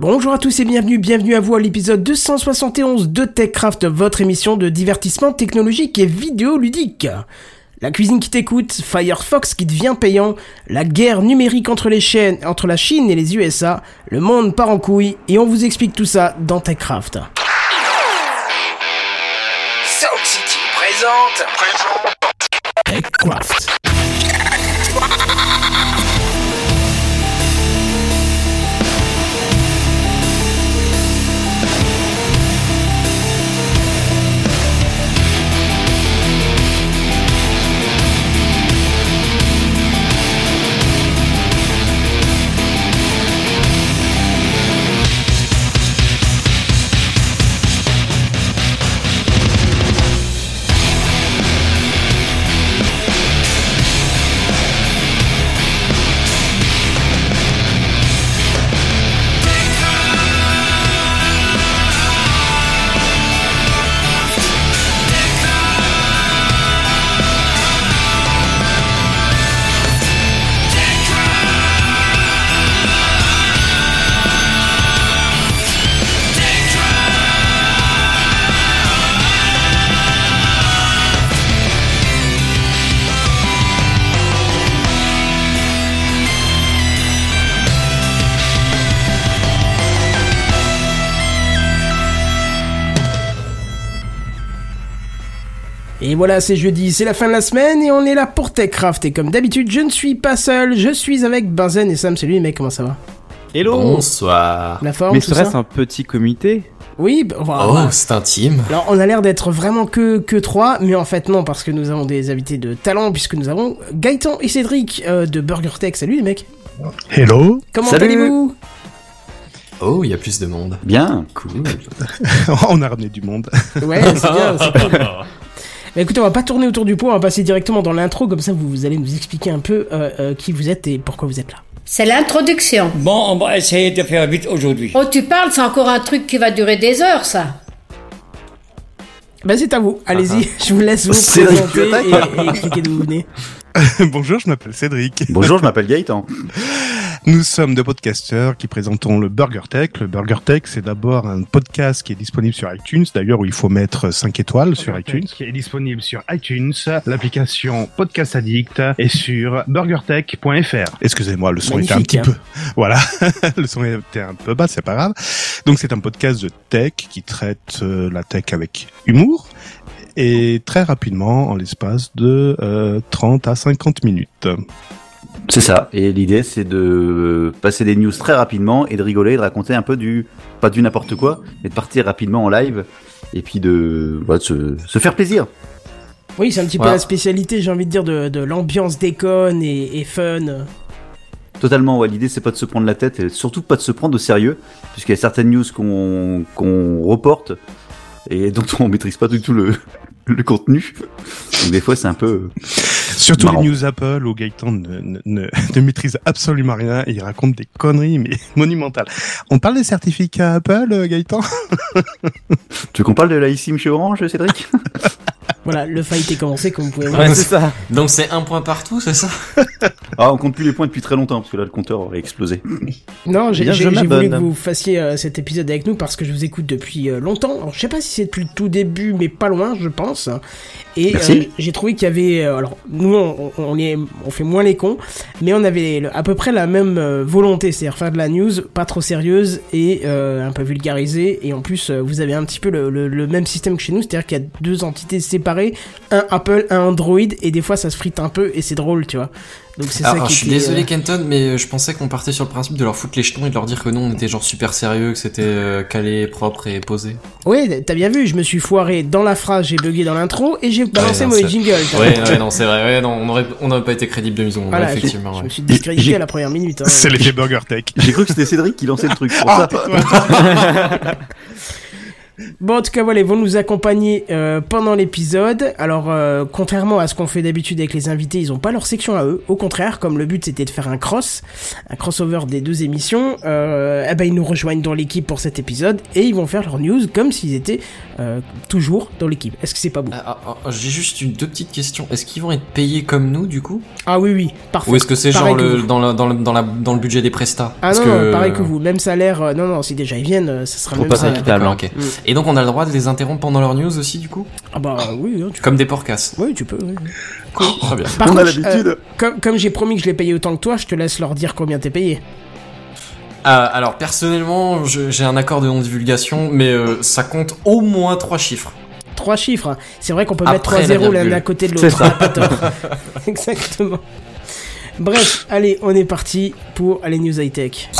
Bonjour à tous et bienvenue, bienvenue à vous à l'épisode 271 de TechCraft, votre émission de divertissement technologique et vidéoludique. La cuisine qui t'écoute, Firefox qui devient payant, la guerre numérique entre les chaînes, entre la Chine et les USA, le monde part en couille et on vous explique tout ça dans TechCraft. Sound City présente. TechCraft. Voilà, c'est jeudi, c'est la fin de la semaine et on est là pour TechCraft. Et comme d'habitude, je ne suis pas seul, je suis avec Benzen et Sam. Salut les mecs, comment ça va? Hello Bonsoir. La forme, Mais serait-ce ça un petit comité Oui, bah, voilà. Oh, c'est intime. Alors on a l'air d'être vraiment que, que trois, mais en fait non, parce que nous avons des invités de talent, puisque nous avons Gaëtan et Cédric euh, de BurgerTech. Salut les mecs Hello Comment allez-vous? Oh, il y a plus de monde. Bien. Cool. On a ramené du monde. Ouais, c'est bien, c'est cool. Bah, écoutez, on va pas tourner autour du pot, on va passer directement dans l'intro, comme ça vous, vous allez nous expliquer un peu euh, euh, qui vous êtes et pourquoi vous êtes là. C'est l'introduction. Bon, on va essayer de faire vite aujourd'hui. Oh, tu parles, c'est encore un truc qui va durer des heures, ça. Bah c'est à vous, allez-y, je vous laisse vous présenter et, et expliquer d'où vous venez. Bonjour, je m'appelle Cédric. Bonjour, je m'appelle Gaëtan. Nous sommes deux podcasteurs qui présentons le Burger Tech. Le Burger Tech, c'est d'abord un podcast qui est disponible sur iTunes, d'ailleurs où il faut mettre 5 étoiles sur iTunes. Qui est disponible sur iTunes, l'application Podcast Addict et sur burgertech.fr. Excusez-moi, le son était un Magnifique, petit hein. peu... Voilà, le son était un peu bas, c'est pas grave. Donc c'est un podcast de tech qui traite euh, la tech avec humour et très rapidement en l'espace de euh, 30 à 50 minutes. C'est ça. Et l'idée, c'est de passer des news très rapidement et de rigoler, de raconter un peu du, pas du n'importe quoi, mais de partir rapidement en live et puis de, voilà, de se, se faire plaisir. Oui, c'est un petit peu la spécialité, j'ai envie de dire, de, de l'ambiance déconne et, et fun. Totalement, ouais. L'idée, c'est pas de se prendre la tête et surtout pas de se prendre au sérieux, puisqu'il y a certaines news qu'on qu'on reporte et dont on maîtrise pas du tout le, le contenu. Donc des fois, c'est un peu. Surtout Marrant. les news Apple où Gaëtan ne, ne, ne, ne maîtrise absolument rien et il raconte des conneries mais monumentales. On parle des certificats Apple, euh, Gaëtan? Tu veux qu'on parle de la eSIM chez Orange, Cédric? Voilà, le fight est commencé, comme vous pouvez voir. Ouais, c'est ça. Donc c'est un point partout, c'est ça? Ah, on compte plus les points depuis très longtemps, parce que là, le compteur aurait explosé. Non, j'ai Bien, j'ai- voulu que vous fassiez euh, cet épisode avec nous parce que je vous écoute depuis euh, longtemps. Alors, je sais pas si c'est depuis le tout début, mais pas loin, je pense. Et Merci. euh, j'ai trouvé qu'il y avait, euh, alors nous, on, on est, on fait moins les cons, mais on avait le- à peu près la même euh, volonté, c'est-à-dire faire de la news pas trop sérieuse et euh, un peu vulgarisée. Et en plus, euh, vous avez un petit peu le, le- le même système que chez nous, c'est-à-dire qu'il y a deux entités séparées, un Apple, un Android, et des fois ça se frite un peu et c'est drôle, tu vois. Donc c'est ça Alors, qui je suis était, désolé euh, Kenton, mais je pensais qu'on partait sur le principe de leur foutre les jetons et de leur dire que non, on était genre super sérieux, que c'était euh, calé, propre et posé. Ouais, t'as bien vu, je me suis foiré dans la phrase, j'ai bugué dans l'intro et j'ai balancé mon jingle. Ouais, non, c'est vrai, ouais, non, on aurait, on aurait pas été crédible de maison, Voilà, ouais, je- effectivement, je, ouais. me suis discrédité à la première minute. hein. C'est l'effet Burger Tech. J'ai cru que c'était Cédric qui lançait le truc. Pour Ah, ça. Bon, en tout cas, voilà, ils vont nous accompagner euh, pendant l'épisode. Alors, euh, contrairement à ce qu'on fait d'habitude avec les invités, ils ont pas leur section à eux. Au contraire, comme le but c'était de faire un cross, un crossover des deux émissions, euh, eh ben ils nous rejoignent dans l'équipe pour cet épisode et ils vont faire leur news comme s'ils étaient euh, toujours dans l'équipe. Est-ce que c'est pas beau? Ah, ah, ah, J'ai juste une deux petites questions. Est-ce qu'ils vont être payés comme nous du coup? Ah oui, oui, parfait. Ou est-ce que c'est genre que le, dans, la, dans, le, dans, la, dans le budget des prestats? Ah Parce non, que- non, pareil que vous. Même salaire. euh, non, non, si déjà ils viennent, euh, ça sera Faut même pas salaire. s'inquiéter. D'accord, Totalement. ok. Mm. Et donc on a le droit de les interrompre pendant leur news aussi du coup? Ah bah oui, hein, tu Comme des porcasses. Oui, tu peux. oui. Très bien. Par On a contre, l'habitude. euh, comme, comme j'ai promis que je l'ai payé autant que toi, je te laisse leur dire combien t'es payé. Ah, alors personnellement, je- j'ai un accord de non-divulgation, mais euh, ça compte au moins trois chiffres. Trois chiffres. hein. C'est vrai qu'on peut Après mettre trois zéros l'un à côté de C'est l'autre. Exactement. Bref, allez, on est parti pour les news high-tech.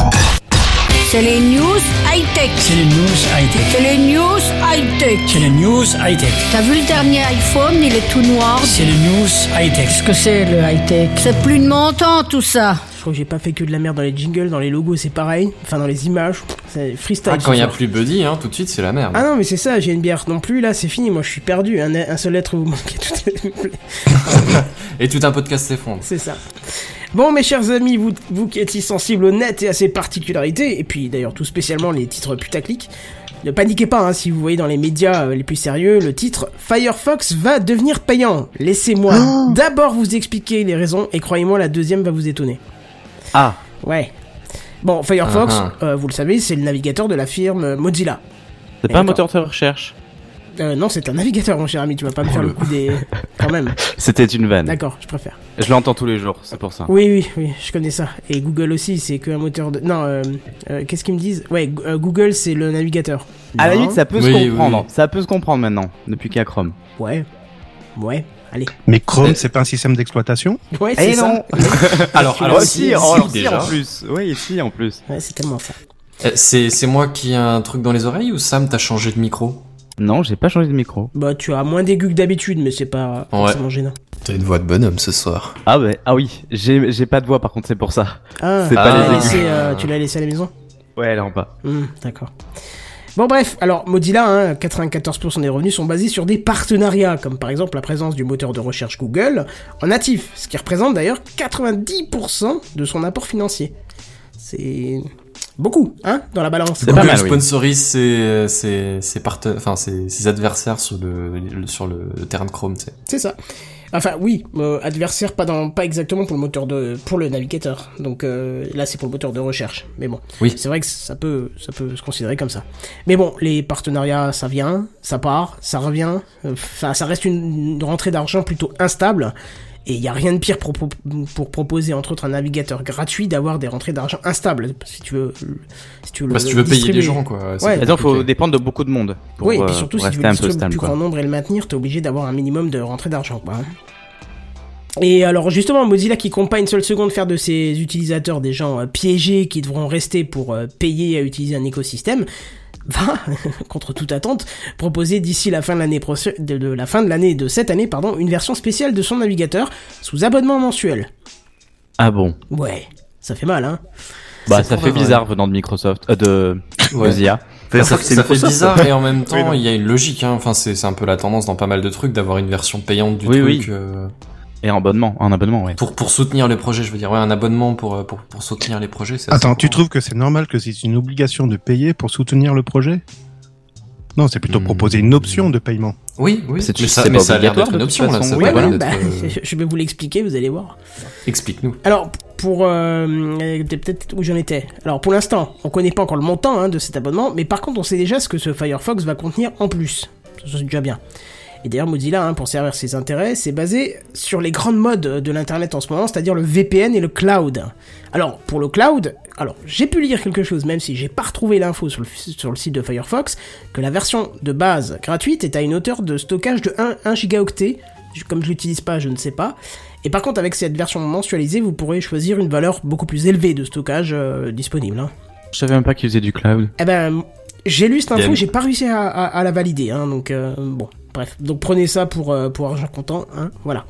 C'est les news high-tech. C'est les news high-tech. C'est les news high-tech. C'est les news high-tech. T'as vu le dernier iPhone, il est tout noir. C'est les news high-tech. Qu'est-ce que c'est le high-tech? C'est plus de mon temps tout ça. Je crois que j'ai pas fait que de la merde dans les jingles, dans les logos, c'est pareil. Enfin, dans les images. C'est freestyle. Ah, quand il y a plus Buddy, hein, tout de suite c'est la merde. Ah non, mais c'est ça, j'ai une bière non plus, là, c'est fini. Moi, je suis perdu. Un, un seul être vous manquez tout. Et tout un podcast s'effondre. C'est ça. Bon, mes chers amis, vous, vous qui êtes si sensibles au net et à ses particularités, et puis d'ailleurs tout spécialement les titres putaclic, ne paniquez pas hein, si vous voyez dans les médias euh, les plus sérieux le titre Firefox va devenir payant. Laissez-moi d'abord vous expliquer les raisons, et croyez-moi, la deuxième va vous étonner. Ah, Ouais. Bon, Firefox, Ah, euh, vous le savez, c'est le navigateur de la firme Mozilla. c'est pas un moteur de recherche? Euh, non, c'est un navigateur, mon cher ami, tu vas pas me faire le coup des... Quand même. C'était une vanne. D'accord, je préfère. Je l'entends tous les jours, c'est pour ça. Oui, oui, oui, je connais ça. Et Google aussi, c'est qu'un moteur de. Non, euh, euh, qu'est-ce qu'ils me disent? Ouais, euh, Google, c'est le navigateur. À la Non. limite, ça peut Oui, se oui, comprendre. oui. Ça peut se comprendre maintenant, depuis qu'il y a Chrome. Ouais. Ouais, allez. Mais Chrome, c'est pas un système d'exploitation? Ouais, c'est Eh ça. non Alors, Alors si, si, si, alors si, déjà. en plus. Oui, si, en plus. Ouais, c'est tellement ça. Euh, C'est c'est moi qui ai un truc dans les oreilles ou Sam t'as changé de micro? Non, j'ai pas changé de micro. Bah, tu as moins d'aigus que d'habitude, mais c'est pas Ouais. forcément gênant. T'as une voix de bonhomme ce soir. Ah ouais, ah oui, j'ai j'ai pas de voix par contre, c'est pour ça. Ah, C'est tu pas l'as les laissé, euh, tu l'as laissé à la maison? Ouais, elle est en bas. Hmm, D'accord. Bon bref, alors Mozilla, hein, 94% des revenus sont basés sur des partenariats, comme par exemple la présence du moteur de recherche Google en natif, ce qui représente d'ailleurs 90% de son apport financier. C'est beaucoup, hein, dans la balance. C'est pas mal, oui. sponsorise ses, ses, ses, parten- enfin, ses, ses adversaires sur le, le- sur le, le terrain de Chrome, tu sais. C'est ça. Enfin oui, euh, adversaire pas dans, pas exactement pour le moteur de, pour le navigateur. Donc euh, là c'est pour le moteur de recherche. Mais bon, Oui. c'est vrai que ça peut, ça peut se considérer comme ça. Mais bon, les partenariats, ça vient, ça part, ça revient. Euh, Enfin, ça reste une, une rentrée d'argent plutôt instable. Et il y a rien de pire pour, pour, pour proposer entre autres un navigateur gratuit d'avoir des rentrées d'argent instables. Si tu veux, si tu veux, Bah, le si tu veux payer les gens, quoi. Ouais. Attends, faut dépendre de beaucoup de monde. Pour, Oui, et euh, puis surtout, pour si tu veux un peu stable, plus quoi. grand nombre et le maintenir, t'es obligé d'avoir un minimum de rentrée d'argent, quoi. Et alors, justement, Mozilla qui compte pas une seule seconde faire de ses utilisateurs des gens euh, piégés qui devront rester pour euh, payer à utiliser un écosystème, va, contre toute attente, proposer d'ici la fin de l'année de, de la fin de l'année de cette année, pardon, une version spéciale de son navigateur sous abonnement mensuel. Ah bon Ouais, ça fait mal, hein. Bah, C'est ça fait de vrai. bizarre venant de Microsoft, euh, de Ouais. Mozilla. Ça, ça, fait bizarre et en même temps, Oui, il y a une logique. Hein. Enfin, c'est c'est un peu la tendance dans pas mal de trucs d'avoir une version payante du Oui, truc oui. euh, Et un abonnement, un abonnement, ouais. pour pour soutenir le projet. Je veux dire, ouais, un abonnement pour euh, pour, pour soutenir les projets. c'est Attends, tu courant. trouves que c'est normal que c'est une obligation de payer pour soutenir le projet? Non, c'est plutôt Hmm. proposer une option de paiement. Oui, oui. C'est- mais ça, mais pas ça a l'air obligatoire, d'être une option là. ça Oui, bah, euh, je vais vous l'expliquer, vous allez voir. Explique-nous. Alors, pour euh, peut-être où j'en étais. Alors, pour l'instant, on connaît pas encore le montant hein, de cet abonnement, mais par contre, on sait déjà ce que ce Firefox va contenir en plus. Ça, c'est déjà bien. Et d'ailleurs, Mozilla, hein, pour servir ses intérêts, c'est basé sur les grandes modes de l'internet en ce moment, c'est-à-dire le VPN et le cloud. Alors, pour le cloud, alors j'ai pu lire quelque chose, même si j'ai pas retrouvé l'info sur le, sur le site de Firefox, que la version de base gratuite est à une hauteur de stockage de 1, 1 gigaoctet. Comme je l'utilise pas, je ne sais pas. Et par contre, avec cette version mensualisée, vous pourrez choisir une valeur beaucoup plus élevée de stockage euh, disponible. hein. Je savais même pas qu'ils faisaient du cloud. Eh ben, j'ai lu cette info, j'ai pas réussi à, à- à la valider, hein, donc euh, bon. Bref, donc prenez ça pour, euh, pour argent comptant, hein, voilà.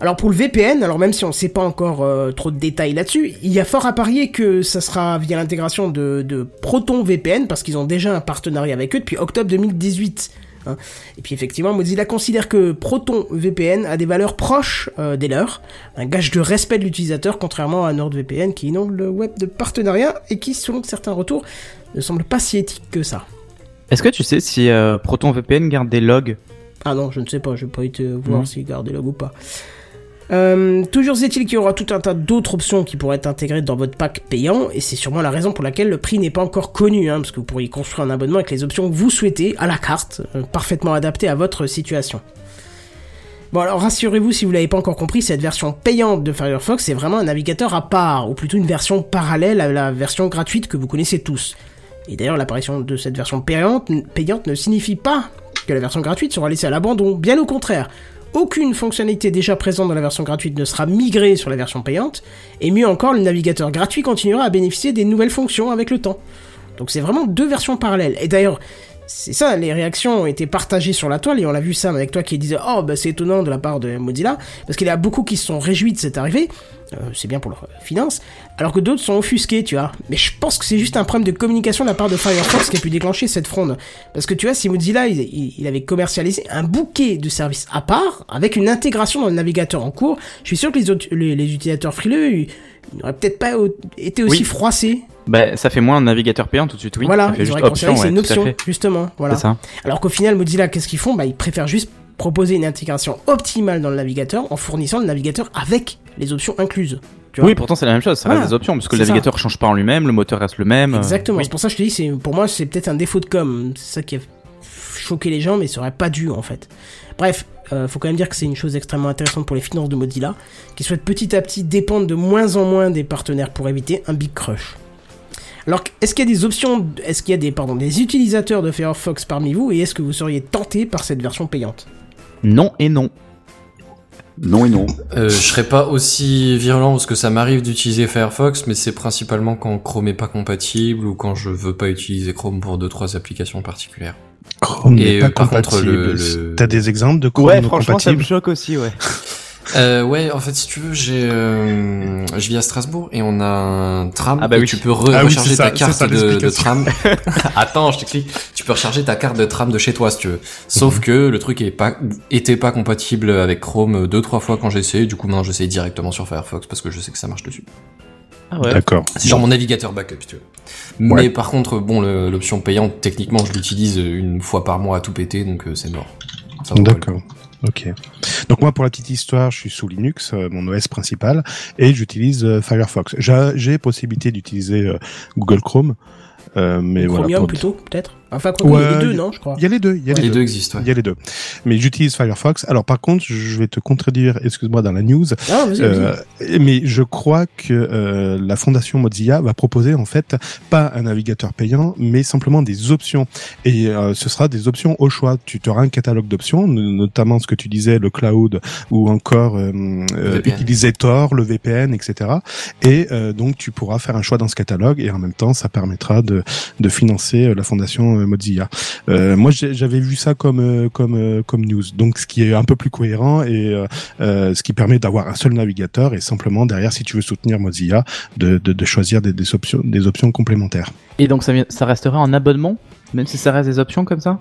Alors pour le VPN, alors même si on ne sait pas encore euh, trop de détails là-dessus, il y a fort à parier que ça sera via l'intégration de, de Proton VPN, parce qu'ils ont déjà un partenariat avec eux depuis octobre 2018. hein. Et puis effectivement, Mozilla considère que Proton VPN a des valeurs proches euh, des leurs, un gage de respect de l'utilisateur, contrairement à NordVPN qui inonde le web de partenariat et qui, selon certains retours, ne semble pas si éthique que ça. Est-ce que tu sais si euh, Proton VPN garde des logs? Ah non, je ne sais pas, je vais pas été voir Non. s'il garde logs ou pas. Euh, toujours est-il qu'il y aura tout un tas d'autres options qui pourraient être intégrées dans votre pack payant, et c'est sûrement la raison pour laquelle le prix n'est pas encore connu, hein, parce que vous pourriez construire un abonnement avec les options que vous souhaitez, à la carte, euh, parfaitement adaptées à votre situation. Bon alors rassurez-vous si vous l'avez pas encore compris, cette version payante de Firefox est vraiment un navigateur à part, ou plutôt une version parallèle à la version gratuite que vous connaissez tous. Et d'ailleurs l'apparition de cette version payante, payante ne signifie pas que la version gratuite sera laissée à l'abandon, bien au contraire. Aucune fonctionnalité déjà présente dans la version gratuite ne sera migrée sur la version payante, et mieux encore, le navigateur gratuit continuera à bénéficier des nouvelles fonctions avec le temps. Donc c'est vraiment deux versions parallèles. Et d'ailleurs, c'est ça, les réactions ont été partagées sur la toile, et on l'a vu Sam avec toi qui disait Oh, bah c'est étonnant de la part de Mozilla, parce qu'il y a beaucoup qui se sont réjouis de cette arrivée, euh, c'est bien pour leurs finances, alors que d'autres sont offusqués, tu vois. Mais je pense que c'est juste un problème de communication de la part de Firefox qui a pu déclencher cette fronde. Parce que tu vois, si Mozilla, il, avait commercialisé un bouquet de services à part, avec une intégration dans le navigateur en cours, je suis sûr que les, autres- les, les utilisateurs frileux, ils n'auraient peut-être pas été aussi Oui. froissés. Bah, ça fait moins un navigateur payant tout de suite, oui. voilà, ça fait ils juste c'est une option, justement. Voilà. Ça. Alors qu'au final, Mozilla, qu'est-ce qu'ils font? Bah, ils préfèrent juste proposer une intégration optimale dans le navigateur en fournissant le navigateur avec les options incluses. Oui, pourtant c'est la même chose, ça Voilà. reste des options, parce que le navigateur change pas en lui-même, le moteur reste le même. euh, Exactement. oui. C'est pour ça que je te dis, c'est pour moi, c'est peut-être un défaut de com. C'est ça qui a choqué les gens, mais ça aurait pas dû en fait. Bref, euh, faut quand même dire que c'est une chose extrêmement intéressante pour les finances de Mozilla, qui souhaite petit à petit dépendre de moins en moins des partenaires pour éviter un big crush. Alors, est-ce qu'il y a des options, est-ce qu'il y a des, pardon, des utilisateurs de Firefox parmi vous, et est-ce que vous seriez tenté par cette version payante? Non et non. Non et non. Euh, je serais pas aussi virulent parce que ça m'arrive d'utiliser Firefox, mais c'est principalement quand Chrome est pas compatible ou quand je veux pas utiliser Chrome pour deux trois applications particulières. Chrome Et, n'est pas euh, par contre, compatible. le- le- T'as des exemples de Chrome Ouais, non franchement, ça me compatible? choque aussi, ouais. Euh, ouais, en fait, si tu veux, j'ai, euh, je vis à Strasbourg et on a un tram. Ah bah et oui. tu peux re- Ah recharger ça, ta carte ça, de, tram. Attends, je t'explique. Tu peux recharger ta carte de tram de chez toi si tu veux. Mhm. Sauf que le truc est pas, était pas compatible avec Chrome deux trois fois quand j'ai essayé. Du coup, maintenant, j'essaye directement sur Firefox parce que je sais que ça marche dessus. Ah ouais. D'accord. C'est genre mon navigateur backup, si tu veux. Mais par contre, bon, l'option payante, techniquement, je l'utilise une fois par mois à tout péter, donc euh, c'est mort. D'accord. Ok. Donc moi, pour la petite histoire, je suis sous Linux, euh, mon OS principal, et j'utilise euh, Firefox. J'ai possibilité d'utiliser euh, Google Chrome, euh, mais Chromium voilà. pour- plutôt, peut-être? Enfin, quoi, il y a les deux, non, je crois. Il y a les deux. Il y a les, Les deux. deux existent, ouais. Il y a les deux. Mais j'utilise Firefox. Alors par contre, je vais te contredire, excuse-moi, dans la news. Ah, vas-y, vas-y. Euh, mais je crois que euh, la fondation Mozilla va proposer en fait pas un navigateur payant, mais simplement des options. Et euh, ce sera des options au choix. Tu auras un catalogue d'options, no- notamment ce que tu disais, le cloud ou encore euh, VPN. utiliser Tor, le VPN, etc. Et euh, donc tu pourras faire un choix dans ce catalogue et en même temps ça permettra de, de financer la fondation Mozilla. Euh, moi j'avais vu ça comme euh, comme euh, comme news, donc ce qui est un peu plus cohérent et euh, euh, ce qui permet d'avoir un seul navigateur et simplement derrière si tu veux soutenir Mozilla de, de, de choisir des, des options des options complémentaires. Et donc ça, ça restera en abonnement, même si ça reste des options comme ça?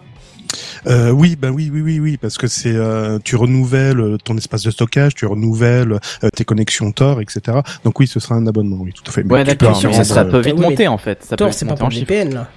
Euh, oui, bah oui, oui, oui, oui, parce que c'est euh, tu renouvelles ton espace de stockage, tu renouvelles euh, tes connexions Tor, etc. Donc oui, ce sera un abonnement, oui, tout à fait. Mais Ouais, vendre, ça euh, peut vite oui, monter en fait. Ça peut Tor, c'est pas monter pour. VPN, là.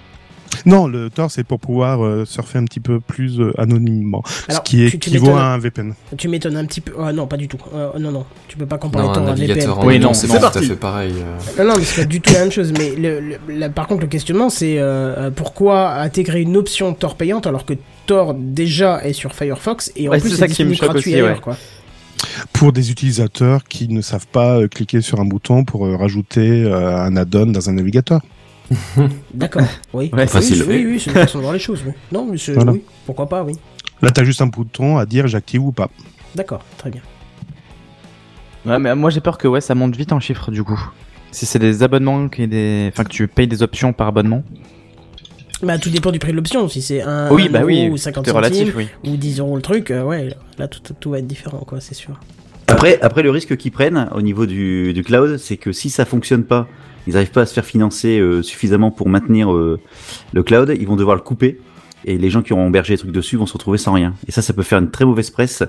Non, le Tor c'est pour pouvoir euh, surfer un petit peu plus euh, anonymement, Alors, ce qui tu- tu équivaut m'étonnes. à un VPN. Tu m'étonnes un petit peu. Ah non, pas du tout. Euh, non, non. Tu peux pas comparer Tor à un VPN. en Oui, non, c'est pas tout à fait pareil. euh. Non, non, mais c'est pas du tout la même chose. Mais le, le- la- par contre, le questionnement, c'est euh, euh, pourquoi intégrer une option Tor payante alors que Tor déjà est sur Firefox et en Ouais, plus c'est c'est ça qui me disponible choque gratuit aussi, ailleurs, ouais. quoi. Pour des utilisateurs qui ne savent pas euh, cliquer sur un bouton pour euh, rajouter euh, un add-on dans un navigateur. D'accord. Oui. Ouais, oui, facile. Oui, oui, c'est une façon de voir les choses. Oui. Non, mais Voilà. oui. Pourquoi pas, oui. Là, tu as juste un bouton à dire j'active ou pas. D'accord, très bien. Ouais, mais moi j'ai peur que ouais, ça monte vite en chiffres du coup. Si c'est des abonnements qui est des, enfin que tu payes des options par abonnement. Bah, tout dépend du prix de l'option. Si c'est un, Oui, un bah euro oui, ou 50 tout est relatif, centimes oui. ou 10 euros le truc, euh, ouais, là tout, tout va être différent, quoi, c'est sûr. Après, après le risque qu'ils prennent au niveau du, du cloud, c'est que si ça fonctionne pas, ils n'arrivent pas à se faire financer euh, suffisamment pour maintenir euh, le cloud, ils vont devoir le couper et les gens qui auront hébergé les trucs dessus vont se retrouver sans rien. Et ça, ça peut faire une très mauvaise presse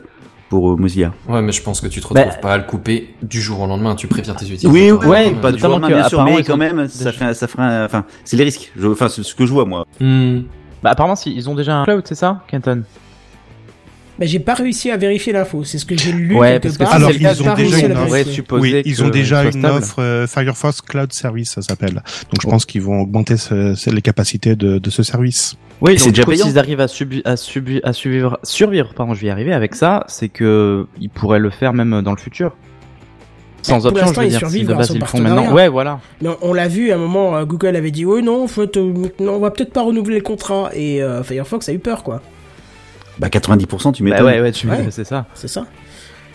pour euh, Mozilla. Ouais, mais je pense que tu te retrouves Bah- pas à le couper du jour au lendemain. Tu préviens tes utilisateurs. Oui, ouais, pas du jour au lendemain, bien sûr, mais quand même, ça fait, ça fera, enfin, c'est les risques. Enfin, c'est ce que je vois moi. Hmm. Bah apparemment, si, ils ont déjà un cloud, c'est ça, Kenton? J'ai pas réussi à vérifier l'info, c'est ce que j'ai lu Ouais, quelque part. Alors, ils ont déjà une offre. On pourrait vérifier. supposer Oui, ils ont que déjà soit une stable. offre euh, Firefox Cloud Service, ça s'appelle. Donc je pense qu'ils vont augmenter ce- les capacités de, de ce service. Oui, c'est donc déjà s'ils arrivent à, subi- à, subi- à suivre, survivre, pardon, je vais y arriver avec ça, c'est que ils pourraient le faire même dans le futur. Sans pour option, je l'instant, veux ils dire, survivent de grâce base au ils le font partenariat. maintenant. Ouais, voilà. Mais on l'a vu à un moment, euh, Google avait dit oui non, euh, non, on va peut-être pas renouveler le contrat et euh, Firefox a eu peur quoi. Bah 90%, tu Bah m'étonnes. ouais, ouais, tu Ouais. c'est ça. C'est ça.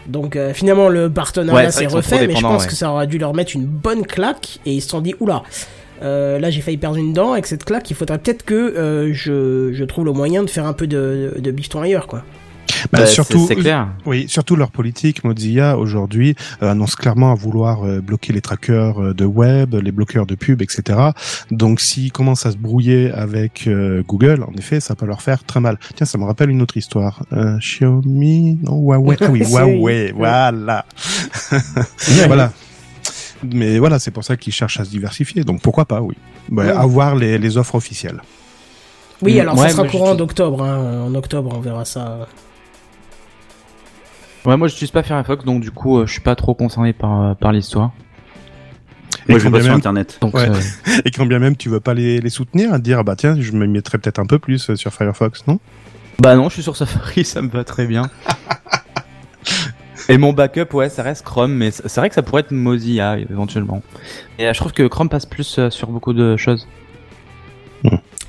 Donc euh, finalement le partenariat s'est refait, mais je pense ouais. que ça aurait dû leur mettre une bonne claque et ils se sont dit oula. Euh, là j'ai failli perdre une dent avec cette claque, il faudrait peut-être que euh, je, je trouve le moyen de faire un peu de, de bifton ailleurs quoi. Bah, Bah, surtout, c'est clair. Oui, surtout leur politique, Mozilla aujourd'hui euh, annonce clairement à vouloir euh, bloquer les trackers euh, de web, les bloqueurs de pub, etc. Donc s'ils commencent à se brouiller avec euh, Google, en effet, ça peut leur faire très mal. Tiens, ça me rappelle une autre histoire. Euh, Xiaomi, non Huawei, ah oui Huawei, voilà, voilà. Mais voilà, c'est pour ça qu'ils cherchent à se diversifier. Donc pourquoi pas, oui. Bah, Ouais. Avoir les, les offres officielles. Oui Mm, alors ouais, ça sera courant d'octobre, hein. en octobre on verra ça. Ouais, moi, je n'utilise pas Firefox, donc du coup, euh, je suis pas trop concerné par, euh, par l'histoire. Moi, Et je quand vais pas bien sur même- internet. Donc, Ouais. euh, Et quand bien même tu veux pas les, les soutenir, dire bah tiens, je me mettrais peut-être un peu plus euh, sur Firefox, non? Bah non, je suis sur Safari, ça me va très bien. Et mon backup, ouais, ça reste Chrome, mais c'est vrai que ça pourrait être Mozilla éventuellement. Et je trouve que Chrome passe plus sur beaucoup de choses.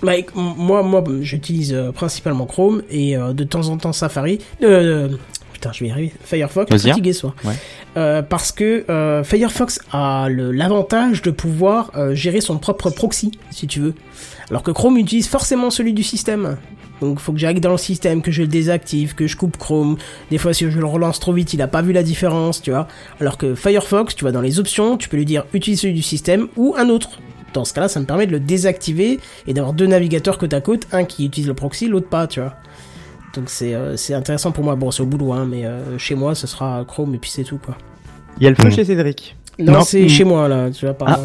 Bah, éc- m- moi, moi, j'utilise principalement Chrome et euh, de temps en temps Safari. Euh, putain, je vais y arriver. Firefox, hein. fatigué ce soir. Ouais. Euh, parce que euh, Firefox a l'avantage de pouvoir euh, gérer son propre proxy, si tu veux. Alors que Chrome utilise forcément celui du système. Donc faut que j'aille dans le système, que je le désactive, que je coupe Chrome. Des fois si je le relance trop vite, il a pas vu la différence, tu vois. Alors que Firefox, tu vas dans les options, tu peux lui dire utilise celui du système ou un autre. Dans ce cas-là, ça me permet de le désactiver et d'avoir deux navigateurs côte à côte, un qui utilise le proxy, l'autre pas, tu vois. Donc c'est euh, c'est intéressant pour moi. Bon, c'est au boulot, hein, mais euh, chez moi, ce sera Chrome et puis c'est tout, quoi. Il y a le feu Mm. chez Cédric. Non, Non. c'est chez moi, là, tu vois, par Ah.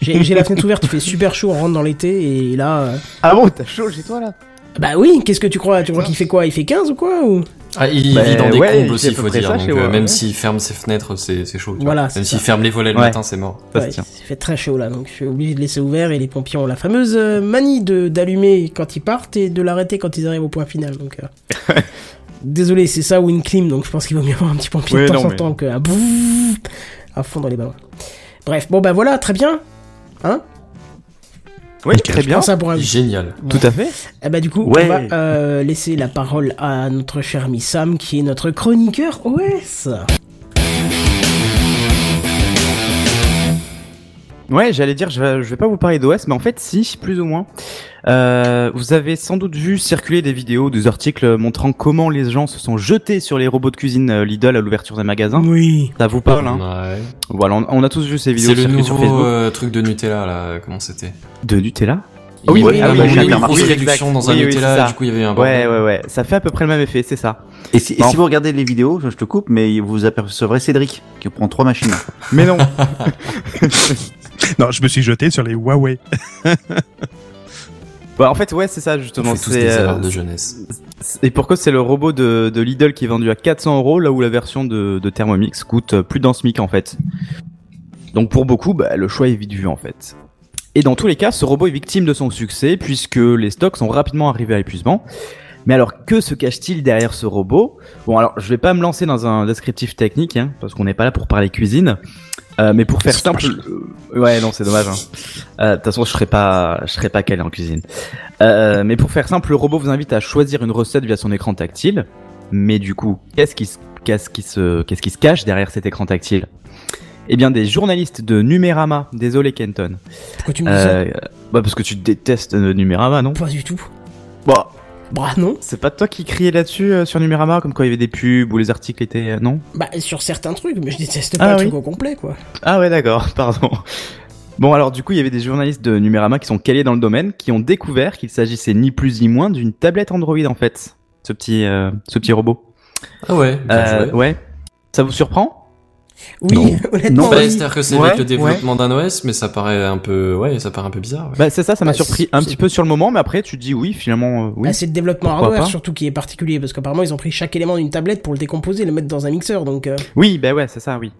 J'ai j'ai la fenêtre ouverte, il fait super chaud, on rentre dans l'été, et là... euh, Ah bon, t'as chaud chez toi là? Bah oui, qu'est-ce que tu crois? Tu crois qu'il fait quoi? Il fait 15 ou quoi ou... Ah, il Bah, vit dans des ouais, combles aussi, il faut dire. ça Donc, euh, même ouais. s'il ferme ses fenêtres, c'est c'est chaud. tu Voilà, vois. Même s'il ferme les volets le Ouais. matin, c'est mort. Ça se Ouais, tient. il fait très chaud là, donc je suis obligé de laisser ouvert, et les pompiers ont la fameuse euh, manie de d'allumer quand ils partent et de l'arrêter quand ils arrivent au point final, donc... euh, Désolé, c'est ça ou une clim, donc je pense qu'il vaut mieux avoir un petit pompier de temps non, en mais- temps que à, fond dans les ballons. Bref, bon bah voilà, très bien. Hein Oui, très bien. Ça pour un... Génial. Tout à fait. Eh bah du coup, Ouais. on va euh, laisser la parole à notre cher ami Sam, qui est notre chroniqueur OS. Ouais, j'allais dire, je vais, je vais pas vous parler d'OS, mais en fait, si, plus ou moins. Euh, vous avez sans doute vu circuler des vidéos, des articles montrant comment les gens se sont jetés sur les robots de cuisine euh, Lidl à l'ouverture des magasins. Oui. Ça vous parle, hein Ouais. Voilà, on, on a tous vu ces vidéos C'est le sur nouveau Facebook. euh, truc de Nutella, là. Comment c'était De Nutella Il oui, oui, ah oui, il y avait oui, une oui, oui, réduction dans un Oui, oui, c'est Nutella, du coup, il y avait un Ouais, ouais, ouais. Ça fait à peu près le même effet, c'est ça. Et si, et si vous regardez les vidéos, je je te coupe, mais vous apercevrez Cédric qui prend trois machines. Mais non. Non, je me suis jeté sur les Huawei. bah, en fait, ouais, c'est ça, justement. C'est, des euh, erreurs de jeunesse. Et pourquoi c'est le robot de, de Lidl qui est vendu à 400 euros, là où la version de, de Thermomix coûte euh, plus d'un SMIC en fait. Donc pour beaucoup, bah, le choix est vite vu en fait. Et dans tous les cas, ce robot est victime de son succès puisque les stocks sont rapidement arrivés à épuisement. Mais alors que se cache-t-il derrière ce robot? Bon alors je vais pas me lancer dans un descriptif technique hein, parce qu'on n'est pas là pour parler cuisine. Euh, mais pour faire simple, euh, ouais non c'est dommage. hein. Euh, De toute façon je serais pas, je serais pas calé en cuisine. Mais pour faire simple, le robot vous invite à choisir une recette via son écran tactile. Mais du coup, qu'est-ce qui se, qu'est-ce qui se, qu'est-ce qui se cache derrière cet écran tactile? Eh bien, des journalistes de Numérama, désolé Kenton. Pourquoi tu me dis ça? Bah parce que tu détestes Numérama, non? Pas du tout. Bah, Bah non. c'est pas toi qui criais là-dessus euh, sur Numérama, comme quand il y avait des pubs ou les articles étaient... euh, non? Bah sur certains trucs, mais je déteste Ah pas le oui. truc au complet quoi. Ah ouais, d'accord, pardon. Bon, alors du coup, il y avait des journalistes de Numérama qui sont calés dans le domaine, qui ont découvert qu'il s'agissait ni plus ni moins d'une tablette Android en fait, ce petit, euh, ce petit robot. Ah ouais, bien Euh, joué. ouais. Ça vous surprend? Oui, Non. honnêtement. Non, Bah, oui. C'est-à-dire que c'est Ouais, avec le développement d'un OS, mais ça paraît un peu, ouais, ça paraît un peu bizarre. ouais. Bah c'est ça, ça m'a Bah, surpris un petit peu sur le moment, mais après tu te dis oui, finalement, euh, oui. Ah, c'est le développement Pourquoi hardware pas surtout qui est particulier parce qu'apparemment ils ont pris chaque élément d'une tablette pour le décomposer et le mettre dans un mixeur donc euh, Oui, bah ouais, c'est ça, oui.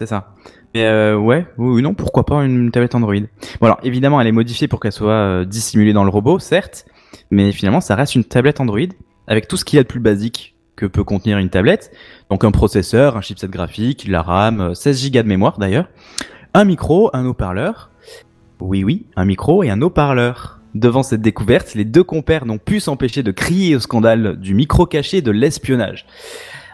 C'est ça. Mais euh, ouais, oui, oui, non, pourquoi pas une tablette Android. Bon alors, évidemment, elle est modifiée pour qu'elle soit euh, dissimulée dans le robot, certes, mais finalement, ça reste une tablette Android avec tout ce qu'il y a de plus basique que peut contenir une tablette. Donc un processeur, un chipset graphique, la RAM, euh, 16 Go de mémoire d'ailleurs, un micro, un haut-parleur. Oui, oui, un micro et un haut-parleur. Devant cette découverte, les deux compères n'ont pu s'empêcher de crier au scandale du micro caché de l'espionnage.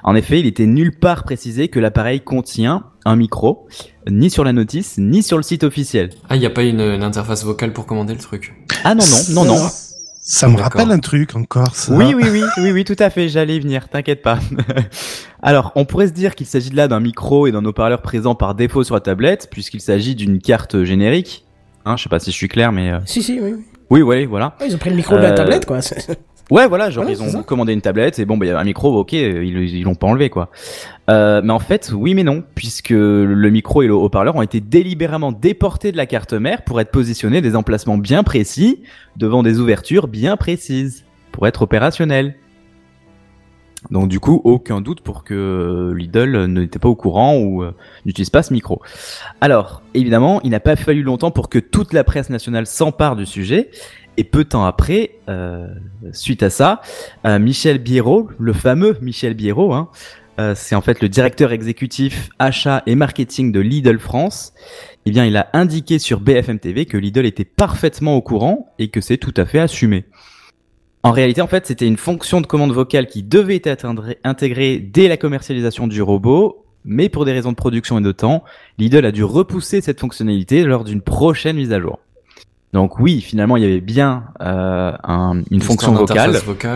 En effet, il était nulle part précisé que l'appareil contient un micro, ni sur la notice, ni sur le site officiel. Ah, y a pas une, une interface vocale pour commander le truc? Ah non, non, non, non. Ça me rappelle un truc encore, ça. Oui, oui, oui, oui, oui, tout à fait, j'allais y venir, t'inquiète pas. Alors, on pourrait se dire qu'il s'agit là d'un micro et d'un haut-parleur présent par défaut sur la tablette, puisqu'il s'agit d'une carte générique. Hein, je sais pas si je suis clair, mais... euh, si si oui. oui. Oui, voilà. Ouais, ils ont pris le micro de la Euh, tablette quoi. Ouais, voilà, genre ils ont commandé une tablette et bon, bah, il y a un micro, ok, euh, ils ils l'ont pas enlevé quoi. Euh, mais en fait, oui, mais non, puisque le micro et le haut-parleur ont été délibérément déportés de la carte mère pour être positionnés des emplacements bien précis, devant des ouvertures bien précises, pour être opérationnels. Donc du coup, aucun doute pour que Lidl n'était pas au courant ou euh, n'utilise pas ce micro. Alors, évidemment, il n'a pas fallu longtemps pour que toute la presse nationale s'empare du sujet. Et peu de temps après, euh, suite à ça, euh, Michel Biérot, le fameux Michel Biérot, hein, euh, c'est en fait le directeur exécutif achat et marketing de Lidl France, eh bien, il a indiqué sur BFM TV que Lidl était parfaitement au courant et que c'est tout à fait assumé. En réalité, en fait, c'était une fonction de commande vocale qui devait être intégrée dès la commercialisation du robot, mais pour des raisons de production et de temps, Lidl a dû repousser cette fonctionnalité lors d'une prochaine mise à jour. Donc oui, finalement, il y avait bien euh, un- une fonction vocale,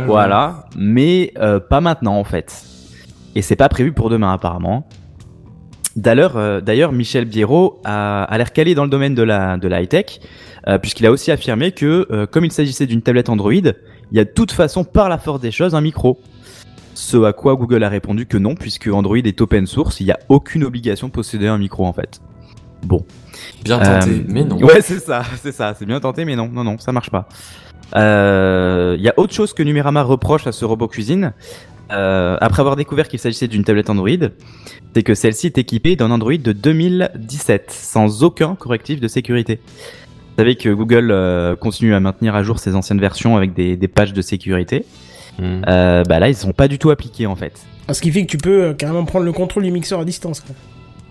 voilà, mais euh, pas maintenant en fait. Et c'est pas prévu pour demain apparemment. D'ailleurs, euh, d'ailleurs, Michel Biérot a, a l'air calé dans le domaine de la, de la high-tech, puisqu'il a aussi affirmé que, comme il s'agissait d'une tablette Android, il y a de toute façon, par la force des choses, un micro. Ce à quoi Google a répondu que non, puisque Android est open source, il n'y a aucune obligation de posséder un micro en fait. Bon. Bien tenté, Euh, mais non. Ouais, c'est ça, c'est ça, c'est bien tenté, mais non, non, non, ça marche pas. Euh, Il y a autre chose que Numérama reproche à ce robot cuisine. Euh, après avoir découvert qu'il s'agissait d'une tablette Android, c'est que celle-ci est équipée d'un Android de 2017, sans aucun correctif de sécurité. Vous savez que Google euh, continue à maintenir à jour ses anciennes versions avec des, des pages de sécurité. Hmm. Euh, bah là, ils sont pas du tout appliqués en fait. Ce qui fait que tu peux euh, carrément prendre le contrôle du mixeur à distance. quoi.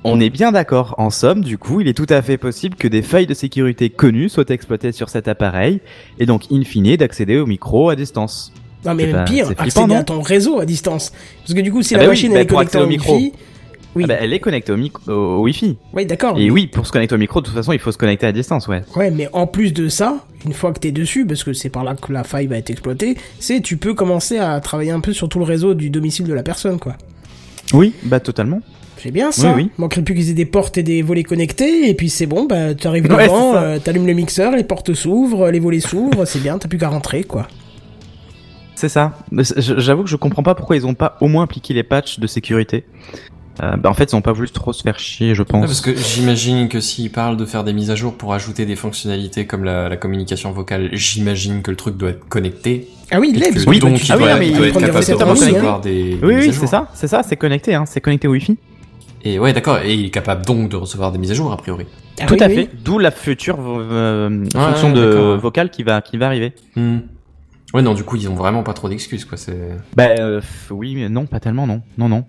On est bien d'accord. En somme, du coup, il est tout à fait possible que des failles de sécurité connues soient exploitées sur cet appareil, et donc, in fine, d'accéder au micro à distance. Non mais même pas- pire, c'est flippant, accéder non à ton réseau à distance. Parce que du coup, si Ah la bah oui, machine bah elle est connectée au micro. Wi-Fi, oui, Ah bah, elle est connectée au, micro, au, au Wi-Fi. oui d'accord. Et oui, pour se connecter au micro, de toute façon, il faut se connecter à distance, ouais. Ouais, mais en plus de ça, une fois que t'es dessus, parce que c'est par là que la faille va être exploitée, c'est tu peux commencer à travailler un peu sur tout le réseau du domicile de la personne, quoi. Oui, bah totalement. C'est bien ça. Oui, oui. Manquerait plus qu'ils aient des portes et des volets connectés, et puis c'est bon, bah t'arrives Ouais, devant, euh, t'allumes le mixeur, les portes s'ouvrent, les volets s'ouvrent, c'est bien, t'as plus qu'à rentrer, quoi. C'est ça. J'avoue que je comprends pas pourquoi ils ont pas au moins appliqué les patchs de sécurité. Euh, bah, en fait, ils ont pas voulu trop se faire chier, je pense. parce que j'imagine que s'ils parlent de faire des mises à jour pour ajouter des fonctionnalités comme la, la communication vocale, j'imagine que le truc doit être connecté. Ah oui, il l'est, que donc tu- il oui, doit, non, mais il il doit être capable de recevoir des, Oui, oui, c'est ça, c'est ça, c'est connecté, hein, c'est connecté au Wi-Fi. Et ouais, d'accord. Et il est capable donc de recevoir des mises à jour a priori. Ah Tout oui, à oui. fait. D'où la future euh, Ouais, fonction de vocale qui va qui va arriver. Hmm. Ouais, non, du coup, ils ont vraiment pas trop d'excuses, quoi. C'est Bah euh, oui, mais non, pas tellement, non, non, non.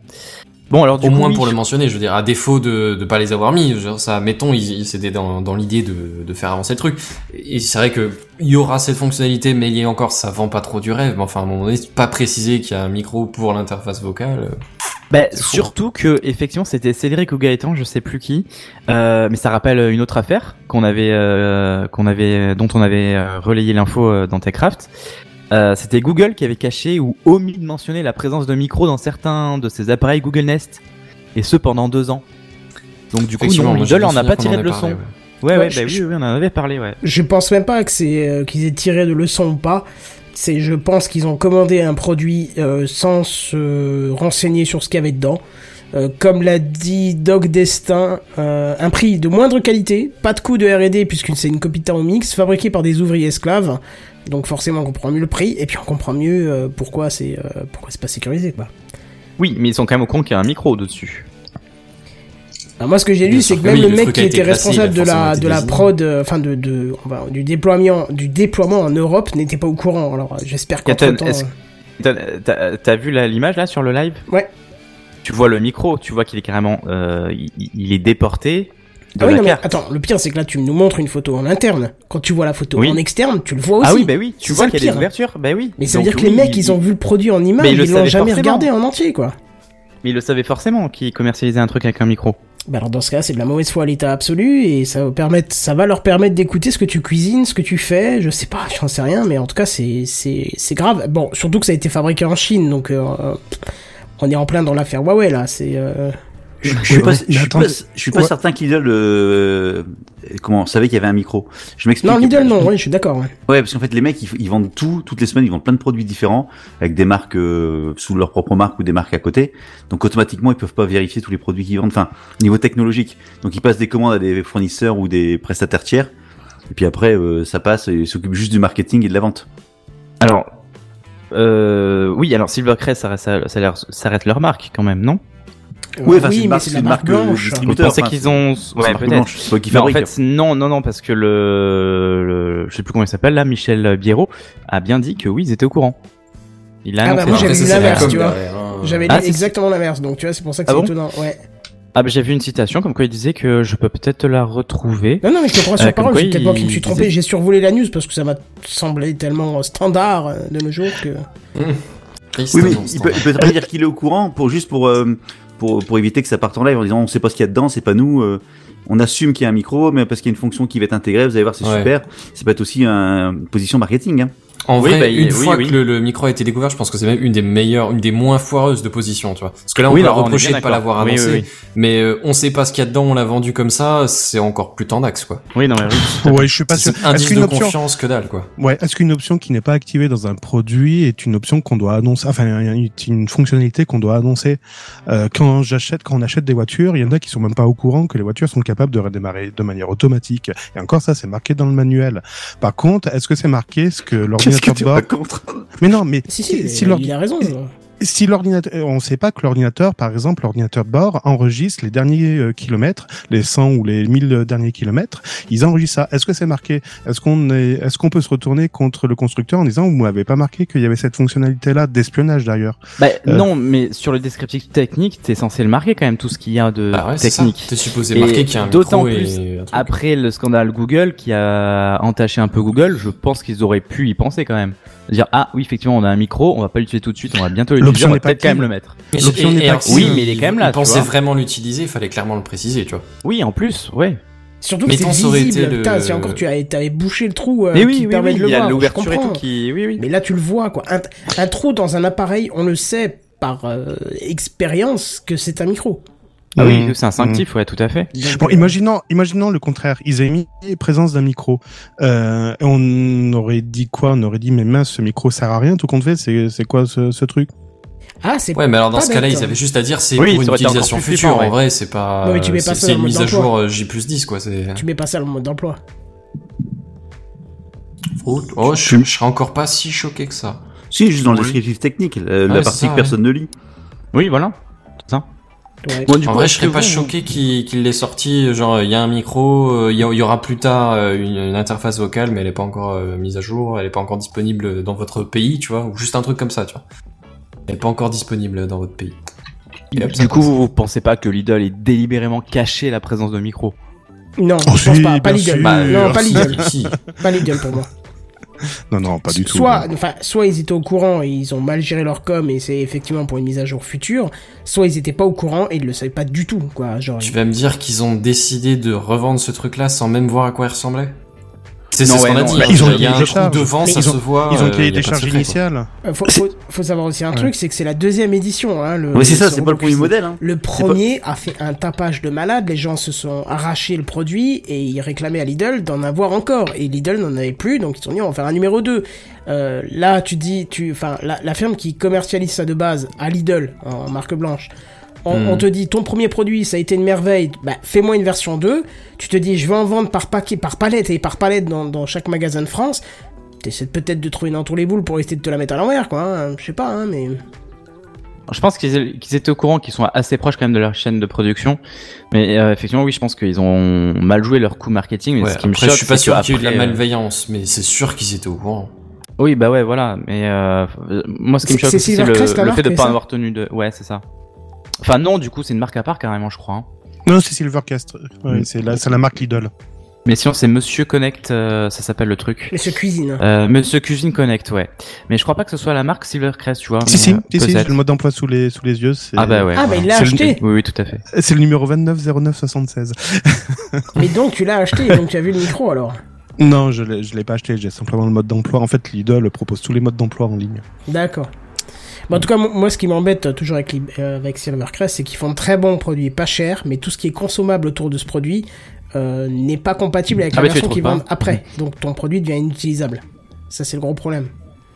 Bon alors du au coup, moins oui, pour le mentionner. Je veux dire, à défaut de de pas les avoir mis, genre ça, mettons, ils, ils c'était dans dans l'idée de de faire avancer le truc. Et c'est vrai que il y aura cette fonctionnalité, mais il y a encore, ça vend pas trop du rêve. Mais enfin, à un moment donné, c'est pas préciser qu'il y a un micro pour l'interface vocale. Bah, surtout que effectivement c'était Cédric ou Gaëtan, je sais plus qui, euh, mais ça rappelle une autre affaire qu'on avait, euh, qu'on avait, dont on avait euh, relayé l'info euh, dans Techcraft. Euh, c'était Google qui avait caché ou omis de mentionner la présence de micros dans certains de ses appareils Google Nest, et ce pendant deux ans. Donc du coup, non, vu en a pas tiré de leçon. ouais. Ouais, Ouais, ouais, je- bah oui, oui, on en avait parlé, ouais. Je pense même pas que c'est euh, qu'ils aient tiré de leçons ou pas. C'est, je pense qu'ils ont commandé un produit euh, sans se renseigner sur ce qu'il y avait dedans. Euh, comme l'a dit Doc Destin, euh, un prix de moindre qualité, pas de coût de R&D puisque c'est une copie Thermomix, fabriquée par des ouvriers esclaves. Donc forcément on comprend mieux le prix et puis on comprend mieux euh, pourquoi c'est euh, pourquoi c'est pas sécurisé quoi. Oui, mais ils sont quand même au courant qu'il y a un micro dessus. Alors moi, ce que j'ai lu, c'est que même oui, le le mec qui était responsable de la de la prod, euh, enfin de de enfin, du déploiement du déploiement en Europe n'était pas au courant. Alors j'espère Captain, temps. T'as- vu l'image là sur le live? Ouais. Tu vois le micro, tu vois qu'il est carrément, euh, il, il est déporté de Ah oui, la non, mais attends, le pire c'est que là tu nous montres une photo en interne. Quand tu vois la photo Oui. en externe, tu le vois aussi. ah oui, bah oui, tu vois qu'il y a des ouvertures, bah oui. Mais ça veut Donc dire que les mecs, il- ils ont vu le produit en image, Mais ils ils l'ont savaient jamais forcément. regardé en entier, quoi. Mais il le savait forcément qu'il commercialisait un truc avec un micro. Bah alors dans ce cas, c'est de la mauvaise foi à l'état absolu et ça va permettre, ça va leur permettre d'écouter ce que tu cuisines, ce que tu fais. Je sais pas, j'en sais rien, mais en tout cas c'est c'est c'est grave. Bon, surtout que ça a été fabriqué en Chine, donc euh, on est en plein dans l'affaire Huawei là. C'est euh, Je je suis pas, je Mais suis attends, pas, je suis pas ouais. certain que Lidl euh, comment savait qu'il y avait un micro. Je m'explique. non Lidl non, ouais, je suis d'accord. Ouais. Ouais, parce qu'en fait les mecs ils, ils vendent tout toutes les semaines, ils vendent plein de produits différents avec des marques euh, sous leur propre marque ou des marques à côté. Donc automatiquement ils peuvent pas vérifier tous les produits qu'ils vendent. Enfin niveau technologique. Donc ils passent des commandes à des fournisseurs ou des prestataires tiers. Et puis après euh, ça passe et ils s'occupent juste du marketing et de la vente. Alors, euh, oui, alors Silvercrest, ça, ça, ça, ça reste leur marque quand même, non? Oui, enfin, c'est oui, une mais marque- c'est c'est une marque marque, euh, blanche. pensez enfin, qu'ils ont, C'est ouais, peut-être. c'est en fait, non, non, non, parce que le, le je sais plus comment il s'appelle là, Michel Biérot, a bien dit que oui, ils étaient au courant. Il a Ah bah, moi, ça. j'avais c'est l'inverse, tu vois. hein. J'avais Ah, dit c'est- exactement l'inverse, donc tu vois, c'est pour ça que Ah c'est bon étonnant. Ouais. Ah bah j'ai vu une citation comme quoi il disait que je peux peut-être te la retrouver. Non, non, mais je te crois Euh, sur comme parole, c'est peut-être moi qui me suis trompé. disait- J'ai survolé la news parce que ça m'a semblé tellement standard euh, de nos jours que. Triste, Oui, mais il peut, il peut pas dire qu'il est au courant pour juste pour, euh, pour pour éviter que ça parte en live en disant on sait pas ce qu'il y a dedans, c'est pas nous. euh, on assume qu'il y a un micro, mais parce qu'il y a une fonction qui va être intégrée, vous allez voir, c'est Ouais. super. C'est peut être aussi un- une position marketing. Hein. En Oui, vrai, bah, une oui, fois oui. que le, le micro a été découvert, je pense que c'est même une des meilleures, une des moins foireuses de position, tu vois. Parce que là, on Oui, peut on est reprocher de pas l'avoir Oui, annoncé, oui, oui. mais euh, on sait pas ce qu'il y a dedans, on l'a vendu comme ça, c'est encore plus tendax, quoi. Oui, non mais oui. Ouais, je suis pas sûr. Indice qu'une de option, confiance que dalle, quoi. ouais, est-ce qu'une option qui n'est pas activée dans un produit est une option qu'on doit annoncer, enfin, une, une fonctionnalité qu'on doit annoncer? Euh, quand j'achète, quand on achète des voitures, il y en a qui sont même pas au courant que les voitures sont capables de redémarrer de manière automatique. Et encore ça, c'est marqué dans le manuel. Par contre, est-ce que c'est marqué ce que Que tu Mais non, mais Si, si, si il, a raison. Si l'ordinateur, on ne sait pas que l'ordinateur, par exemple, l'ordinateur de bord enregistre les derniers euh, kilomètres, les 100 ou les 1000 derniers kilomètres, ils enregistrent ça. Est-ce que c'est marqué? Est-ce qu'on est, est-ce qu'on peut se retourner contre le constructeur en disant vous m'avez pas marqué qu'il y avait cette fonctionnalité-là d'espionnage d'ailleurs? Bah Euh. non, mais sur le descriptif technique, t'es censé le marquer quand même tout ce qu'il y a de Bah ouais, technique. T'es supposé Et marquer qu'il y a un d'autant micro plus et. Après le scandale Google qui a entaché un peu Google, je pense qu'ils auraient pu y penser quand même. Dire ah oui effectivement on a un micro, on va pas l'utiliser tout de suite, on va bientôt l'utiliser, L'option n'est pas peut-être quand même le mettre. Et- l'option n'est pas. Oui, mais il est quand même là, Il tu pensait vois. vraiment l'utiliser, il fallait clairement le préciser, tu vois. Oui en plus, ouais. Surtout que Mais c'est tant ça aurait visible. été le- Putain, si encore tu avais, bouché le trou euh, mais qui oui, oui, permet oui, de le il y a l'ouverture et tout qui, oui oui. Mais là, tu le vois, quoi. Un, un trou dans un appareil, on le sait par euh, expérience que c'est un micro. Ah oui, Mmh. c'est instinctif, ouais, tout à fait. Donc, Bon, euh, imaginons, imaginons le contraire. Ils avaient mis présence d'un micro. Euh, on aurait dit quoi? On aurait dit mais mince, ce micro sert à rien. Tout compte fait, c'est c'est quoi ce, ce truc? Ah, c'est Ouais, mais alors dans ce cas-là, ils hein. avaient juste à dire c'est Oui, pour une utilisation future. flippant, En vrai, c'est pas. Mais tu mets pas c'est ça c'est dans une le mise mode à jour d'emploi. euh, J plus 10, quoi. C'est. Tu mets pas ça dans le mode d'emploi. Oh, oh, je, je serais encore pas si choqué que ça. Si, juste dans le descriptif technique, la, la partie ça, que personne ne lit. Oui, voilà. Ouais. Bon, du en coup, vrai, je serais pas vous- choqué qu'il l'ait sorti. Genre, il y a un micro, euh, il y, aura plus tard euh, une, une interface vocale, mais elle est pas encore euh, mise à jour, elle est pas encore disponible dans votre pays, tu vois, ou juste un truc comme ça, tu vois. Elle est pas encore disponible dans votre pays. Et Du coup, passe. vous, vous pensez pas que Lidl ait délibérément caché la présence de micro Non, Oh, je pense pas. Pas Lidl. non, pas Lidl. si. Pas Lidl pour moi. Non, non, pas du tout. soit, enfin, soit ils étaient au courant et ils ont mal géré leur com et c'est effectivement pour une mise à jour future, soit ils étaient pas au courant et ils le savaient pas du tout, quoi. Genre, Tu vas me dire qu'ils ont décidé de revendre ce truc-là sans même voir à quoi il ressemblait? C'est ce qu'on a dit. bah, hein. ils ont il y a un trou devant, ça se ont- voit. Ils ont euh, y a des charges initiales. Euh, faut, faut, faut savoir aussi un truc, c'est que c'est la deuxième édition, hein, le. Oui, c'est ça, c'est pas le premier modèle. Hein. Le premier a fait un tapage de malade, les gens se sont arrachés le produit et ils réclamaient à Lidl d'en avoir encore. Et Lidl n'en avait plus, donc ils se sont dit on va faire un numéro 2. Euh, là, tu dis, tu, enfin, la, la firme qui commercialise ça de base à Lidl, en marque blanche, on, Hmm. on te dit ton premier produit ça a été une merveille, bah, fais-moi une version 2. Tu te dis je vais en vendre par paquet, par palette et par palette dans, dans chaque magasin de France. T'essaies peut-être de trouver une entre les boules pour essayer de te la mettre à l'envers, quoi. hein. Je sais pas, hein, mais. Je pense qu'ils étaient au courant qu'ils sont assez proches quand même de leur chaîne de production. Mais euh, effectivement, oui, je pense qu'ils ont mal joué leur coup marketing. Mais Ouais, ce qui me choque, je suis pas c'est sûr qu'il y ait eu de la euh, malveillance, mais c'est sûr qu'ils étaient au courant. Oui, bah ouais, voilà. Mais euh, moi, ce qui me C'est- choque, c'est c'est le, le fait de c'est pas avoir tenu de. Ouais, c'est ça. Enfin non, du coup, c'est une marque à part carrément, je crois. hein. Non, c'est Silvercast. Ouais, Mm. c'est la, c'est la marque Lidl. Mais sinon, c'est Monsieur Connect, euh, ça s'appelle le truc. Mais ce cuisine. Euh, Monsieur Cuisine Connect, ouais. Mais je crois pas que ce soit la marque Silvercrest, tu vois. Si, mais, si, euh, si, si, j'ai peut-être. le mode d'emploi sous les, sous les yeux. c'est- Ah bah ouais. Ah, bah, il l'a C'est le- acheté. Oui, oui, tout à fait. C'est le numéro 290976. Mais donc tu l'as acheté, donc tu as vu le micro alors? Non, je l'ai, je l'ai pas acheté, j'ai simplement le mode d'emploi. En fait, Lidl propose tous les modes d'emploi en ligne. D'accord. Bon, en tout cas, mo- moi, ce qui m'embête euh, toujours avec, euh, avec Silvercrest, c'est qu'ils font de très bons produits pas chers, mais tout ce qui est consommable autour de ce produit euh, n'est pas compatible avec Ah la bah, version qu'ils vendent après. Donc ton produit devient inutilisable. Ça, c'est le gros problème.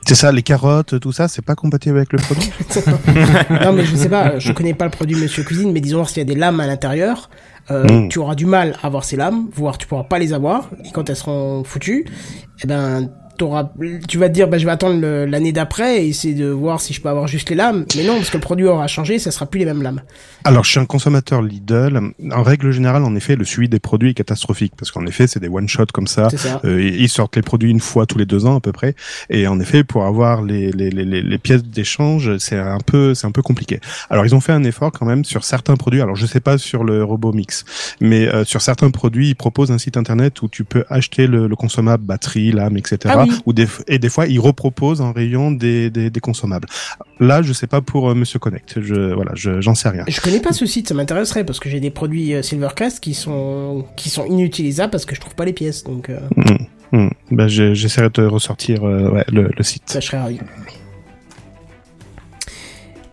C'est ça, les carottes, tout ça, c'est pas compatible avec le produit? Non, mais je sais pas, je connais pas le produit Monsieur Cuisine, mais disons, s'il y a des lames à l'intérieur, euh, Mm. tu auras du mal à avoir ces lames, voire tu pourras pas les avoir, et quand elles seront foutues, eh ben, t'auras, tu vas te dire, bah, je vais attendre l'année d'après et essayer de voir si je peux avoir juste les lames, mais non, parce que le produit aura changé, ça sera plus les mêmes lames. Alors, je suis un consommateur Lidl. En règle générale, en effet, le suivi des produits est catastrophique parce qu'en effet, c'est des one-shot comme ça. Ça. Euh, ils sortent les produits une fois tous les deux ans à peu près. Et en effet, pour avoir les, les, les, les- les pièces d'échange, c'est un peu c'est un peu compliqué. Alors ils ont fait un effort quand même sur certains produits. Alors je sais pas sur le robot mix, mais euh, sur certains produits, ils proposent un site internet où tu peux acheter le, le consommable, batterie, lame, etc. Ah oui. Ou des, et des fois, ils reproposent en rayon des, des, des consommables. Là, je sais pas pour euh, Monsieur Connect. Je voilà, je- j'en sais rien. Je connais pas ce site, ça m'intéresserait parce que j'ai des produits euh, Silvercrest qui sont qui sont inutilisables parce que je trouve pas les pièces, donc euh, Hmm. Ben, j'ai- j'essaierai de te ressortir euh, ouais, le, le site. ça je serais ravi.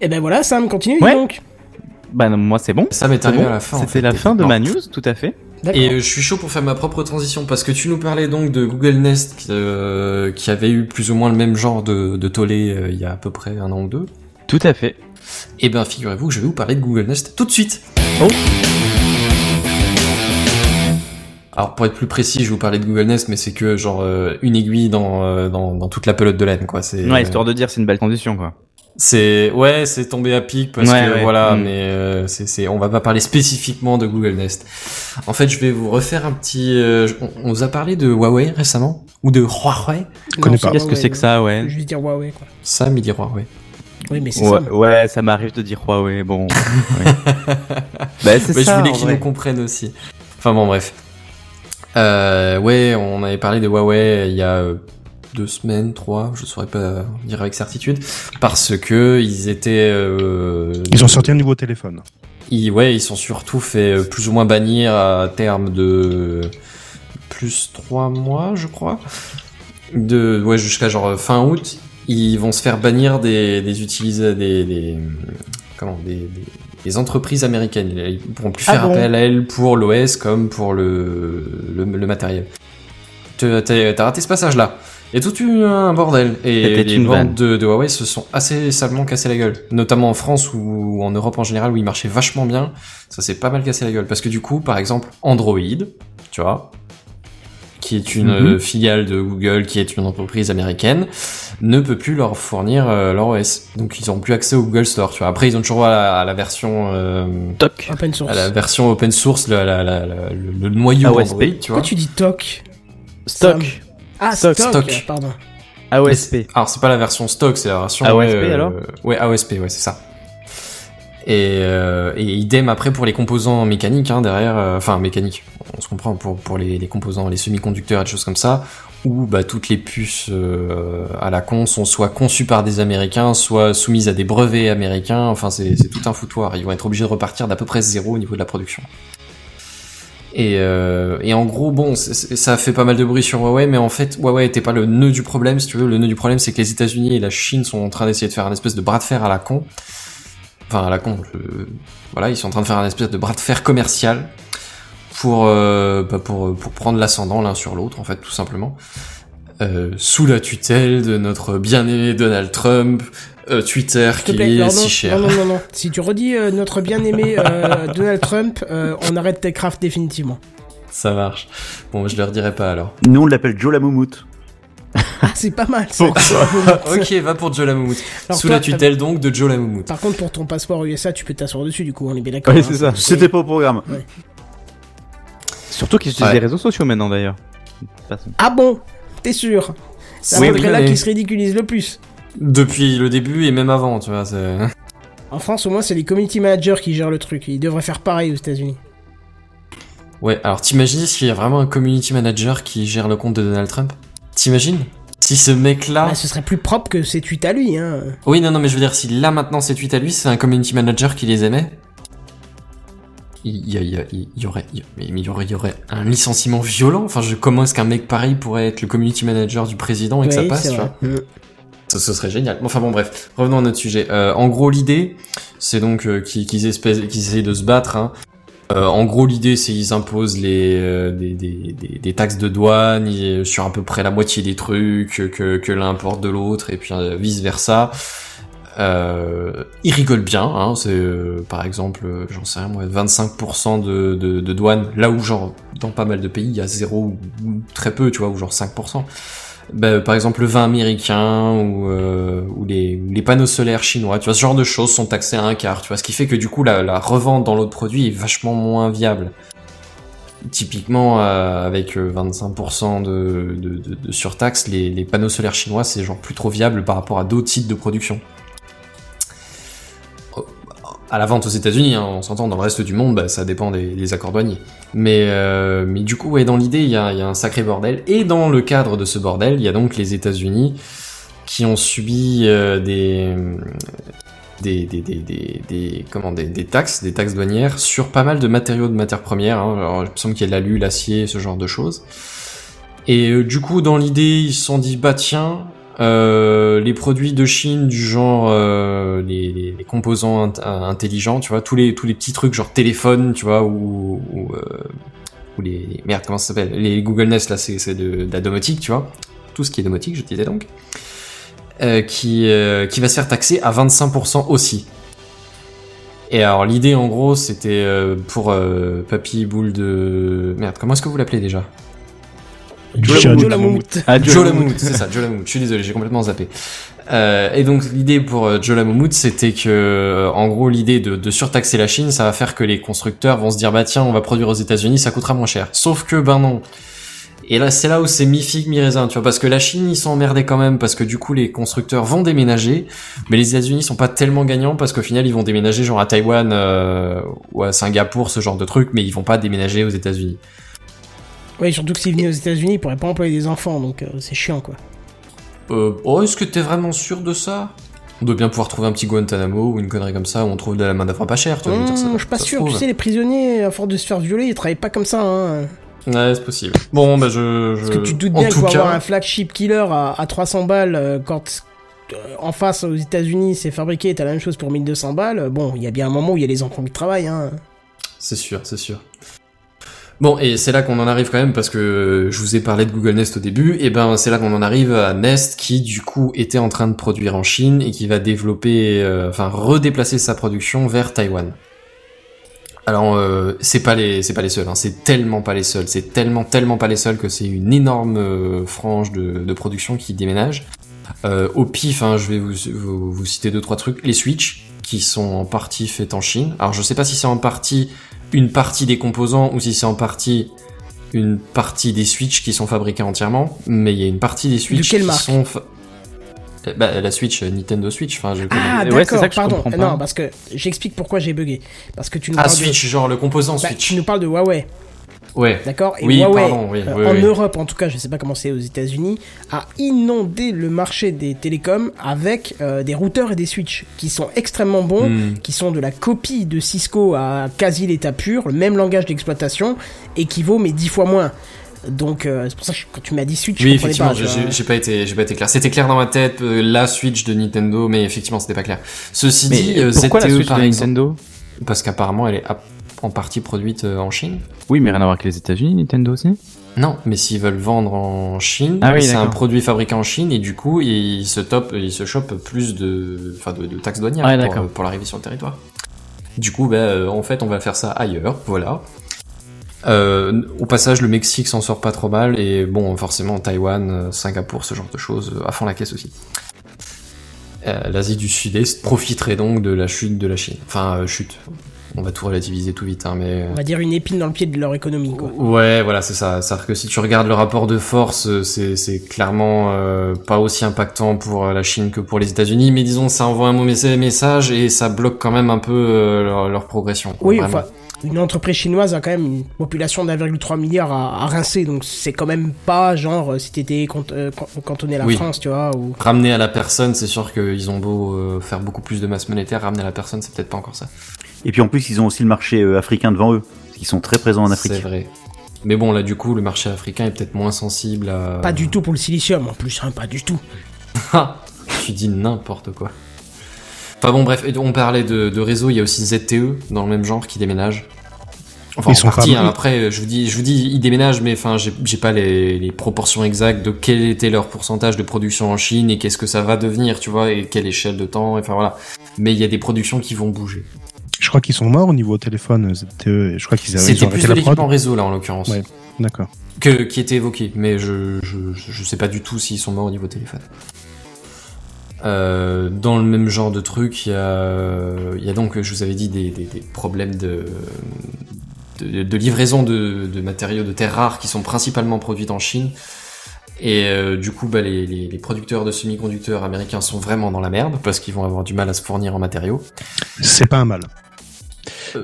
Et ben voilà, Sam, continue Ouais. donc. Non, moi c'est bon. Ça m'est arrivé bon. à la fin. en C'était fait, la fin de ma news, tout à fait. Et euh, je suis chaud pour faire ma propre transition parce que tu nous parlais donc de Google Nest qui, euh, qui avait eu plus ou moins le même genre de, de tollé euh, il y a à peu près un an ou deux. Tout à fait. Et ben figurez-vous que je vais vous parler de Google Nest tout de suite. Oh. Alors pour être plus précis, je vais vous parler de Google Nest, mais c'est que genre euh, une aiguille dans, euh, dans dans toute la pelote de laine quoi. C'est Ouais, histoire de dire, c'est une belle transition, quoi. C'est ouais, c'est tombé à pic parce Ouais, que ouais. voilà, Mm. mais euh, c'est c'est on va pas parler spécifiquement de Google Nest. En fait, je vais vous refaire un petit. euh, on, on vous a parlé de Huawei récemment? Ou de Huawei? Je connais pas. Qu'est-ce que c'est que ça, ouais? Je vais juste dire Huawei quoi. Ça, il dit Huawei. Oui, mais c'est Ouais, ça. ouais, ça m'arrive de dire Huawei, bon. ouais. bah, c'est je voulais qu'ils nous comprennent aussi. Enfin bon, bref. Euh, ouais, on avait parlé de Huawei il y a euh, deux semaines, trois, je saurais pas dire avec certitude, parce que ils étaient. euh, Ils ont sorti un nouveau téléphone. Ils, ouais, ils sont surtout fait euh, plus ou moins bannir à terme de plus trois mois, je crois. De, ouais, jusqu'à genre fin août, ils vont se faire bannir des, des utilisateurs, des, des, comment, des, des, entreprises américaines. Ils pourront plus Ah faire bon appel à elles pour l'OS comme pour le, le, le matériel. T'as t'as raté ce passage-là. Et tout eu un bordel. Et les une ventes de, de Huawei se sont assez salement cassé la gueule. Notamment en France ou en Europe en général où ils marchaient vachement bien. Ça s'est pas mal cassé la gueule. Parce que du coup, par exemple, Android, tu vois, qui est une Mhm. filiale de Google, qui est une entreprise américaine, ne peut plus leur fournir euh, leur OS. Donc ils ont plus accès au Google Store, tu vois. Après, ils ont toujours à la, à la version, euh, Toc. Open source. à la version open source, la, la, la- la- le, le noyau. Android, tu vois. Pourquoi tu dis TOC? Stock. Ah, Stock, stock, stock. pardon. AOSP. Alors c'est pas la version stock, c'est la version AOSP, ouais, euh, alors Ouais, AOSP, ouais, c'est ça. Et, euh, et idem après pour les composants mécaniques hein, derrière, euh, enfin mécaniques, on se comprend pour pour les, les composants, les semi-conducteurs et des choses comme ça, où bah toutes les puces euh, à la con sont soit conçues par des Américains, soit soumises à des brevets américains. Enfin c'est c'est tout un foutoir. Ils vont être obligés de repartir d'à peu près zéro au niveau de la production. Et, euh, et en gros, bon, ça fait pas mal de bruit sur Huawei, mais en fait, Huawei était pas le nœud du problème, si tu veux. Le nœud du problème, c'est que les États-Unis et la Chine sont en train d'essayer de faire un espèce de bras de fer à la con. Enfin, à la con. Voilà, ils sont en train de faire un espèce de bras de fer commercial pour euh, bah, pour pour prendre l'ascendant l'un sur l'autre, en fait, tout simplement. Euh, sous la tutelle de notre bien-aimé Donald Trump, euh, Twitter qui plaît, est non, si cher. non, non, non, non. Si tu redis euh, notre bien-aimé euh, Donald Trump, euh, on arrête Techcraft définitivement. Ça marche. Bon, je le redirai pas alors. Nous, on l'appelle Joe la moumoute. Ah, c'est pas mal ça. ok, va pour Joe Lamoumout. Alors Sous toi, la tutelle donc de Joe Lamoumout. Par contre, pour ton passeport USA, tu peux t'asseoir dessus, du coup, on est bien d'accord. Ouais, hein. c'est ça. C'était pas au programme. Surtout qu'ils utilisent Ouais. les réseaux sociaux maintenant d'ailleurs. Ah bon? T'es sûr? C'est Oui, à peu près oui, là mais- qui se ridiculise le plus. Depuis le début et même avant, tu vois. En France, au moins, c'est les community managers qui gèrent le truc. Ils devraient faire pareil aux États-Unis. Ouais, alors t'imagines s'il y a vraiment un community manager qui gère le compte de Donald Trump? T'imagines? Si ce mec-là... Bah, ce serait plus propre que ces tweets à lui, hein. Oui, non, non, mais je veux dire, si là maintenant c'est tweets à lui, c'est un community manager qui les aimait, il y, a- il y a- il y aurait, il y a- mais il y aurait, il y aurait un licenciement violent? Enfin, je, comment est-ce qu'un mec pareil pourrait être le community manager du président et que ça passe, tu vois? Mm. Ce, serait génial. Enfin bon, bref, revenons à notre sujet. Euh, en gros, l'idée, c'est donc euh, qu'ils espècent- qu'ils essayent de se battre. Hein. Euh, en gros, l'idée, c'est qu'ils imposent les euh, des, des, des, des taxes de douane ils- sur à peu près la moitié des trucs que, que l'un importe de l'autre, et puis vice versa. Euh, ils rigolent bien, hein, c'est euh, par exemple, euh, j'en sais rien moi, 25% de, de, de douane, là où genre dans pas mal de pays il y a zéro ou très peu, tu vois, ou genre 5%. Bah, par exemple le vin américain ou, euh, ou, les, panneaux solaires chinois, tu vois, ce genre de choses sont taxées à un quart, tu vois, ce qui fait que du coup la, revente dans l'autre produit est vachement moins viable. Typiquement, euh, avec euh, 25% de, de, surtaxe, les, panneaux solaires chinois c'est genre plus trop viable par rapport à d'autres sites de production. À la vente aux États-Unis, hein, on s'entend, dans le reste du monde, bah, ça dépend des, accords douaniers. Mais, euh, mais du coup, dans l'idée, il y a, un sacré bordel. Et dans le cadre de ce bordel, il y a donc les États-Unis qui ont subi euh, des, des, des, des, comment, des, taxes, des taxes douanières sur pas mal de matériaux de matières premières. Hein. Il me semble qu'il y a de l'alu, l'acier, ce genre de choses. Et euh, du coup, dans l'idée, ils se sont dit, bah tiens, euh, les produits de Chine du genre euh, les, composants int- intelligents, tu vois, tous les tous les petits trucs genre téléphone, tu vois, ou euh, les merde comment ça s'appelle, les Google Nest là, c'est de, la domotique, tu vois, tout ce qui est domotique, je disais donc, euh, qui euh, qui va se faire taxer à 25% aussi. Et alors l'idée en gros c'était euh, pour euh, Papy Boule de merde, comment est-ce que vous l'appelez déjà? Joe Lamoumout. Ah, Joe Lamoumout, c'est ça, Joe Lamoumout. Je suis désolé, j'ai complètement zappé. Euh, et donc l'idée pour euh, Joe Lamoumout, c'était que, euh, en gros, l'idée de, de surtaxer la Chine, ça va faire que les constructeurs vont se dire, bah tiens, on va produire aux États-Unis, ça coûtera moins cher. Sauf que, ben non. Et là, c'est là où c'est mi figue mi raisin, tu vois, parce que la Chine, ils sont emmerdés quand même, parce que du coup, les constructeurs vont déménager, mais les États-Unis sont pas tellement gagnants, parce qu'au final, ils vont déménager genre à Taïwan euh, ou à Singapour, ce genre de truc, mais ils vont pas déménager aux États-Unis. Oui, surtout que s'il venait aux États-Unis, il pourrait pas employer des enfants, donc euh, c'est chiant quoi. Euh, oh, est-ce que t'es vraiment sûr de ça? On doit bien pouvoir trouver un petit Guantanamo ou une connerie comme ça où on trouve de la main d'œuvre pas chère, tu vois, Hum, je suis pas ça sûr, tu sais, les prisonniers, à force de se faire violer, ils travaillent pas comme ça, hein. Ouais, c'est possible. Bon, bah je... je... Parce que tu te doutes en bien pour cas, avoir un flagship killer à, à 300 balles, euh, quand euh, en face aux États-Unis c'est fabriqué, t'as la même chose pour 1200 balles, bon, il y a bien un moment où il y a les enfants qui travaillent, hein. c'est sûr, c'est sûr. Bon, et c'est là qu'on en arrive quand même parce que je vous ai parlé de Google Nest au début, et ben c'est là qu'on en arrive à Nest qui du coup était en train de produire en Chine et qui va développer, euh, enfin redéplacer sa production vers Taïwan. Alors euh, c'est pas les c'est pas les seuls, hein, c'est tellement pas les seuls, c'est tellement tellement pas les seuls que c'est une énorme euh, frange de, de production qui déménage. Euh, au pif, hein, je vais vous, vous, vous citer deux trois trucs. Les Switch qui sont en partie faits en Chine. Alors je sais pas si c'est en partie une partie des composants ou si c'est en partie une partie des Switch qui sont fabriqués entièrement, mais il y a une partie des Switch quelle qui marque sont fa- Bah, la Switch, euh, Nintendo Switch, enfin, je connais. Ah, Ouais, c'est d'accord, je pardon. comprends pas. Non, parce que j'explique pourquoi j'ai bugué. Parce que tu nous Ah, parles Switch, genre le composant de... bah, Switch. tu nous parles de Huawei, Ouais. d'accord Et Oui, Huawei, pardon, oui, euh, oui, en oui. Europe en tout cas, je sais pas comment c'est aux États-Unis, a inondé le marché des télécoms avec euh, des routeurs et des switches qui sont extrêmement bons, Hmm. qui sont de la copie de Cisco à quasi l'état pur, le même langage d'exploitation, et qui vaut mais dix fois moins. Donc euh, c'est pour ça que quand tu m'as dit Switch, Oui, je effectivement, j'ai pas été, j'ai pas été clair. C'était clair dans ma tête, euh, la Switch de Nintendo, mais effectivement, c'était pas clair. Ceci Mais dit, pourquoi la ZTE, Switch par de exemple, Nintendo? parce qu'apparemment, elle est en partie produite euh, en Chine. Oui, mais rien à voir avec les États-Unis, Nintendo aussi? Non, mais s'ils veulent vendre en Chine, Ah oui, c'est un produit fabriqué en Chine et du coup, ils se topent, ils se chopent plus de, enfin, de, de taxes douanières Ouais, pour, pour l'arrivée sur le territoire. Du coup, bah, en fait, on va faire ça ailleurs, voilà. Euh, au passage, le Mexique s'en sort pas trop mal et bon, forcément, Taïwan, Singapour, ce genre de choses, à fond la caisse aussi. Euh, L'Asie du Sud-Est profiterait donc de la chute de la Chine. Enfin, euh, chute. On va tout relativiser tout vite, hein, mais. On va dire une épine dans le pied de leur économie, quoi. Ouais, voilà, c'est ça. C'est-à-dire que si tu regardes le rapport de force, euh, c'est clairement euh, pas aussi impactant pour euh, la Chine que pour les États-Unis, mais disons, ça envoie un mauvais message et ça bloque quand même un peu euh, leur, leur progression. quoi, Oui, enfin, une entreprise chinoise a quand même une population d'1,3 milliard à, à rincer, donc c'est quand même pas genre si t'étais euh, cantonné à la Oui. France, tu vois, ou... Ramener à la personne, c'est sûr qu'ils ont beau euh, faire beaucoup plus de masse monétaire, ramener à la personne, c'est peut-être pas encore ça. Et puis en plus, ils ont aussi le marché euh, africain devant eux. Parce qu'ils sont très présents en Afrique. C'est vrai. Mais bon, là, du coup, le marché africain est peut-être moins sensible à. Pas du tout pour le silicium, en plus, hein, pas du tout. Ah, tu dis n'importe quoi. Enfin bon, bref, on parlait de, de réseau, il y a aussi ZTE dans le même genre qui déménage. Enfin, Ils en sont partie, hein, après, je vous dis, je vous dis, ils déménagent, mais enfin, j'ai j'ai pas les, les proportions exactes de quel était leur pourcentage de production en Chine et qu'est-ce que ça va devenir, tu vois, et quelle échelle de temps, enfin voilà. Mais il y a des productions qui vont bouger. Je crois qu'ils sont morts au niveau téléphone, ZTE, je crois qu'ils avaient C'était plus de l'équipement réseau, là, en l'occurrence. Ouais. D'accord. que, qui était évoqué, mais je, je, je sais pas du tout s'ils sont morts au niveau téléphone. Euh, dans le même genre de truc, il y a, il y a donc, je vous avais dit, des, des, des problèmes de, de, de livraison de, de matériaux de terres rares qui sont principalement produits en Chine. Et euh, du coup, bah, les, les, les producteurs de semi-conducteurs américains sont vraiment dans la merde parce qu'ils vont avoir du mal à se fournir en matériaux. C'est pas un mal.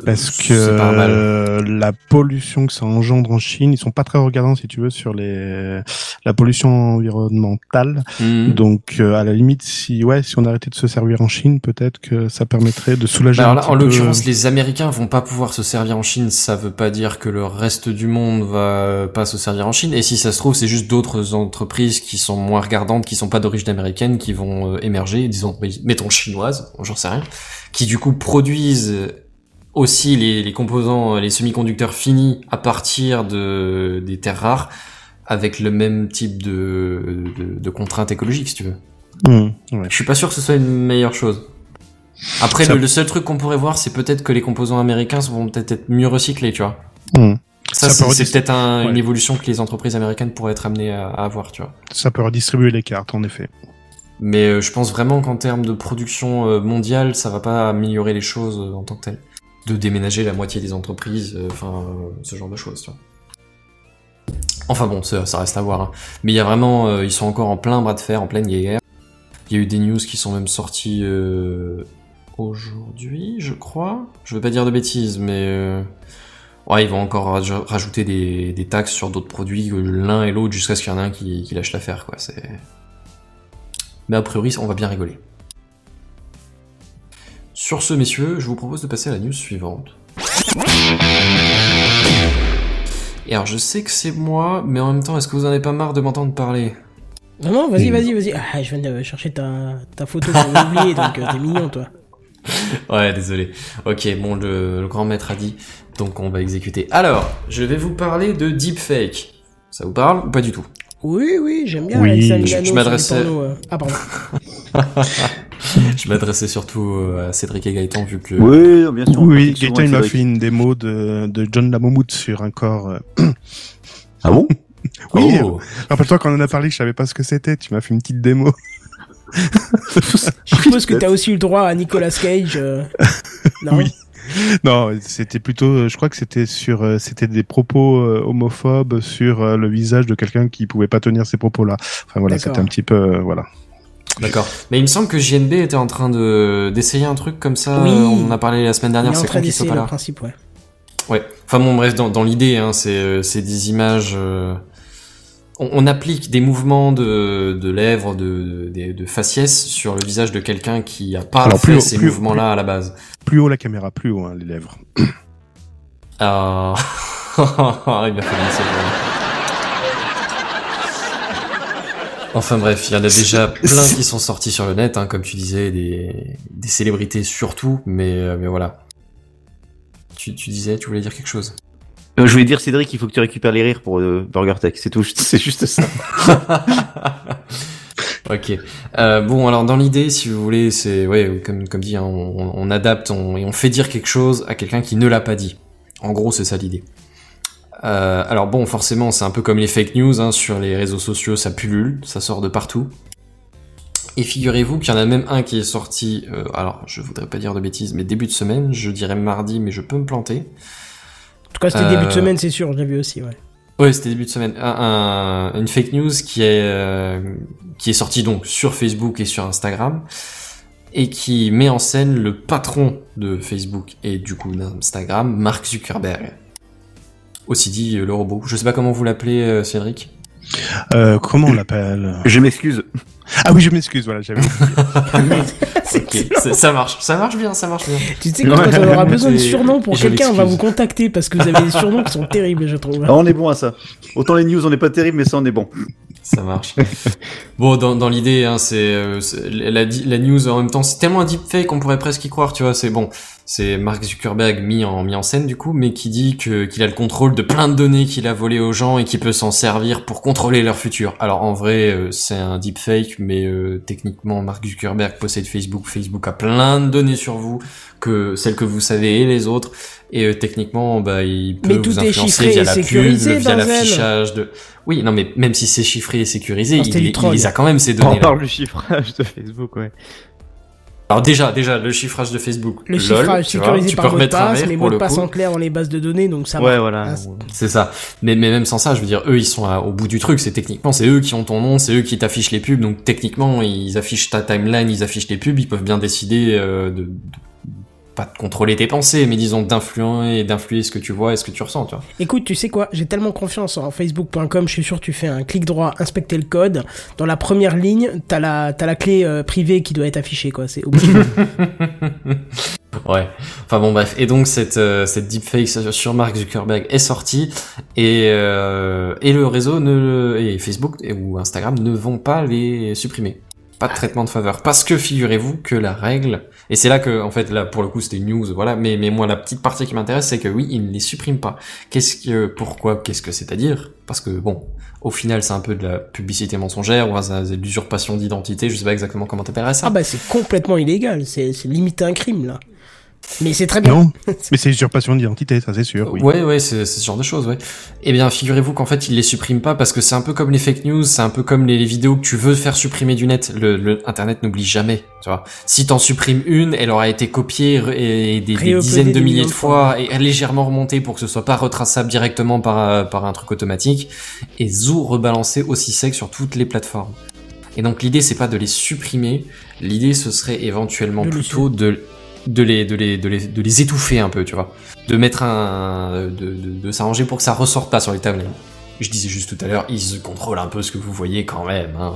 Parce que pas mal. la pollution que ça engendre en Chine, ils sont pas très regardants si tu veux sur les la pollution environnementale. Mhm. Donc euh, à la limite, si ouais, si on arrêtait de se servir en Chine, peut-être que ça permettrait de soulager. Bah, alors là, en peu- l'occurrence, les Américains vont pas pouvoir se servir en Chine. Ça veut pas dire que le reste du monde va pas se servir en Chine. Et si ça se trouve, c'est juste d'autres entreprises qui sont moins regardantes, qui sont pas d'origine américaine, qui vont euh, émerger. Disons, mettons chinoises, j'en sais rien, qui du coup produisent aussi les, les composants, les semi-conducteurs finis à partir de des terres rares, avec le même type de, de, de contraintes écologiques, si tu veux. Mmh, ouais. Je suis pas sûr que ce soit une meilleure chose. Après, le, le seul truc qu'on pourrait voir, c'est peut-être que les composants américains vont peut-être être mieux recyclés, tu vois. Mmh. Ça, Ça c'est peut peut-être un- une évolution que les entreprises américaines pourraient être amenées à, à avoir, tu vois. Ça peut redistribuer les cartes, en effet. Mais euh, je pense vraiment qu'en termes de production euh, mondiale, ça va pas améliorer les choses euh, en tant que tel. De déménager la moitié des entreprises, euh, enfin, euh, ce genre de choses. Enfin bon, ça, reste à voir. hein. Mais il y a vraiment, euh, ils sont encore en plein bras de fer, en pleine guerre. Il y a eu des news qui sont même sorties aujourd'hui, je crois. Je veux pas dire de bêtises, mais ils vont encore raj- rajouter des, taxes sur d'autres produits, l'un et l'autre, jusqu'à ce qu'il y en ait un qui, lâche l'affaire, quoi. Mais a priori, on va bien rigoler. Sur ce, messieurs, je vous propose de passer à la news suivante. Et alors, je sais que c'est moi, mais en même temps, est-ce que vous en avez pas marre de m'entendre parler? Non, non, vas-y, vas-y, vas-y. Ah, je viens de chercher ta, ta photo pour l'oublier, donc euh, t'es mignon, toi. Ouais, désolé. Ok, bon, le, le grand maître a dit, donc on va exécuter. Alors, je vais vous parler de deepfake. Ça vous parle ou pas du tout? Oui, oui, j'aime bien Oui. Je- m'adressais- euh. Ah, pardon. Je m'adressais surtout euh, à Cédric et Gaëtan, vu que... Oui, bien sûr. Oui, Gaëtan il m'a fait une démo de, de John Lamomoute sur un corps. euh, Ah bon? Oui, Oh. Rappelle-toi quand on en a parlé, je savais pas ce que c'était. Tu m'as fait une petite démo. Je suppose que t'as aussi eu le droit à Nicolas Cage. euh, Non? Oui. Non, c'était plutôt, euh, je crois que c'était sur, euh, c'était des propos euh, homophobes sur euh, le visage de quelqu'un qui pouvait pas tenir ces propos-là. Enfin voilà, c'était un petit peu, euh, voilà. D'accord. Mais il me semble que JNB était en train de d'essayer un truc comme ça. Oui. On en a parlé la semaine Il dernière. est en C'est train con qu'il soit d'essayer pas le là. principe, ouais. Ouais. Enfin bon, bref, dans, dans l'idée, hein, c'est euh, c'est des images. euh, on, on applique des mouvements de, de lèvres, de, de, de faciès sur le visage de quelqu'un qui a pas Alors, fait plus haut- ces mouvements-là à la base. Plus haut la caméra, plus haut, hein, les lèvres. Ah. il m'a fait lancer, Enfin bref, il y en a déjà plein qui sont sortis sur le net, hein, comme tu disais, des, des célébrités surtout, mais, euh, mais voilà. Tu, tu disais, tu voulais dire quelque chose? Euh, je voulais dire, Cédric, il faut que tu récupères les rires pour euh, Burger Tech. C'est tout, c'est juste ça. Ok. Euh, bon, alors dans l'idée, si vous voulez, c'est ouais, comme comme dit, hein, on, on adapte on, et on fait dire quelque chose à quelqu'un qui ne l'a pas dit. En gros, c'est ça l'idée. Euh, alors bon, forcément, c'est un peu comme les fake news hein, sur les réseaux sociaux, ça pullule, ça sort de partout. Et figurez-vous qu'il y en a même un qui est sorti. euh, alors, je voudrais pas dire de bêtises, mais début de semaine, je dirais mardi, mais je peux me planter. En tout cas, c'était Euh, début de semaine, c'est sûr, je l'ai vu aussi, ouais. Ouais, c'était début de semaine. Un, un- une fake news qui est euh, qui est sortie donc sur Facebook et sur Instagram et qui met en scène le patron de Facebook et du coup d'Instagram, Mark Zuckerberg. Aussi dit euh, le robot. Je sais pas comment vous l'appelez, euh, Cédric. Euh, comment on l'appelle Je m'excuse. Ah oui, je m'excuse, voilà, j'avais. Ça- marche, ça marche bien, ça marche bien. Tu sais que quand on aura besoin de surnoms pour quelqu'un, on va vous contacter parce que vous avez des surnoms qui sont terribles, je trouve. Ah, on est bon à ça. Autant les news, on n'est pas terrible, mais ça, on est bon. Ça marche. bon, dans, dans l'idée, hein, c'est euh, la, la news en même temps, c'est tellement un deepfake qu'on pourrait presque y croire, tu vois. C'est bon, c'est Mark Zuckerberg mis en mis en scène du coup, mais qui dit que qu'il a le contrôle de plein de données qu'il a volées aux gens et qui peut s'en servir pour contrôler leur futur. Alors en vrai, euh, c'est un deepfake, mais euh, techniquement, Mark Zuckerberg possède Facebook. Facebook a plein de données sur vous, que celles que vous savez et les autres. Et euh, techniquement, bah, il peut Mais vous tout est influencer chiffré via la sécurisé, pub, via l'affichage de. Oui, non, mais même si c'est chiffré et sécurisé, il, les a quand même ces On données-là. parle du chiffrage de Facebook, ouais. Alors déjà, déjà, le chiffrage de Facebook. Le lol, chiffrage tu sécurisé tu par mot de passe, mais mot de passe en clair dans les bases de données, donc ça Ouais, va. voilà. Ah, c'est- C'est ça. Mais, mais même sans ça, je veux dire, eux, ils sont à- au bout du truc. C'est techniquement, c'est eux qui ont ton nom, c'est eux qui t'affichent les pubs. Donc techniquement, ils affichent ta timeline, ils affichent les pubs. Ils peuvent bien décider euh, de, de- pas de contrôler tes pensées, mais disons d'influer, d'influer ce que tu vois et ce que tu ressens. Tu vois. Écoute, tu sais quoi J'ai tellement confiance en facebook.com, je suis sûr que tu fais un clic droit, inspecter le code. Dans la première ligne, t'as la, t'as la clé euh, privée qui doit être affichée, quoi. C'est obligé. Ouais. Enfin bon bref. Et donc cette euh, cette deepfake sur Mark Zuckerberg est sortie et euh, et le réseau ne et Facebook ou Instagram ne vont pas les supprimer. Pas de traitement de faveur parce que figurez-vous que la règle et c'est là que en fait là pour le coup c'était une news voilà mais mais moi la petite partie qui m'intéresse c'est que oui ils ne les suppriment pas. Qu'est-ce que pourquoi qu'est-ce que c'est à dire? Parce que bon au final c'est un peu de la publicité mensongère ou de l'usurpation d'identité je sais pas exactement comment t'appellerais ça. ah bah c'est complètement illégal, c'est c'est limite un crime, là. Mais c'est très bien. Non, mais c'est usurpation d'identité, ça c'est sûr, oui. Ouais, ouais, c'est ce genre de choses, ouais. Eh bien, figurez-vous qu'en fait, ils les suppriment pas parce que c'est un peu comme les fake news, c'est un peu comme les, les vidéos que tu veux faire supprimer du net. Le, le Internet n'oublie jamais, tu vois. Si t'en supprimes une, elle aura été copiée et des, dizaines de milliers de de fois et légèrement remontée pour que ce soit pas retraçable directement par, euh, par un truc automatique et zou rebalancé aussi sec sur toutes les plateformes. Et donc l'idée c'est pas de les supprimer, l'idée ce serait éventuellement De plutôt de de les, de, les, de, les, de les étouffer un peu, tu vois. De mettre un. de, de, de s'arranger pour que ça ressorte pas sur les timelines. Je disais juste tout à l'heure, ils se contrôlent un peu ce que vous voyez quand même. Hein.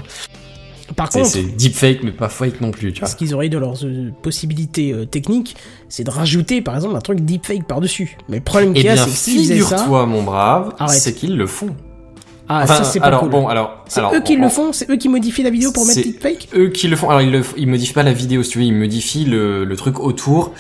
Par C'est contre, c'est deepfake, mais pas fake non plus, tu vois. ce qu'ils auraient de leurs euh, possibilités euh, techniques, c'est de rajouter, par exemple, un truc deepfake par-dessus. Mais le problème Eh qu'il y a, c'est que figure-toi, mon brave, c'est qu'ils le font. Ah, Enfin, ça, c'est pas alors, cool. bon, alors. c'est alors, eux qui on- le font C'est eux qui modifient la vidéo pour mettre deepfake eux qui le font. Alors ils, le, ils modifient pas la vidéo, si tu veux, ils modifient le, le truc autour.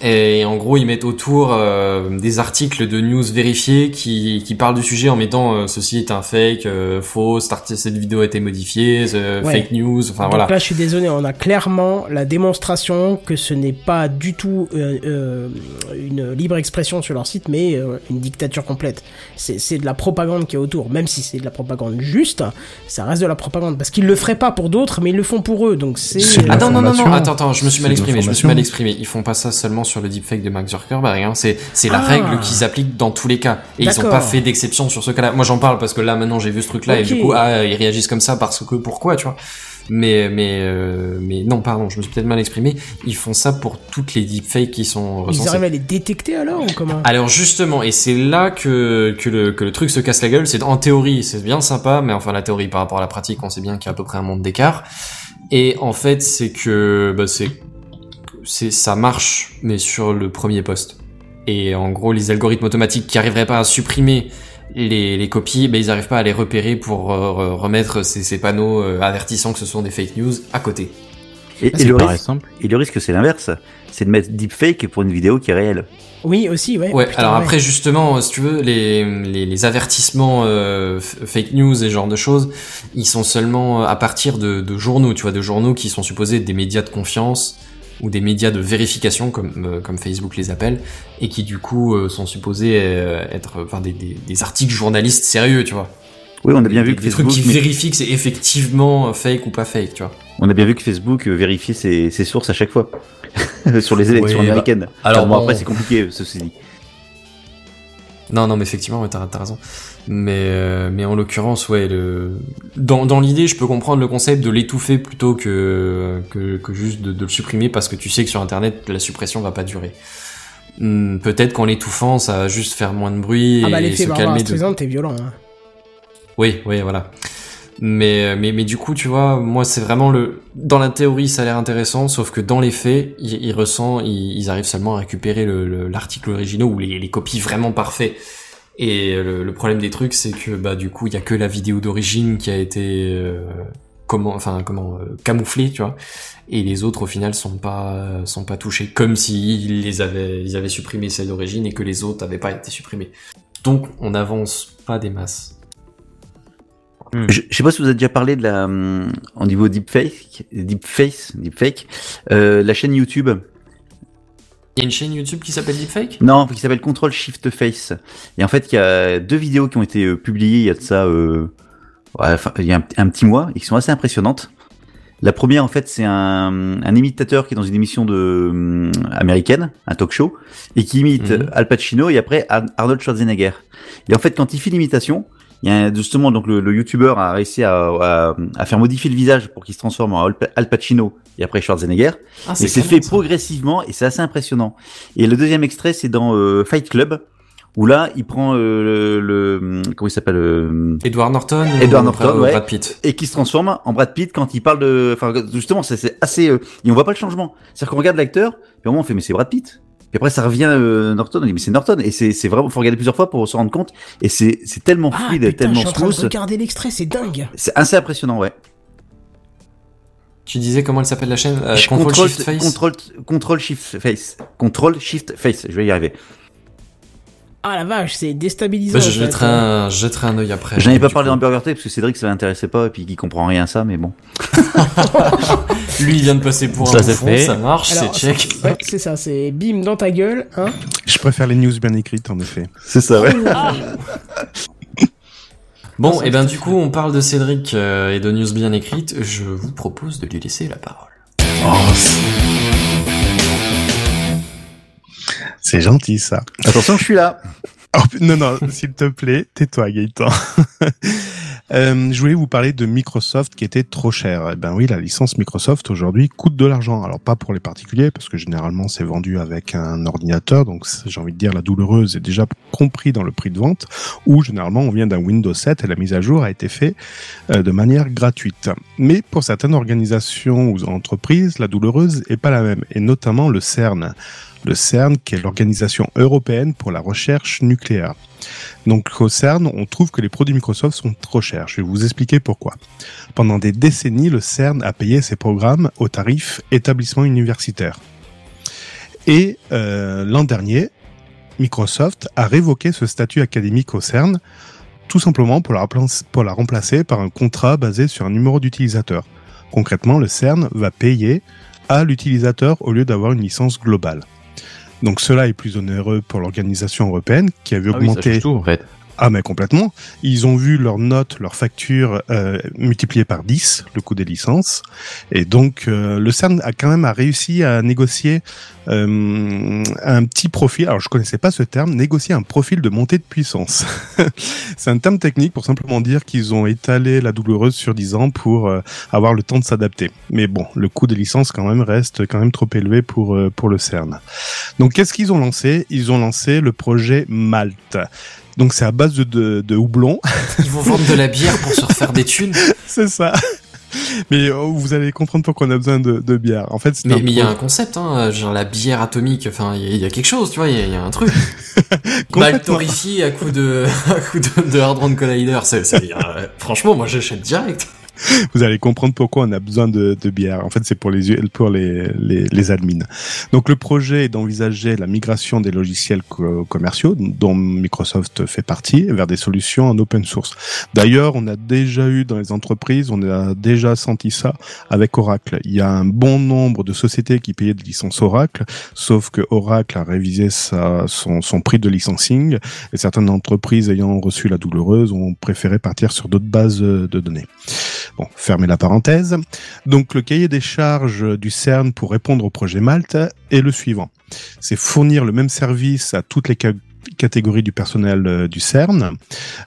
Et en gros, ils mettent autour euh, des articles de news vérifiés qui, qui parlent du sujet en mettant euh, ceci est un fake, euh, faux, cette, vidéo a été modifiée, Ouais. fake news, enfin Donc voilà. là, je suis désolé, on a clairement la démonstration que ce n'est pas du tout euh, euh, une libre expression sur leur site, mais euh, une dictature complète. C'est de la propagande qui est autour. Même si c'est de la propagande juste, ça reste de la propagande. Parce qu'ils le feraient pas pour d'autres, mais ils le font pour eux. Donc c'est... Ah non, non, non, non, attends, attends, je me suis mal exprimé, je me suis mal exprimé. Ils font pas ça seulement sur le deepfake de Mark Zuckerberg, hein. c'est, c'est la Ah. règle qu'ils appliquent dans tous les cas. Et ils ont D'accord. pas fait d'exception sur ce cas-là. Moi j'en parle parce que là maintenant j'ai vu ce truc-là et du coup, ah, ils réagissent comme ça parce que pourquoi, tu vois. Mais mais euh, mais non, pardon, je me suis peut-être mal exprimé. Ils font ça pour toutes les deepfakes qui sont Ils recensées. arrivent à les détecter alors ou comment? Alors justement, et c'est là que, que, le, que le truc se casse la gueule, c'est en théorie, c'est bien sympa, mais enfin la théorie par rapport à la pratique, on sait bien qu'il y a à peu près un monde d'écart. Et en fait, c'est que bah, c'est c'est ça marche, mais sur le premier poste. Et en gros, les algorithmes automatiques qui arriveraient pas à supprimer les, les copies, ben ils arrivent pas à les repérer pour euh, re- remettre ces, ces panneaux euh, avertissant que ce sont des fake news à côté. Et, et C'est le risque, simple. et le risque, c'est l'inverse. C'est de mettre deepfake pour une vidéo qui est réelle. Oui, aussi, ouais. Ouais, Putain, alors ouais. après justement, si tu veux, les, les, les avertissements euh, fake news et ce genre de choses, ils sont seulement à partir de, de journaux, tu vois, de journaux qui sont supposés être des médias de confiance ou des médias de vérification comme euh, comme Facebook les appelle et qui du coup euh, sont supposés euh, être enfin des, des, des articles journalistes sérieux, tu vois. Oui, on a bien vu que des trucs Facebook, qui mais- vérifient que c'est effectivement fake ou pas fake, tu vois. on a bien vu que Facebook vérifiait ses, ses sources à chaque fois sur les élections Oui, bah, américaines. alors bon, bon. après c'est compliqué, ceci dit. Non, non, mais effectivement, ouais, t'as t'as raison. Mais, euh, mais en l'occurrence, ouais, le... dans, dans l'idée, je peux comprendre le concept de l'étouffer plutôt que, que, que juste de, de le supprimer parce que tu sais que sur Internet, la suppression va pas durer. Hmm, Peut-être qu'en l'étouffant, ça va juste faire moins de bruit Ah bah et l'effet se calmer. Streisand, t'es violent. Hein. Oui, oui, voilà. Mais, mais, mais du coup, tu vois, moi, c'est vraiment le. Dans la théorie, ça a l'air intéressant, sauf que dans les faits, ils, ressent, ils, arrivent seulement à récupérer le- le- l'article original ou les, les copies vraiment parfaits. Et le, le problème des trucs, c'est que bah du coup, il y a que la vidéo d'origine qui a été euh, comment, enfin comment euh, camouflée, tu vois. Et les autres, au final, sont pas sont pas touchés, comme s'ils les avaient ils avaient supprimé celle d'origine et que les autres avaient pas été supprimés. Donc, on n'avance pas des masses. Je, je sais pas si vous avez déjà parlé de la, hum, au niveau deepfake, deepface, deepfake, euh, la chaîne YouTube. Il y a une chaîne YouTube qui s'appelle Deepfake? Non, qui s'appelle Control Shift Face. Et en fait, il y a deux vidéos qui ont été euh, publiées il y a de ça, euh, ouais, enfin, il y a un, un petit mois, et qui sont assez impressionnantes. La première, en fait, c'est un, un imitateur qui est dans une émission de hum, américaine, un talk show, et qui imite Mhm. Al Pacino et après Ar- Arnold Schwarzenegger. Et en fait, quand il fait l'imitation, il y a justement donc le, le YouTuber a réussi à, à, à faire modifier le visage pour qu'il se transforme en Al Pa- Al Pacino et après Schwarzenegger. Ah, Et c'est fait ça. progressivement et c'est assez impressionnant. Et le deuxième extrait, c'est dans euh, Fight Club, où là, il prend euh, le, le- comment il s'appelle euh, Edward Norton Edward Norton, Brad- ouais. Brad Pitt. et qui se transforme en Brad Pitt quand il parle de, enfin justement, c'est- assez, euh, et on voit pas le changement. C'est-à-dire qu'on regarde l'acteur, puis au moment on fait mais c'est Brad Pitt. Puis après ça revient euh, Norton, on dit mais c'est Norton et c'est c'est vraiment, faut regarder plusieurs fois pour se rendre compte et c'est c'est tellement Ah fluide, putain, je tellement suis en train de smooth, regarder l'extrait, c'est dingue. c'est assez impressionnant, ouais. Tu disais comment elle s'appelle la chaîne euh, Control contrôle- Shift Face Control, control shift face, control shift face, je vais y arriver. Ah la vache, c'est déstabilisant. Bah, je jetterai un, je jetterai un œil après. J'en ai pas parlé coup. dans Burger Tech parce que Cédric ça l'intéressait pas et puis il comprend rien à ça, mais bon. Lui, il vient de passer pour Ça, un bouffon, fait. ça marche, c'est check. Ouais, c'est ça, c'est bim dans ta gueule, hein. Je préfère les news bien écrites, en effet. C'est ça, ouais. Bon, et ben du coup, on parle de Cédric euh, et de news bien écrites. Je vous propose de lui laisser la parole. C'est gentil, ça. Attention, je suis là. Oh, non, non, s'il te plaît, tais-toi, Gaëtan. Euh, je voulais vous parler de Microsoft qui était trop cher. Eh ben oui, la licence Microsoft aujourd'hui coûte de l'argent. Alors pas pour les particuliers, parce que généralement c'est vendu avec un ordinateur, donc j'ai envie de dire la douloureuse est déjà compris dans le prix de vente, ou généralement on vient d'un Windows 7 et la mise à jour a été faite euh, de manière gratuite. Mais pour certaines organisations ou entreprises, la douloureuse est pas la même, et notamment le CERN. Le CERN, qui est l'organisation européenne pour la recherche nucléaire. Donc au CERN, on trouve que les produits Microsoft sont trop chers. Je vais vous expliquer pourquoi. Pendant des décennies, le CERN a payé ses programmes au tarif établissement universitaire. Et euh, l'an dernier, Microsoft a révoqué ce statut académique au CERN, tout simplement pour la, remplacer- pour la remplacer par un contrat basé sur un numéro d'utilisateur. Concrètement, le CERN va payer à l'utilisateur au lieu d'avoir une licence globale. Donc cela est plus onéreux pour l'organisation européenne qui Ah oui, change tout en fait. ah mais complètement. Ils ont vu leurs notes, leurs factures euh, multipliées par 10, le coût des licences. Et donc euh, le CERN a quand même a réussi à négocier un petit profil. Alors je connaissais pas ce terme, négocier un profil de montée de puissance. C'est un terme technique pour simplement dire qu'ils ont étalé la douloureuse sur 10 ans pour euh, avoir le temps de s'adapter. Mais bon, le coût des licences quand même reste quand même trop élevé pour euh, pour le CERN. Donc qu'est-ce qu'ils ont lancé? Ils ont lancé le projet Malte. Donc c'est à base de, de, de houblon. Ils vont vendre de la bière pour se refaire des thunes. c'est ça. Mais euh, vous allez comprendre pourquoi on a besoin de, de bière. En fait, c'est Mais il y a un concept, hein, genre la bière atomique. Enfin, il y, a- il y a quelque chose, tu vois. Il y, y a un truc. Maltorifié à coup de à coup de, de Hard Rock Collider. C'est, c'est- euh, franchement, moi j'achète direct. Vous allez comprendre pourquoi on a besoin de, de bière. En fait, c'est pour les pour les, les, admins. Donc, le projet est d'envisager la migration des logiciels co- commerciaux, dont Microsoft fait partie, vers des solutions en open source. D'ailleurs, on a déjà eu dans les entreprises, on a déjà senti ça avec Oracle. Il y a un bon nombre de sociétés qui payaient des licences Oracle, sauf que Oracle a révisé son, son prix de licensing et certaines entreprises ayant reçu la douloureuse ont préféré partir sur d'autres bases de données. Bon, fermez la parenthèse. Donc le cahier des charges du CERN pour répondre au projet Malte est le suivant. C'est fournir le même service à toutes les ca- catégories du personnel euh, du CERN,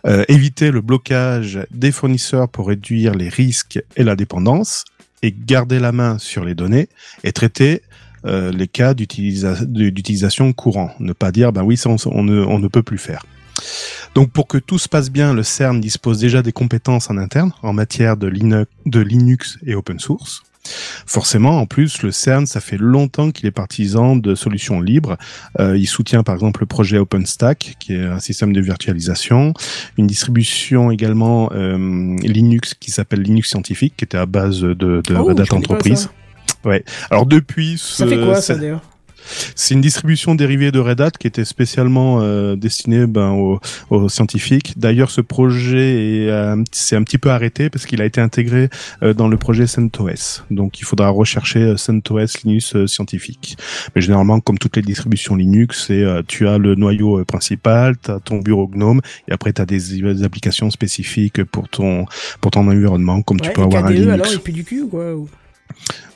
euh, éviter le blocage des fournisseurs pour réduire les risques et la dépendance, et garder la main sur les données et traiter euh, les cas d'utilisation courant. Ne pas dire, ben oui, ça on ne peut plus faire. Donc pour que tout se passe bien, le CERN dispose déjà des compétences en interne en matière de Linux, de Linux et open source. Forcément, en plus, le CERN, ça fait longtemps qu'il est partisan de solutions libres. Euh, il soutient par exemple le projet OpenStack, qui est un système de virtualisation, une distribution également euh, Linux qui s'appelle Linux Scientifique, qui était à base de, de Oh, Red Hat Enterprise. ça. Ouais. Alors depuis, Ça ce- fait quoi ça d'ailleurs? C'est une distribution dérivée de Red Hat qui était spécialement euh, destinée ben, aux, aux scientifiques. D'ailleurs, ce projet est, euh, s'est un petit peu arrêté parce qu'il a été intégré euh, dans le projet CentOS. Donc, il faudra rechercher euh, CentOS Linux euh, scientifique. Mais généralement, comme toutes les distributions Linux, c'est euh, tu as le noyau principal, tu as ton bureau GNOME, et après tu as des, des applications spécifiques pour ton pour ton environnement, comme tu peux avoir un KDE Linux. alors, il pue du cul ou quoi ou-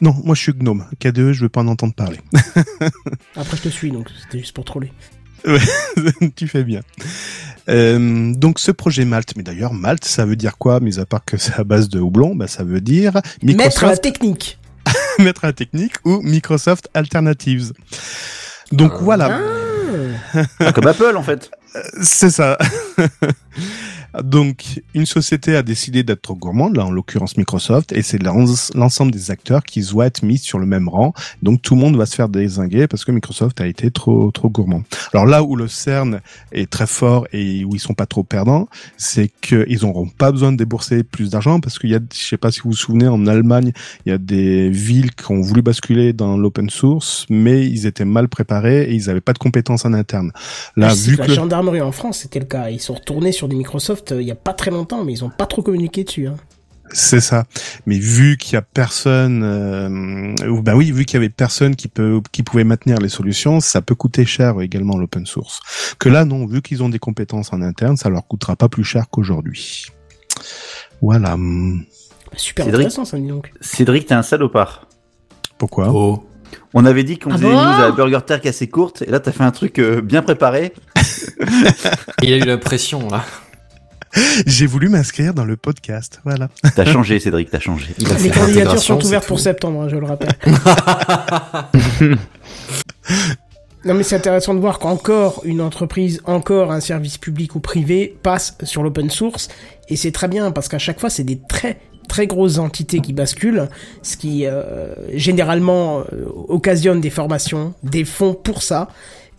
Non, moi je suis GNOME. KDE, je veux pas en entendre parler. Après, je te suis, donc c'était juste pour troller. tu fais bien. Euh, donc ce projet Malte, mais d'ailleurs Malte, ça veut dire quoi, mis à part que c'est à base de houblon, bah, ça veut dire Mettre la Microsoft, technique. mettre à la technique ou Microsoft Alternatives. Donc voilà, Ah. Ah, comme Apple en fait. c'est ça. Donc, une société a décidé d'être trop gourmande, là en l'occurrence Microsoft, et c'est l'en- l'ensemble des acteurs qui doivent être mis sur le même rang. Donc tout le monde va se faire désinguer parce que Microsoft a été trop trop gourmand. Alors là où le CERN est très fort et où ils sont pas trop perdants, c'est qu'ils n'auront pas besoin de débourser plus d'argent parce qu'il y a, je sais pas si vous vous souvenez, en Allemagne, il y a des villes qui ont voulu basculer dans l'open source, mais ils étaient mal préparés et ils n'avaient pas de compétences en interne. Là, sais vu que la gendarmerie en France, c'était le cas. Ils sont retournés sur du Microsoft euh, il y a pas très longtemps, mais ils ont pas trop communiqué dessus. Hein. C'est ça. Mais vu qu'il y a personne, euh, ou bah oui, vu qu'il y avait personne qui peut, qui pouvait maintenir les solutions, ça peut coûter cher également l'open source. Que là, non, vu qu'ils ont des compétences en interne, ça leur coûtera pas plus cher qu'aujourd'hui. Voilà. Bah, super Cédric. intéressant, ça, dis donc. Cédric, t'es un salopard. Pourquoi? Oh. On avait dit qu'on Ah faisait bon une news à la Burger Tech assez courte, et là t'as fait un truc euh, bien préparé. Il a eu la pression là. J'ai voulu m'inscrire dans le podcast. Voilà. T'as changé, Cédric, t'as changé. Les candidatures sont ouvertes pour septembre, hein, je le rappelle. Non mais c'est intéressant de voir qu'encore une entreprise, encore un service public ou privé passe sur l'open source et c'est très bien parce qu'à chaque fois c'est des très très grosses entités qui basculent, ce qui euh, généralement euh, occasionne des formations, des fonds pour ça.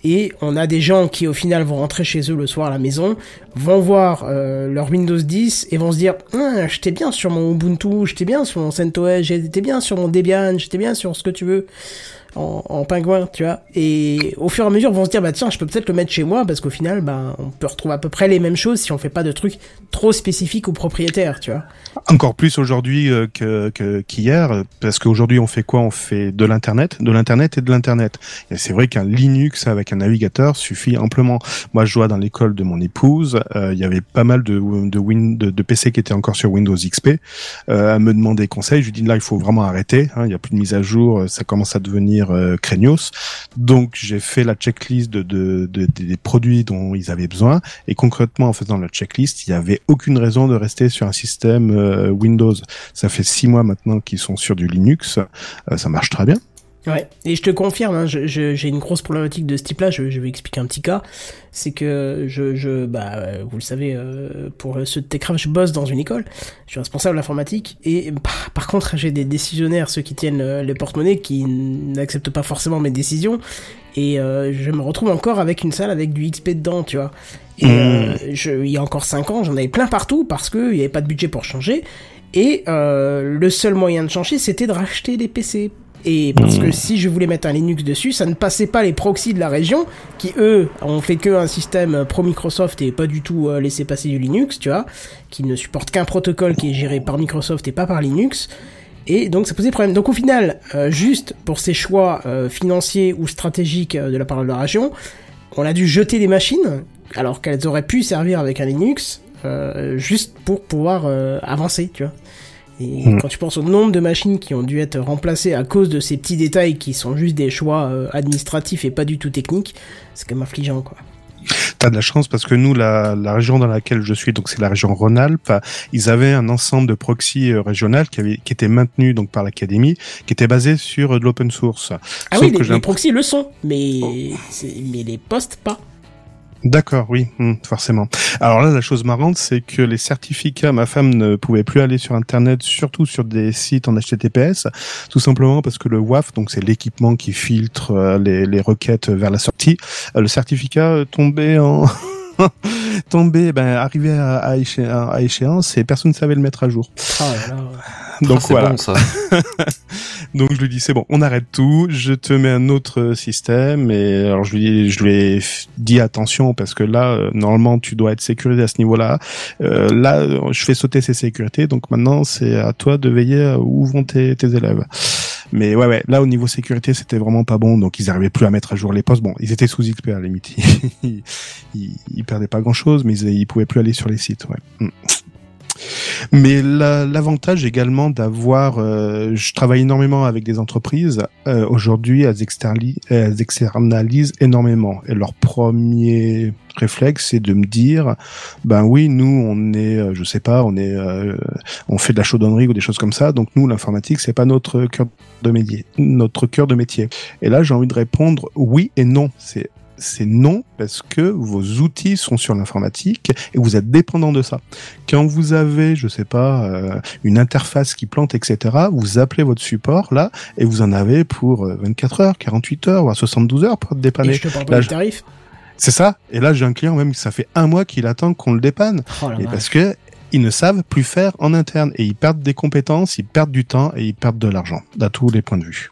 Et on a des gens qui au final vont rentrer chez eux le soir à la maison, vont voir euh, leur Windows 10 et vont se dire ah, j'étais bien sur mon Ubuntu, j'étais bien sur mon CentOS, j'étais bien sur mon Debian, j'étais bien sur ce que tu veux en, en pingouin, tu vois. Et au fur et à mesure, vont se dire, bah tiens, je peux peut-être le mettre chez moi, parce qu'au final, bah, on peut retrouver à peu près les mêmes choses si on fait pas de trucs trop spécifiques aux propriétaires, tu vois. Encore plus aujourd'hui euh, que qu'hier, parce qu'aujourd'hui on fait quoi? On fait de l'internet, de l'internet et de l'internet. Et c'est vrai qu'un Linux avec un navigateur suffit amplement. Moi, je vois dans l'école de mon épouse, euh, il y avait pas mal de, de, Win, de, PC qui étaient encore sur Windows XP, euh, à me demander conseil. Je lui dis là, il faut vraiment arrêter. hein, Il y a plus de mise à jour, ça commence à devenir euh, craignos. Donc j'ai fait la checklist de, de, de- des produits dont ils avaient besoin. Et concrètement, en faisant la checklist, il n'y avait aucune raison de rester sur un système euh, Windows. Ça fait six mois maintenant qu'ils sont sur du Linux. Euh, ça marche très bien. Ouais, et je te confirme, hein, je- je- j'ai une grosse problématique de ce type-là, je, je vais expliquer un petit cas. C'est que je, je bah, euh, vous le savez, euh, pour ceux de Techcraft, je bosse dans une école, je suis responsable informatique, et par, par contre, j'ai des décisionnaires, ceux qui tiennent euh, les porte-monnaies, qui n'acceptent pas forcément mes décisions, et euh, je me retrouve encore avec une salle avec du XP dedans, tu vois. Et Mmh. euh, je, il y a encore 5 ans, j'en avais plein partout parce qu'il n'y avait pas de budget pour changer. Et euh, le seul moyen de changer, c'était de racheter des PC. Et parce que si je voulais mettre un Linux dessus, ça ne passait pas les proxys de la région, qui eux ont fait que un système pro Microsoft et pas du tout euh, laissé passer du Linux, tu vois, qui ne supporte qu'un protocole qui est géré par Microsoft et pas par Linux. Et donc ça posait problème. Donc au final, euh, juste pour ces choix euh, financiers ou stratégiques euh, de la part de la région, on a dû jeter des machines, alors qu'elles auraient pu servir avec un Linux, euh, juste pour pouvoir euh, avancer, tu vois. Et Mm. quand tu penses au nombre de machines qui ont dû être remplacées à cause de ces petits détails qui sont juste des choix euh, administratifs et pas du tout techniques, c'est quand même affligeant, quoi. T'as de la chance parce que nous, la, la région dans laquelle je suis, donc c'est la région Rhône-Alpes, ils avaient un ensemble de proxys euh, régionales qui, avait, qui était maintenu donc par l'académie, qui était basé sur euh, de l'open source. Ah Sauf oui, les, proxys le sont, mais, c'est- mais les postes pas. D'accord, oui, hmm, forcément. Alors là, la chose marrante, c'est que les certificats, ma femme ne pouvait plus aller sur Internet, surtout sur des sites en HTTPS, tout simplement parce que le WAF, donc c'est l'équipement qui filtre euh, les, les requêtes vers la sortie, euh, le certificat euh, tombait en... tombait, ben, arrivé à, à, éché- à échéance et personne ne savait le mettre à jour. Ah. Donc Ah, c'est voilà. bon ça. Donc je lui dis c'est bon, on arrête tout, je te mets un autre système et alors je lui je lui ai dit attention parce que là euh, normalement tu dois être sécurisé à ce niveau-là. Euh, là je fais sauter ces sécurités donc maintenant c'est à toi de veiller à où vont tes, tes élèves. Mais ouais ouais, là au niveau sécurité c'était vraiment pas bon donc ils arrivaient plus à mettre à jour les postes. Bon, ils étaient sous XP à la limite. ils, ils, ils perdaient pas grand-chose mais ils, ils pouvaient plus aller sur les sites, ouais. Mais la- l'avantage également d'avoir, euh, je travaille énormément avec des entreprises. Euh, Aujourd'hui, elles, externalisent énormément. Et leur premier réflexe, c'est de me dire, ben oui, nous, on est, euh, je sais pas, on est, on fait de la chaudronnerie ou des choses comme ça. Donc nous, l'informatique, c'est pas notre cœur de métier, notre cœur de métier. Et là, j'ai envie de répondre oui et non. C'est non parce que vos outils sont sur l'informatique et vous êtes dépendant de ça. Quand vous avez, je sais pas, euh, une interface qui plante, etc., vous appelez votre support là et vous en avez pour euh, 24 heures, 48 heures, voire 72 heures pour te Et dépanner. je te parle pas tarif. C'est ça. Et là, j'ai un client même, ça fait un mois qu'il attend qu'on le dépanne. Oh Et parce que ils ne savent plus faire en interne et ils perdent des compétences, ils perdent du temps et ils perdent de l'argent à tous les points de vue.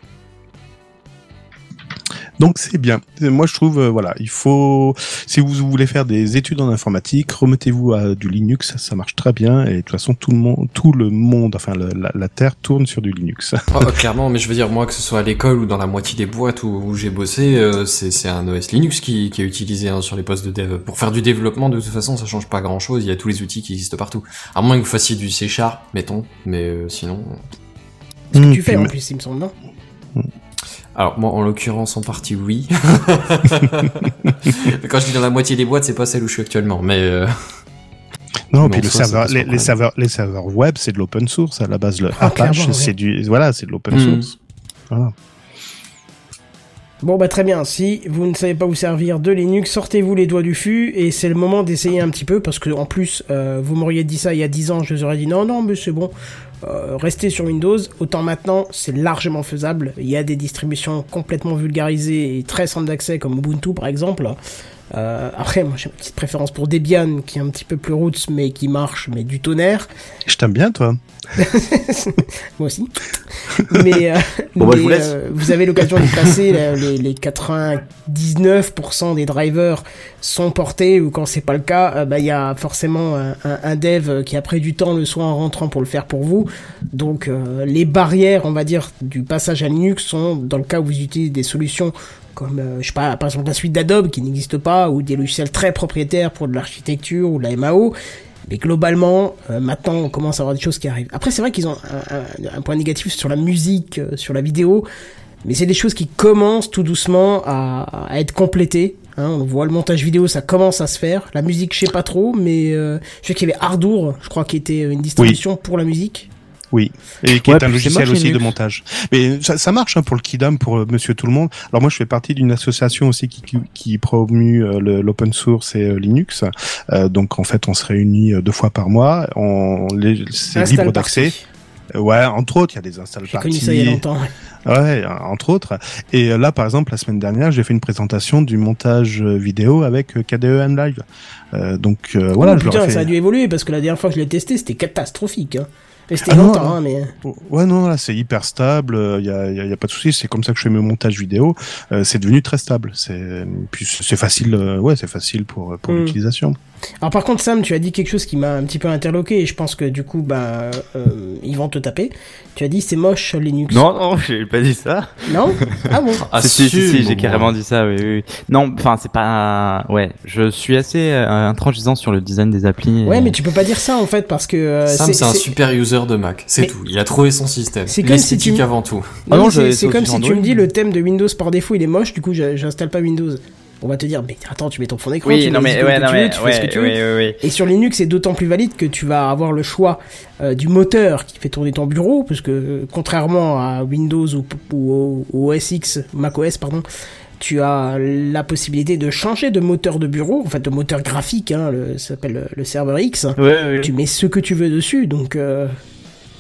Donc c'est bien. Moi je trouve euh, voilà, il faut si vous voulez faire des études en informatique, remettez-vous à du Linux, ça marche très bien et de toute façon tout le monde tout le monde enfin le- la, la terre tourne sur du Linux. Oh, clairement, mais je veux dire, moi, que ce soit à l'école ou dans la moitié des boîtes où, où j'ai bossé, euh, c'est c'est un OS Linux qui, qui est utilisé hein, sur les postes de dev. Pour faire du développement, de toute façon, ça change pas grand chose. Il y a tous les outils qui existent partout. À moins que vous fassiez du C Sharp, mettons. Mais euh, sinon. Ce que Mmh, tu fais en me- plus, il me semble, non? Alors, moi, en l'occurrence, en partie, oui. Mais Quand je dis dans la moitié des boîtes, c'est pas celle où je suis actuellement. Mais euh, Non, Non, puis le serveur, les, serveurs, les serveurs web, c'est de l'open source à la base. Le Ah, Apache, c'est ouais. du, voilà, c'est de l'open Mm. source. Voilà. Bon bah très bien, si vous ne savez pas vous servir de Linux, sortez-vous les doigts du fût et c'est le moment d'essayer un petit peu parce que en plus euh, vous m'auriez dit ça il y a 10 ans, je vous aurais dit non non mais c'est bon, euh, restez sur Windows, autant maintenant c'est largement faisable, il y a des distributions complètement vulgarisées et très simples d'accès comme Ubuntu par exemple. Euh, après moi j'ai une petite préférence pour Debian qui est un petit peu plus roots mais qui marche mais du tonnerre. Je t'aime bien, toi. Moi aussi. mais, euh, Bon, bah, mais, vous euh, vous avez l'occasion de passer là, les, les 99% des drivers sont portés ou quand c'est pas le cas, euh, bah il y a forcément un, un, un dev qui a pris du temps le soir en rentrant pour le faire pour vous. Donc euh, les barrières, on va dire, du passage à Linux sont dans le cas où vous utilisez des solutions comme euh, je sais pas par exemple la suite d'Adobe qui n'existe pas ou des logiciels très propriétaires pour de l'architecture ou de la MAO mais globalement euh, maintenant on commence à avoir des choses qui arrivent. Après c'est vrai qu'ils ont un, un- un point négatif sur la musique euh, sur la vidéo mais c'est des choses qui commencent tout doucement à, à être complétées hein, on voit le montage vidéo ça commence à se faire. La musique je sais pas trop mais euh, je sais qu'il y avait Ardour je crois qui était une distribution pour la musique Oui, et qui Ouais, est un logiciel aussi de montage. Mais ça, ça marche hein, pour le Kidam, pour euh, Monsieur Tout le Monde. Alors moi, je fais partie d'une association aussi qui, qui, qui promue euh, l'open source et euh, Linux. Euh, donc en fait, on se réunit euh, deux fois par mois. On, c'est libre d'accès. Ouais, entre autres, il y a des install j'ai connu ça il y a parties. longtemps ouais. Entre autres. Et là, par exemple, la semaine dernière, j'ai fait une présentation du montage vidéo avec KDE and Live. Euh, donc euh, voilà, Oh, je leur putain, ai fait... ça a dû évoluer parce que la dernière fois que je l'ai testé, c'était catastrophique. Hein. Ah non, longtemps, non. hein, mais. Ouais, non, là, c'est hyper stable. Il y a, y a- y a pas de souci. C'est comme ça que je fais mes montages vidéo. Euh, c'est devenu très stable. C'est puis c'est facile. euh, ouais, c'est facile pour pour Mm. l'utilisation. Alors par contre, Sam, tu as dit quelque chose qui m'a un petit peu interloqué et je pense que du coup, bah, euh, ils vont te taper. Tu as dit c'est moche Linux. Non, non, j'ai pas dit ça. Non Ah bon Ah, si, si, si, bon, j'ai bon. carrément dit ça, oui, oui. Non, enfin, c'est pas. Ouais, je suis assez euh, intransigeant sur le design des applis. Ouais, mais tu peux pas dire ça en fait parce que. euh, Sam, c'est un super user de Mac, c'est Mais- tout. Il a trouvé son système. C'est comme si tu- avant tout. Non, Ah non, c'est comme si tu me dis le thème de Windows par défaut il est moche, du coup j'installe pas Windows. On va te dire, mais attends, tu mets ton fond d'écran, Oui, tu non, mais, ouais, non, tu veux, fais ce que tu veux. ouais. Et sur Linux, c'est d'autant plus valide que tu vas avoir le choix euh, du moteur qui fait tourner ton bureau, parce que euh, contrairement à Windows ou, ou au OS X, macOS, pardon, tu as la possibilité de changer de moteur de bureau, en fait de moteur graphique, hein, le, ça s'appelle le, le serveur X. Tu mets ce que tu veux dessus, donc euh,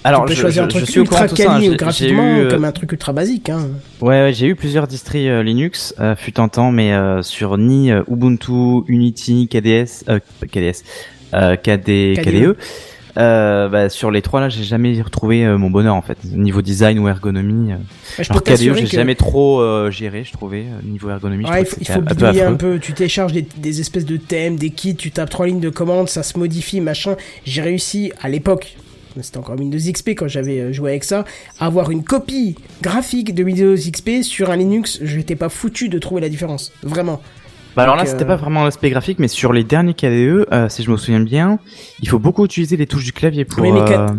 Alors, tu peux je, choisir je- un je truc courant ultra hein. quali j'ai graphiquement eu, euh, comme un truc ultra basique. Hein. Ouais, ouais, j'ai eu plusieurs distris euh, Linux, euh, fut un temps, mais euh, sur ni Ubuntu, Unity, KDS, KDS, KD, KDE. KDE. Euh, bah, sur les trois là, j'ai jamais retrouvé euh, mon bonheur en fait. Niveau design ou ergonomie. euh. Je peux Alors KDE, t'assurer j'ai que- jamais trop géré, je trouvais. niveau ergonomie, je Ouais, il faut, il faut un peu. Tu télécharges des, des espèces de thèmes, des kits, tu tapes trois lignes de commande, ça se modifie, machin. J'ai réussi à l'époque, c'était encore Windows XP quand j'avais euh, joué avec ça, avoir une copie graphique de Windows XP sur un Linux. Je n'étais pas foutu de trouver la différence, vraiment. Bah alors là, c'était euh, pas vraiment l'aspect graphique, mais sur les derniers KDE, euh, si je me souviens bien, il faut beaucoup utiliser les touches du clavier pour Oui, mais euh, quat-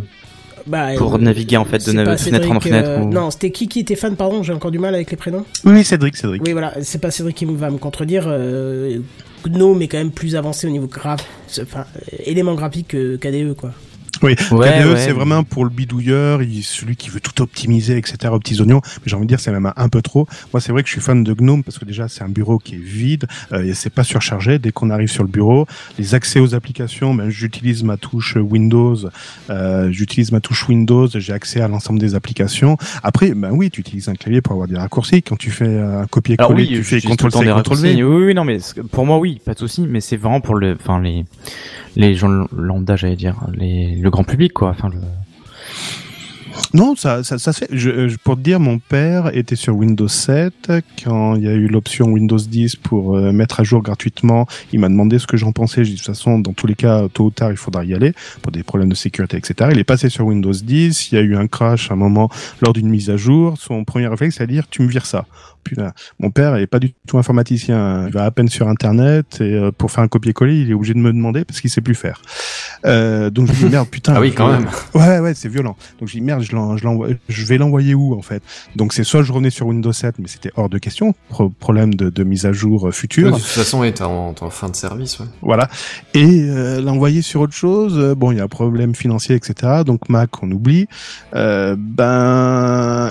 Bah, pour euh, naviguer, en fait, de nav- fenêtre en fenêtre, euh, ou- Non, c'était qui qui était fan, pardon, j'ai encore du mal avec les prénoms. Oui, Cédric, Cédric. Oui, voilà, c'est pas Cédric qui va me contredire. Euh, Gnome est quand même plus avancé au niveau graph, enfin, élément graphique que KDE, quoi. Oui, Ouais, KDE, ouais. c'est vraiment pour le bidouilleur, il- celui qui veut tout optimiser, etc., aux petits oignons. Mais j'ai envie de dire, c'est même un peu trop. Moi, c'est vrai que je suis fan de GNOME parce que déjà, c'est un bureau qui est vide euh, et c'est pas surchargé dès qu'on arrive sur le bureau. Les accès aux applications, ben, j'utilise ma touche Windows, euh, j'utilise ma touche Windows, j'ai accès à l'ensemble des applications. Après, ben oui, tu utilises un clavier pour avoir des raccourcis. Quand tu fais un Alors copier-coller, oui, tu fais j'utilise tout CTRL le temps C, des CTRL raccourcis. V. Oui, oui, non, mais pour moi, oui, pas de souci. Mais c'est vraiment pour le, enfin les, les gens lambda, j'allais dire, les, le grand public, quoi. Enfin, le... Non, ça, ça, ça se fait. Je, je- pour te dire, mon père était sur Windows 7 quand il y a eu l'option Windows 10 pour euh, mettre à jour gratuitement. Il m'a demandé ce que j'en pensais. J'ai dit de toute façon, dans tous les cas, tôt ou tard, il faudra y aller pour des problèmes de sécurité, etc. Il est passé sur Windows 10. Il y a eu un crash à un moment lors d'une mise à jour. Son premier réflexe, c'est à dire, tu me vires ça. Putain, mon père est pas du tout informaticien. Il va à peine sur Internet et euh, pour faire un copier-coller, il est obligé de me demander parce qu'il sait plus faire. Euh, donc je me dis merde, putain. Ah oui, je- quand même. Ouais, ouais, c'est violent. Donc j'ai dit merde, je, je, l'envoie- je vais l'envoyer où en fait? Donc c'est soit je revenais sur Windows 7, mais c'était hors de question, pro- problème de, de mise à jour euh, De future, toute façon, ouais, t'es en, fin de service, ouais. voilà. Et euh, l'envoyer sur autre chose, euh, bon, il y a un problème financier, etc. Donc Mac, on oublie. Euh, ben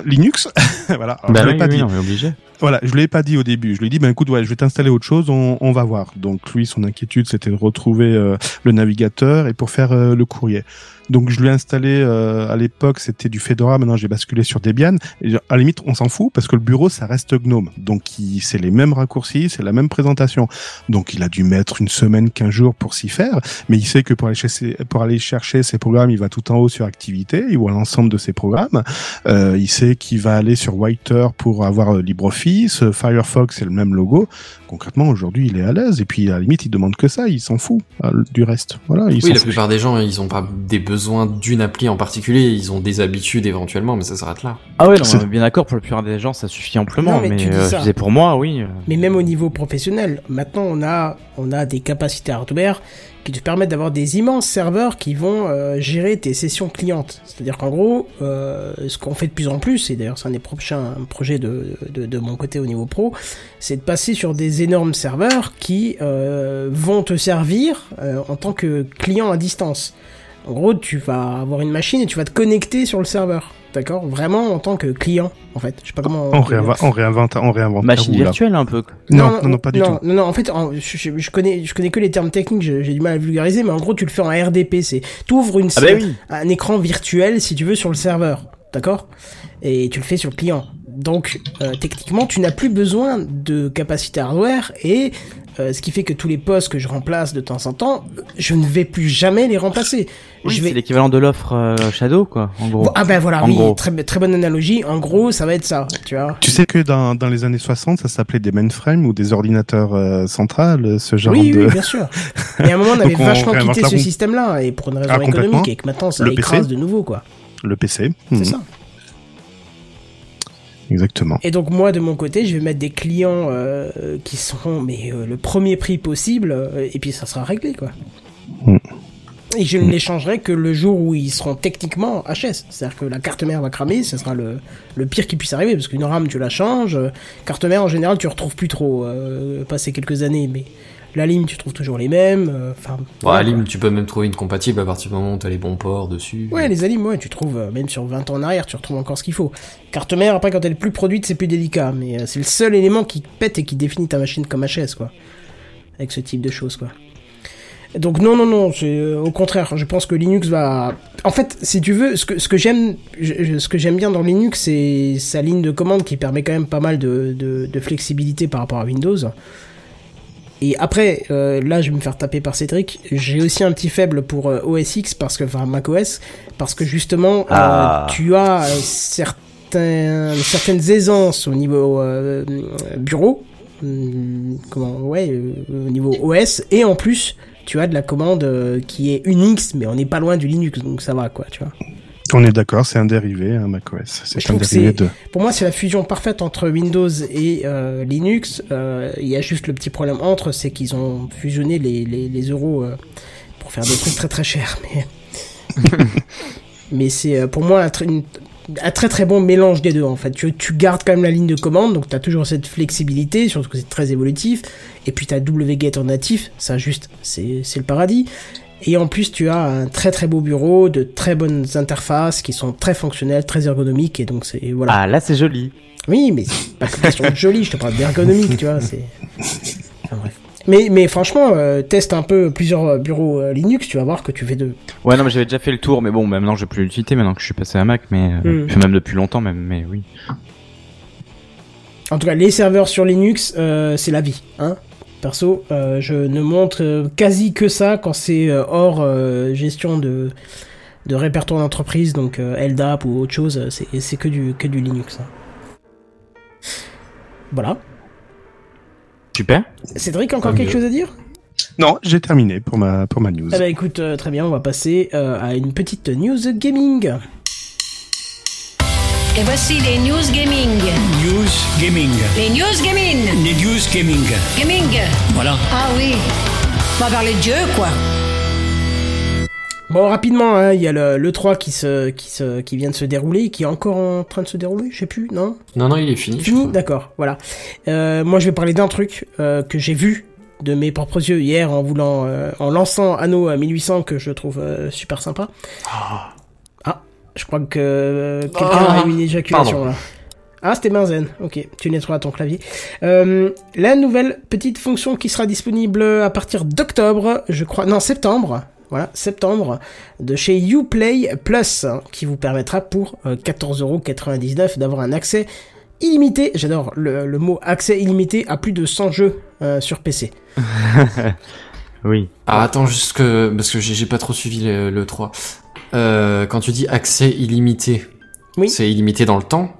Linux, voilà. Alors, Bah je l'ai oui, pas oui, dit. non, mais obligé. Voilà, je l'ai pas dit au début. Je lui ai dit, ben écoute, ouais, je vais t'installer autre chose, on, on va voir. Donc lui, son inquiétude, c'était de retrouver euh, le navigateur et pour faire euh, le courrier. Donc je lui ai installé euh, à l'époque c'était du Fedora, maintenant j'ai basculé sur Debian. Et à la limite on s'en fout parce que le bureau ça reste Gnome, donc c'est les mêmes raccourcis, c'est la même présentation. Donc il a dû mettre une semaine, 15 jours pour s'y faire, mais il sait que pour aller chercher, pour aller chercher ses programmes, il va tout en haut sur Activité, il voit l'ensemble de ses programmes. Euh, il sait qu'il va aller sur Whiter pour avoir euh, LibreOffice, Firefox c'est le même logo. Concrètement aujourd'hui il est à l'aise et puis à la limite il demande que ça, il s'en fout euh, du reste. Voilà, il Oui, la plupart des gens, ils ont pas des besoins d'une appli en particulier, ils ont des habitudes éventuellement, mais ça s'arrête là. Ah ouais, non, mais bien d'accord, pour la plupart des gens, ça suffit amplement. Non, mais mais tu dis euh, ça. je disais pour moi, oui. Mais même au niveau professionnel, maintenant on a, on a des capacités hardware qui te permettent d'avoir des immenses serveurs qui vont euh, gérer tes sessions clientes. C'est-à-dire qu'en gros, euh, ce qu'on fait de plus en plus, et d'ailleurs c'est un des prochains projets de, de, de mon côté au niveau pro, c'est de passer sur des énormes serveurs qui euh, vont te servir euh, en tant que client à distance. En gros, tu vas avoir une machine et tu vas te connecter sur le serveur. D'accord? Vraiment en tant que client, en fait. Je sais pas comment... On réinvente, on réinvente, on réinvente. Machine virtuelle un peu. quoi. Non, non, non, pas du non, tout. Non, non, en fait, en- je, je- connais, je connais que les termes techniques, j'ai du mal à vulgariser, mais en gros, tu le fais en RDP, c'est, t'ouvres une, Ah bah oui. un écran virtuel, si tu veux, sur le serveur, d'accord? Et tu le fais sur le client. Donc, euh, techniquement, tu n'as plus besoin de capacité hardware, et euh, ce qui fait que tous les postes que je remplace de temps en temps, je ne vais plus jamais les remplacer. Oui, je c'est l'équivalent de l'offre euh, Shadow, quoi, en gros. Ah ben voilà, En oui, gros. très, très bonne analogie. En gros, ça va être ça, tu vois. Tu sais que dans, dans les années 60, ça s'appelait des mainframes ou des ordinateurs euh, centrales, ce genre Oui, de... oui, bien sûr. Mais à un moment, on avait on vachement quitté ce système-là, et pour une raison Ah, économique, et que maintenant, ça Le écrase PC. de nouveau, quoi. le PC. C'est Mhm, ça. Exactement. Et donc, moi, de mon côté, je vais mettre des clients euh, qui seront, mais euh, le premier prix possible, euh, et puis ça sera réglé, quoi. Mm. Et je ne les changerai que le jour où ils seront techniquement HS. C'est-à-dire que la carte mère va cramer, ce sera le, le pire qui puisse arriver, parce qu'une RAM, tu la changes. Carte mère, en général, tu retrouves plus trop, euh, passé quelques années, mais la ligne, tu trouves toujours les mêmes. euh, Enfin, à la tu peux même trouver une compatible à partir du moment où t'as les bons ports dessus. Ouais, les alimes, ouais, tu trouves, euh, même sur 20 ans en arrière, tu retrouves encore ce qu'il faut. Carte mère, après, quand elle est plus produite, c'est plus délicat, mais euh, c'est le seul élément qui pète et qui définit ta machine comme HS, quoi. Avec ce type de choses, quoi. Donc non, non, non, c'est euh, au contraire, je pense que Linux va... En fait, si tu veux, ce que, ce que j'aime ce que j'aime bien dans Linux, c'est sa ligne de commande qui permet quand même pas mal de, de, de flexibilité par rapport à Windows. Et après, euh, là, je vais me faire taper par Cédric. J'ai aussi un petit faible pour euh, OS X parce que, enfin, macOS, parce que justement, euh, Ah. tu as euh, certains, certaines aisances au niveau bureau, hum, comment, ouais, au niveau OS, et en plus, tu as de la commande qui est Unix, mais on n'est pas loin du Linux, donc ça va, quoi, tu vois. On est d'accord, c'est un dérivé, hein, macOS. C'est un dérivé de... Pour moi, c'est la fusion parfaite entre Windows et euh, Linux. Euh, Il y a juste le petit problème entre, c'est qu'ils ont fusionné les, les, les euros euh, pour faire des trucs très très chers. Mais, mais c'est pour moi un, tr- une- un très très bon mélange des deux en fait. Tu, tu gardes quand même la ligne de commande, donc tu as toujours cette flexibilité, surtout que c'est très évolutif. Et puis tu as wget en natif, ça juste, c'est c'est le paradis. Et en plus, tu as un très très beau bureau, de très bonnes interfaces qui sont très fonctionnelles, très ergonomiques, et donc c'est voilà. Ah, là, c'est joli. Oui, mais c'est pas que question de joli, je te parle d'ergonomique, tu vois, c'est... Enfin, bref. Mais, mais franchement, euh, teste un peu plusieurs euh, bureaux euh, Linux, tu vas voir que tu fais de... Ouais, non, mais j'avais déjà fait le tour, mais bon, maintenant, j'ai plus l'utilité maintenant que je suis passé à Mac, mais euh, Hmm. même depuis longtemps, même, mais oui. En tout cas, les serveurs sur Linux, c'est la vie, hein Perso, euh, je ne montre euh, quasi que ça quand c'est euh, hors euh, gestion de, de répertoire d'entreprise, donc euh, LDAP ou autre chose, c'est c'est que du, que du Linux. hein. Voilà. Super. Cédric, encore Tant quelque mieux. chose à dire? Non, j'ai terminé pour ma, pour ma news. Eh ben écoute, très bien, on va passer euh, à une petite news gaming. Et voici les news gaming. News Gaming. Les news gaming. Les News Gaming. Gaming. Voilà. Ah oui. On va parler de Dieu, quoi. Bon, rapidement, hein, il y a le, le 3 qui, se, qui, se, qui vient de se dérouler, qui est encore en train de se dérouler, je sais plus, non? Non, non, il est fini. Fini. D'accord, voilà. Euh, moi, je vais parler d'un truc euh, que j'ai vu de mes propres yeux hier en voulant, euh, en lançant Anno à 1800 que je trouve euh, super sympa. Ah, je crois que euh, quelqu'un Ah, a eu une éjaculation pardon. là. Ah, c'était Benzen. Ok, tu nettoies ton clavier. Euh, la nouvelle petite fonction qui sera disponible à partir d'octobre, je crois, non septembre, voilà, septembre, de chez Uplay Plus, hein, qui vous permettra pour euh, 14,99€ d'avoir un accès illimité, j'adore le, le mot accès illimité à plus de 100 jeux euh, sur PC. Oui. Ah, attends, juste que, parce que j'ai j'ai pas trop suivi le, le 3. Euh, quand tu dis accès illimité, Oui. c'est illimité dans le temps?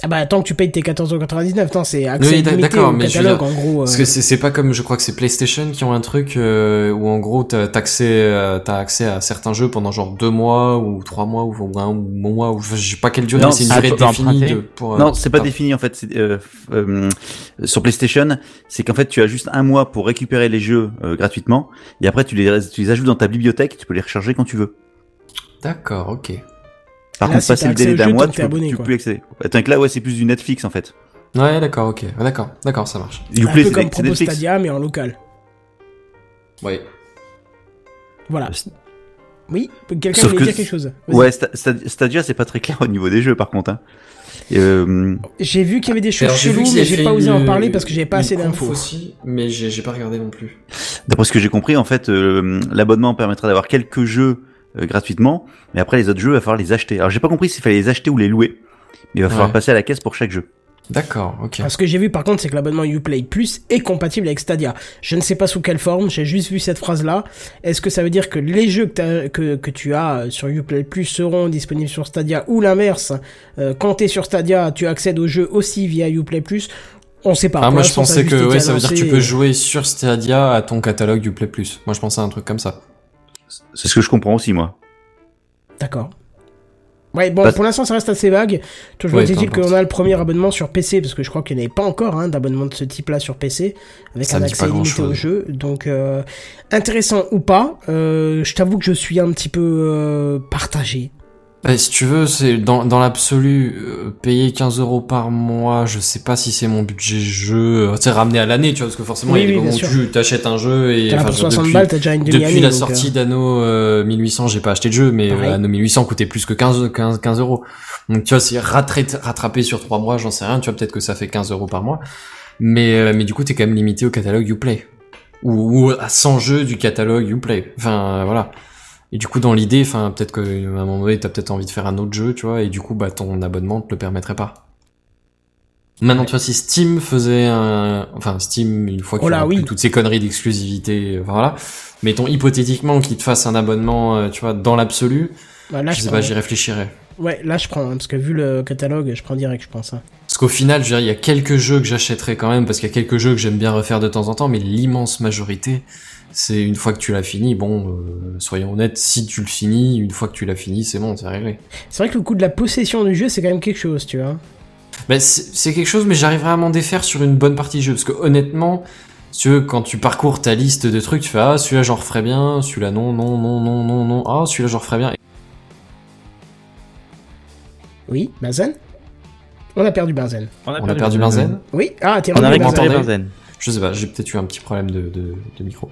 Ah bah tant que tu payes tes 14,99€, non, c'est accès Oui, d'accord, au mais catalogue dire, en gros. Parce euh, que c'est c'est pas comme, je crois que c'est PlayStation qui ont un truc euh, où en gros t'as t'as accès, euh, t'as accès à certains jeux pendant genre deux mois ou trois mois ou, ou un mois ou je sais pas quelle durée, Non, mais c'est une durée définie emprunter. de, pour. euh, Non, c'est pas t'as- défini en fait. c'est, Euh, euh, sur PlayStation, c'est qu'en fait tu as juste un mois pour récupérer les jeux euh, gratuitement, et après tu les, tu les ajoutes dans ta bibliothèque, tu peux les recharger quand tu veux. D'accord, ok. Par Là, contre, si passer le délai d'un mois, tu abonné, tu peux plus accéder. Attends, que là, ouais, c'est plus du Netflix en fait. Ouais, d'accord, ok. D'accord, d'accord, ça marche. un Uplay, peu comme. Stadia, mais en local. Ouais. Voilà. Oui, quelqu'un voulait que- dire quelque chose. Ouais, Sta- Sta- Stadia, c'est pas très clair au niveau des jeux par contre. Hein. Euh, J'ai vu qu'il y avait des choses cheloues, mais j'ai pas osé en parler parce que j'avais pas assez d'infos. aussi, mais j'ai j'ai pas regardé non plus. D'après ce que j'ai compris, en fait, euh, l'abonnement permettra d'avoir quelques jeux euh, gratuitement, mais après les autres jeux, il va falloir les acheter. Alors j'ai pas compris s'il fallait les acheter ou les louer, mais il va falloir Ouais. passer à la caisse pour chaque jeu. D'accord, ok. Ce que j'ai vu par contre, c'est que l'abonnement Uplay Plus est compatible avec Stadia. Je ne sais pas sous quelle forme, j'ai juste vu cette phrase-là. Est-ce que ça veut dire que les jeux que, t'as- que, que tu as euh, sur Uplay Plus seront disponibles sur Stadia ou l'inverse euh, Quand t'es sur Stadia, tu accèdes aux jeux aussi via Uplay Plus On sait pas. Ah, moi je pensais que ouais, ça veut dire que tu peux et- jouer sur Stadia à ton catalogue du Play Plus. Moi je pensais à un truc comme ça. C'est ce que je comprends aussi moi. D'accord. Ouais, bon, Parce- pour l'instant, ça reste assez vague. Toujours Ouais, peu importe. qu'on a le premier abonnement sur PC, parce que je crois qu'il n'y en avait pas encore hein, d'abonnement de ce type-là sur PC, avec Ça un dit accès pas illimité au jeu. Donc, euh, intéressant ou pas, euh, je t'avoue que je suis un petit peu euh, partagé. Bah, si tu veux, c'est dans, dans l'absolu, euh, payer 15 euros par mois, je sais pas si c'est mon budget jeu, euh, c'est ramené à l'année, tu vois, parce que forcément, Oui, il y a des oui, moments bien où sûr. tu t'achètes un jeu et enfin, pour 60 depuis, balles, déjà une depuis la sortie euh, d'Anno euh, 1800, j'ai pas acheté de jeu, mais euh, Anno 1800 coûtait plus que 15, 15, 15 euros. Donc tu vois, c'est rattra- rattrapé sur 3 mois, j'en sais rien, tu vois, peut-être que ça fait 15 euros par mois. Mais, euh, mais du coup, t'es quand même limité au catalogue Uplay. Ou, ou à 100 jeux du catalogue Uplay. Enfin, euh, voilà. Et du coup, dans l'idée, enfin, peut-être qu'à un moment donné, t'as peut-être envie de faire un autre jeu, tu vois, et du coup, bah, ton abonnement te le permettrait pas. Maintenant, tu vois, si Steam faisait un, enfin, Steam, une fois Oh qu'il aura plus oui. toutes ces conneries d'exclusivité, euh, voilà. Mettons hypothétiquement qu'il te fasse un abonnement, euh, tu vois, dans l'absolu, bah, là, je je sais prends- pas, j'y réfléchirais. Ouais, là, je prends, hein, parce que vu le catalogue, je prends direct, je pense. hein. Parce qu'au final, je veux dire, il y a quelques jeux que j'achèterais quand même, parce qu'il y a quelques jeux que j'aime bien refaire de temps en temps, mais l'immense majorité, c'est une fois que tu l'as fini, bon, euh, soyons honnêtes, si tu le finis, une fois que tu l'as fini, c'est bon, c'est réglé. C'est vrai que le coup de la possession du jeu, c'est quand même quelque chose, tu vois. Ben, c'est quelque chose, mais j'arriverai à m'en défaire sur une bonne partie du jeu, parce que honnêtement, si tu veux, quand tu parcours ta liste de trucs, tu fais, ah, celui-là j'en referais bien, celui-là non, non, non, non, non, non, ah, celui-là j'en referais bien. Oui, Benzen On a perdu Benzen. On a perdu Benzen Oui, ah, t'es On a récupéré Benzen. Je sais pas, j'ai peut-être eu un petit problème de, micro.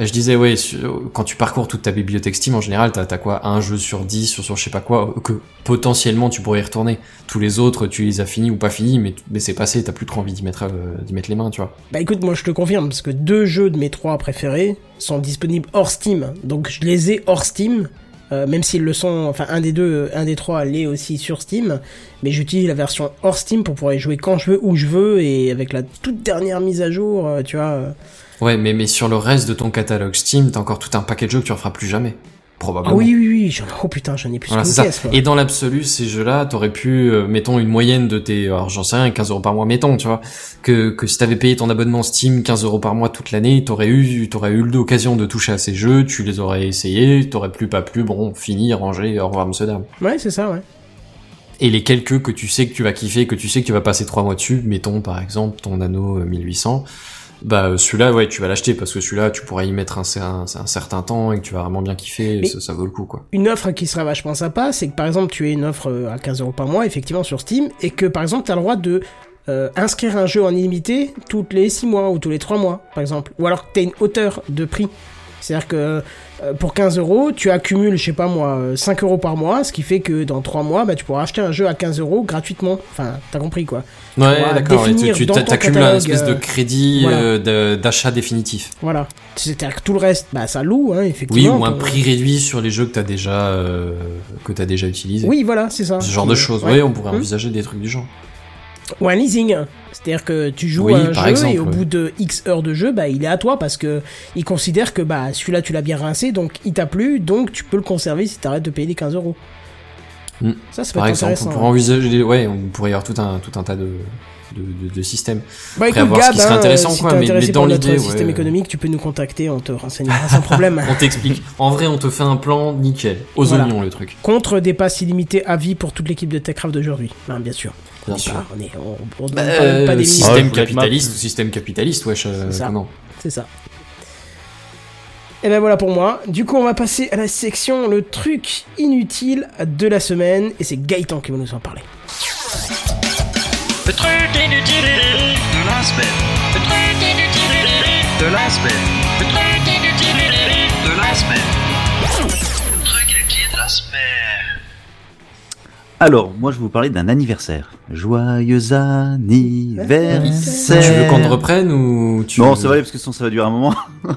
Euh, Je disais, ouais, sur- quand tu parcours toute ta bibliothèque Steam, en général, t'as as quoi? Un jeu sur 10, sur, sur je sais pas quoi, que potentiellement tu pourrais y retourner. Tous les autres, tu les as finis ou pas finis, mais, mais c'est passé, t'as plus trop envie d'y mettre, euh, mettre les mains, tu vois. Bah écoute, moi je te confirme, parce que deux jeux de mes trois préférés sont disponibles hors Steam. Donc je les ai hors Steam, euh, même s'ils le sont, enfin un des deux, un des trois l'est aussi sur Steam. Mais j'utilise la version hors Steam pour pouvoir y jouer quand je veux, où je veux, et avec la toute dernière mise à jour, euh, tu vois. euh. Ouais, mais, mais sur le reste de ton catalogue Steam, t'as encore tout un paquet de jeux que tu referas plus jamais. Probablement. Ah oui, oui, oui, j'en- oh putain, j'en ai plus Voilà, qu'une caisse. Et dans l'absolu, ces jeux-là, t'aurais pu, euh, mettons, une moyenne de tes, alors j'en sais rien, 15 euros par mois, mettons, tu vois, que, que si t'avais payé ton abonnement Steam 15 euros par mois toute l'année, t'aurais eu, t'aurais eu l'occasion de toucher à ces jeux, tu les aurais essayés, t'aurais plus, pas plus, bon, fini, rangé, au revoir, monsieur, dame. Ouais, c'est ça, ouais. Et les quelques que tu sais que tu vas kiffer, que tu sais que tu vas passer trois mois dessus, mettons, par exemple, ton anneau 1800, bah, euh, celui-là, ouais, tu vas l'acheter parce que celui-là, tu pourras y mettre un, un, un certain temps et que tu vas vraiment bien kiffer, et ça, ça vaut le coup, quoi. Une offre qui serait vachement sympa, c'est que par exemple tu as une offre euh, à 15 euros par mois, effectivement sur Steam, et que par exemple tu as le droit de euh, inscrire un jeu en illimité toutes les 6 mois ou tous les 3 mois, par exemple. Ou alors que tu as une hauteur de prix. C'est-à-dire que pour 15 euros, tu accumules, je sais pas moi, euh, 5 euros par mois, ce qui fait que dans 3 mois, bah, tu pourras acheter un jeu à 15 euros gratuitement. Enfin, t'as compris quoi. Ouais, d'accord. Tu, tu t'accumules un espèce de euh, crédit voilà. euh, d'achat définitif. Voilà. C'est-à-dire que tout le reste, bah, ça loue, hein, Oui, effectivement. ou un prix réduit sur les jeux que t'as déjà euh, que déjà utilisé. Oui, voilà, c'est ça. Ce genre de choses. Ouais. Oui, on pourrait Hmm. envisager des trucs du genre. Ou un leasing. C'est-à-dire que tu joues Oui, à un jeu exemple, et au bout de X heures de jeu, bah, il est à toi parce que il considère que bah, celui-là tu l'as bien rincé, donc il t'a plu, donc tu peux le conserver si t'arrêtes de payer les 15 euros. Hmm. Ça, ça peut Par être exemple, on pourrait envisager, des- ouais, on pourrait y avoir tout un tout un tas de de, de- de systèmes. Bah Après, écoute, à voir ce Gab, qui serait hein, intéressant, si quoi, t'es mais- intéressé mais dans l'idée, système ouais. économique, tu peux nous contacter, on te renseignera sans problème. On t'explique. En vrai, on te fait un plan nickel, aux Voilà. oignons le truc. Contre des passes illimitées à vie pour toute l'équipe de Techcraft d'aujourd'hui. Hein, bien sûr. Bien On sûr. part, On est, on, on demande Bah, pas, euh, pas des système capitaliste ou système capitaliste, wesh. euh, C'est ça. comment C'est ça. Et ben voilà pour moi. Du coup, on va passer à la section le truc inutile de la semaine et c'est Gaëtan qui va nous en parler. Le truc inutile de la semaine. Le truc inutile de la semaine. Le truc inutile de la semaine. Le truc inutile de la semaine. Alors, moi, je vais vous parler d'un anniversaire. Joyeux anniversaire. Tu veux qu'on te reprenne ou tu Non, ça va aller parce que sinon ça va durer un moment.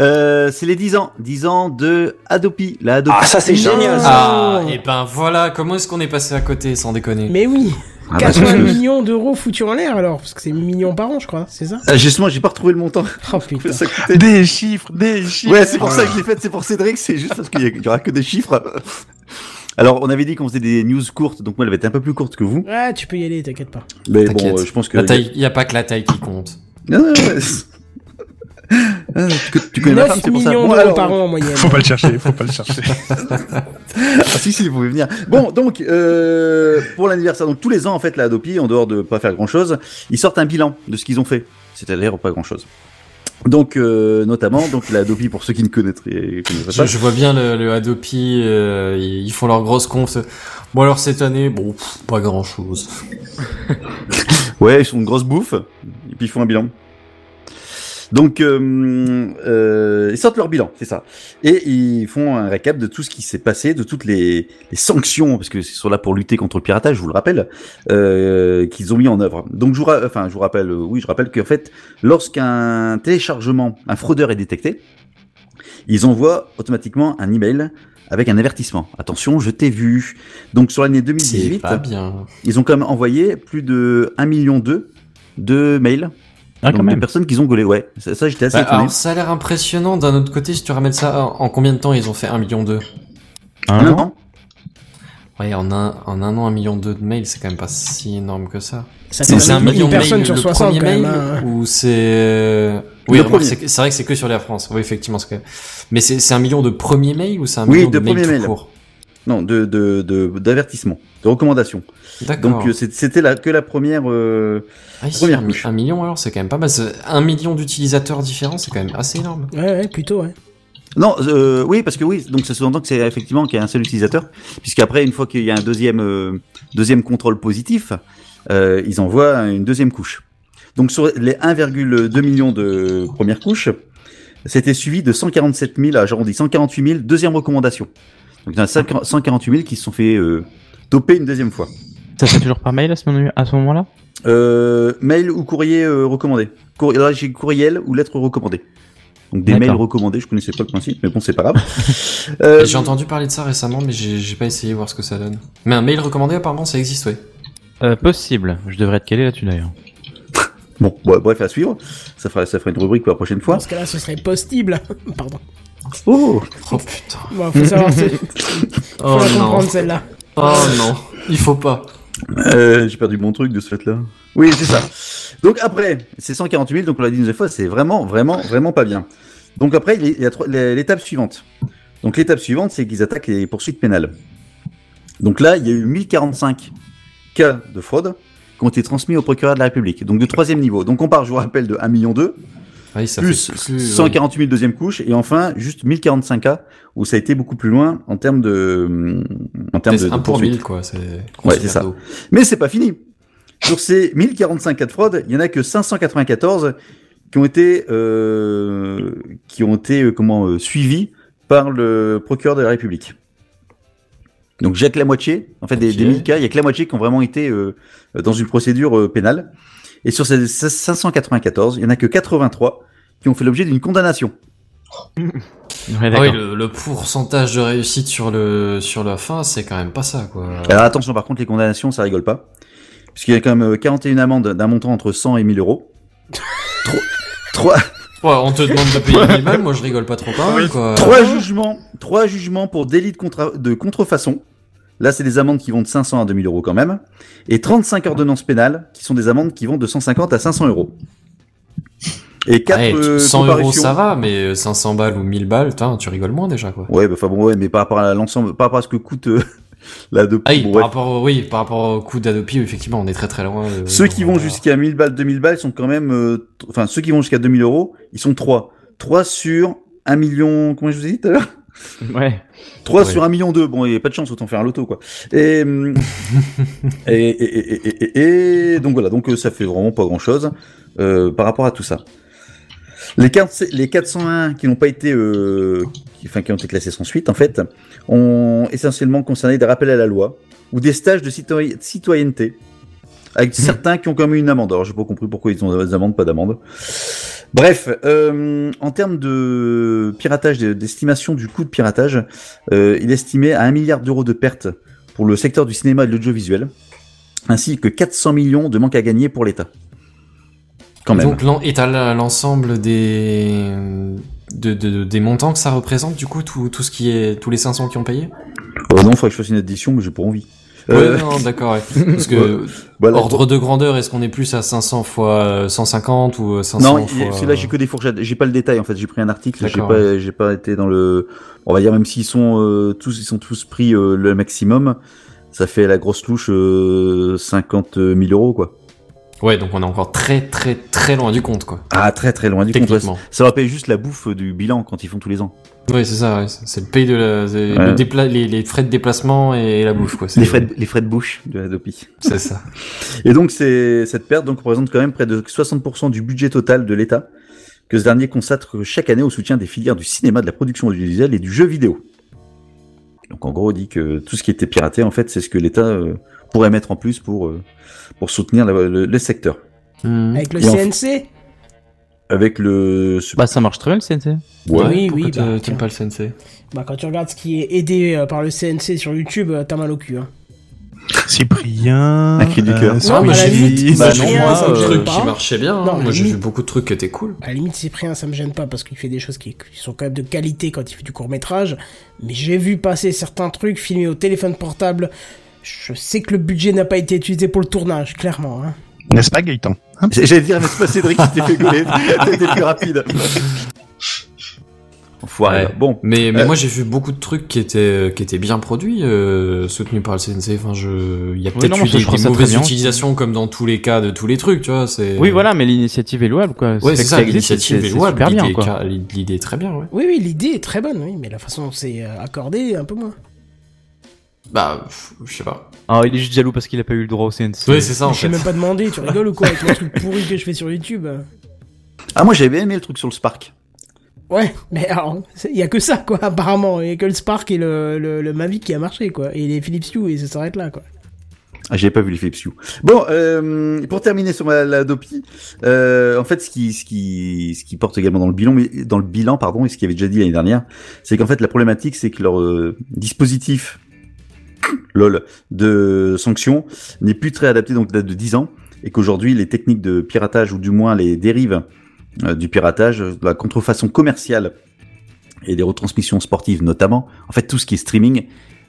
euh, c'est les 10 ans. 10 ans de Adopi. La Adopi. Ah, ça c'est génial ça. Ah, et ben voilà, comment est-ce qu'on est passé à côté sans déconner? Mais oui, Ah, bah, 80 je- millions d'euros foutus en l'air alors, parce que c'est millions par an, je crois, c'est ça Ah, justement, j'ai pas retrouvé le montant. Oh putain. Ça Des chiffres, des chiffres. Ouais, c'est pour ça que je l'ai fait, c'est pour Cédric, c'est juste parce qu'il y, a- il y aura que des chiffres. Alors, on avait dit qu'on faisait des news courtes, donc moi, elle va être un peu plus courte que vous. Ouais, tu peux y aller, t'inquiète pas. Mais bon, euh, je pense que. La taille, y a pas que la taille qui compte. Non, non, ouais. Tu, tu connais ma 9 femme, c'est pour ça. millions Bon, d'euros alors, par an en moyenne. Faut pas le chercher, faut pas le chercher. Ah si si, vous pouvez venir. Bon, donc euh, pour l'anniversaire, donc tous les ans en fait, la Adopi, en dehors de pas faire grand chose, ils sortent un bilan de ce qu'ils ont fait. C'est-à-dire pas grand chose. Donc euh, notamment, donc la Adopi pour ceux qui ne connaîtraient, connaîtraient Je, pas. je vois bien le, le Adopi, euh, ils ils font leur grosse conf. Bon alors cette année, bon, pff, pas grand chose. Ouais, ils font une grosse bouffe et puis ils font un bilan. Donc euh, euh, ils sortent leur bilan, c'est ça, et ils font un récap de tout ce qui s'est passé, de toutes les, les sanctions, parce que ils sont là pour lutter contre le piratage, je vous le rappelle, euh, qu'ils ont mis en œuvre. Donc je vous, ra- enfin je vous rappelle, euh, oui, je rappelle qu'en fait, lorsqu'un téléchargement, un fraudeur est détecté, ils envoient automatiquement un email avec un avertissement. Attention, je t'ai vu. Donc sur l'année C'est 2018, pas bien. ils ont quand même envoyé plus de 1 million de mails Ah, donc quand personnes qu'ils ont gaulé. Ouais, ça, ça, j'étais assez Bah, étonné. alors ça a l'air impressionnant. D'un autre côté, si tu ramènes ça en en combien de temps ils ont fait un million deux? Un Un an Ouais, en un, en un an, un million deux de mails, c'est quand même pas si énorme que ça. Ça C'est- un million une de personne mail, sur le 60 premier quand même. mail, hein. ou c'est euh, oui, c'est vrai que c'est que sur la France. Oui, effectivement, c'est que... mais c'est c'est un million de premiers mails ou c'est un Oui, million de de, mails premiers tout mails. court? Non, de de de d'avertissement, de recommandation. D'accord. Donc euh, c'était la, que la première. euh, Ah, ici, première un, couche. un million alors, c'est quand même pas mal. Un million d'utilisateurs différents, c'est quand même assez énorme. Ouais, ouais, plutôt, ouais. Non, euh, oui, parce que oui, donc ça sous-entend que c'est effectivement qu'il y a un seul utilisateur, puisqu'après une fois qu'il y a un deuxième euh, deuxième contrôle positif, euh, ils envoient une deuxième couche. Donc sur les 1,2 millions de premières couches, c'était suivi de 147 000, ah, j'arrondis 148 000 deuxième recommandation. Donc il y en a 50 148 000 qui se sont fait euh, doper une deuxième fois. Ça se fait toujours par mail à ce moment-là? Euh, mail ou courrier euh, recommandé. Là j'ai courriel ou lettre recommandée. Donc des mails recommandés, je connaissais pas le principe, mais bon c'est pas grave. Euh, J'ai entendu parler de ça récemment, mais j'ai pas essayé voir ce que ça donne. Mais un mail recommandé, apparemment, ça existe, ouais. euh, Possible. Je devrais être calé là-dessus d'ailleurs. Bon, bon, bref, à suivre. Ça fera, ça fera une rubrique pour la prochaine fois. Dans ce cas-là, ce serait possible. Pardon. Oh Oh putain. Bon, faut savoir, c'est- faut Oh la non. comprendre celle-là. Oh non. Il faut pas. euh, J'ai perdu mon truc de ce fait-là. Oui, c'est ça. Donc après, c'est 148 000, donc on l'a dit une fois, c'est vraiment, vraiment, vraiment pas bien. Donc après, il y a- il y a trois- l'étape suivante. Donc l'étape suivante, c'est qu'ils attaquent les poursuites pénales. Donc là, il y a eu 1045 cas de fraude qui ont été transmis au procureur de la République. Donc de troisième niveau. Donc on part, je vous rappelle, de 1 million 2, Oui, ça plus fait plus, 148 000 deuxième couche, et enfin juste 1045 cas où ça a été beaucoup plus loin en termes de, en termes de, C'est de pour quoi. C'est Ouais, c'est ça. Mais c'est pas fini. Sur ces 1045 cas de fraude, il y en a que 594 qui ont été euh, qui ont été euh, comment euh, suivis par le procureur de la République. Donc j'ai que la moitié, en fait des, des 1000 cas, il y a que la moitié qui ont vraiment été euh, dans une procédure euh, pénale. Et sur ces 594, il y en a que 83 qui ont fait l'objet d'une condamnation. Ouais, Ah oui, le, le pourcentage de réussite sur le sur la fin, c'est quand même pas ça, quoi. Alors attention, par contre, les condamnations, ça rigole pas. Puisqu'il y a quand même euh, 41 amendes d'un montant entre 100 et 1000 euros. 3, Ouais, on te demande de payer 1000 balles, moi je rigole pas trop quoi. trois jugements, trois jugements pour délit de, contra- de contrefaçon. Là, c'est des amendes qui vont de 500 à 2000 euros quand même. Et 35 ordonnances pénales, qui sont des amendes qui vont de 150 à 500 euros. Et 4 Ouais, tu- 100 euros ça va, mais 500 balles ou 1000 balles, tu rigoles moins déjà, quoi. Ouais, bah, enfin bon, ouais, mais par rapport à l'ensemble, par rapport à ce que coûte euh, la de Ah oui, bon, par ouais. rapport au, oui, par rapport au coût d'Adopi, effectivement, on est très très loin. euh, Ceux qui vont jusqu'à 1000 balles, 2000 balles sont quand même, euh, enfin, ceux qui vont jusqu'à 2000 euros, ils sont 3. 3 sur 1 million, comment je vous ai dit tout à l'heure? Ouais. 3 Ouais. sur 1 million 2. Bon, il n'y a pas de chance, autant faire un loto, quoi. Et, hum, et, et, et, et, et- et donc voilà, donc euh, ça fait vraiment pas grand chose, euh, par rapport à tout ça. Les, 4, les 401 qui n'ont pas été, euh, qui, enfin, qui ont été classés sans suite, en fait, ont essentiellement concerné des rappels à la loi ou des stages de citoy- citoyenneté, avec certains qui ont quand même eu une amende. Alors, j'ai pas compris pourquoi ils ont des amendes, pas d'amende. Bref, euh, en termes de piratage, de- d'estimation du coût de piratage, euh, il est estimé à 1 milliard d'euros de pertes pour le secteur du cinéma et de l'audiovisuel, ainsi que 400 millions de manque à gagner pour l'État. Quand même. Donc, la- l'ensemble des, de, de- des montants que ça représente, du coup, tout, tout ce qui est, tous les 500 qui ont payé? Euh, non, faudrait que je fasse une addition, mais j'ai pas envie. Ouais, Euh, non, d'accord, ouais. Parce que, voilà. ordre de grandeur, est-ce qu'on est plus à 500 fois euh, 150 ou euh, 500 Non, fois... c'est là j'ai que des fourchettes. J'ai pas le détail en fait. J'ai pris un article. J'ai pas, j'ai pas été dans le. On va dire même s'ils sont euh, tous, ils sont tous pris euh, le maximum. Ça fait la grosse louche euh, 50 000 euros quoi. Ouais, donc on est encore très très très loin du compte, quoi. Ah très très loin du compte. ouais. Ça leur paye juste la bouffe du bilan quand ils font tous les ans. Oui, c'est ça, ouais. c'est le paye de la, Ouais. le les, les frais de déplacement et la bouffe, quoi. Les frais, de, les frais de bouche de Adopi. C'est ça. Et donc c'est cette perte donc représente quand même près de 60% du budget total de l'État que ce dernier consacre chaque année au soutien des filières du cinéma, de la production audiovisuelle et du jeu vidéo. Donc en gros, on dit que tout ce qui était piraté, en fait, c'est ce que l'État euh, pourrait mettre en plus pour euh, pour soutenir la- le, le secteur. Hmm. Avec le Et en- CNC Avec le Bah, ça marche très bien le CNC. Ouais. Oui, pourquoi oui, bah, tiens. pas le sensei Bah, quand tu regardes ce qui est aidé euh, par le CNC sur YouTube, t'as mal au cul. Hein. Cyprien. Un cri du cœur. euh, Non, mais à la Sophie, limite, bah, Cyprien, non, moi, ça me euh, gêne truc pas. qui marchait bien. hein. Non, mais Moi, j'ai vu beaucoup de trucs qui étaient cool. À la limite, Cyprien, ça me gêne pas parce qu'il fait des choses qui, qui sont quand même de qualité quand il fait du court métrage. Mais j'ai vu passer certains trucs filmés au téléphone portable. Je sais que le budget n'a pas été utilisé pour le tournage, clairement. Hein. N'est-ce pas, Gaëtan? Hein J'allais dire, c'est pas Cédric qui t'est fait gauler. T'étais plus rapide. Enfoiré. Ouais. Bon. Mais, mais Euh, moi, j'ai vu beaucoup de trucs qui étaient, qui étaient bien produits, euh, soutenus par le CNC. Enfin, je, il y a Oui, peut-être non, eu des, mauvaises utilisations comme dans tous les cas de tous les trucs, tu vois. C'est... Oui, voilà, mais l'initiative est louable, quoi. Ouais, c'est ça, l'initiative est c'est louable. super bien, L'idée, quoi. car- l'idée est très bien, ouais. Oui, oui, l'idée est très bonne, oui, mais la façon dont c'est euh, accordé, un peu moins. Bah, je sais pas. Ah, il est juste jaloux parce qu'il a pas eu le droit au CNC. Oui, c'est ça, en je fait. même pas demandé, tu rigoles ou quoi avec mon truc pourri que je fais sur YouTube Ah, moi, j'avais bien aimé le truc sur le Spark. Ouais, mais alors, il y a que ça, quoi, apparemment. Il y a que le Spark et le, le, le Mavic qui a marché, quoi. Et les Philips Hue, et ça s'arrête là, quoi. Ah, j'avais pas vu les Philips Hue. Bon, euh, pour terminer sur ma- la Dopi, euh, en fait, ce qui, ce qui, ce qui porte également dans le bilan, mais dans le bilan, pardon, et ce qu'il avait déjà dit l'année dernière, c'est qu'en fait, la problématique, c'est que leur euh, dispositif, lol, de sanctions n'est plus très adapté, donc date de 10 ans, et qu'aujourd'hui, les techniques de piratage, ou du moins les dérives du piratage, de la contrefaçon commerciale et des retransmissions sportives notamment, en fait, tout ce qui est streaming,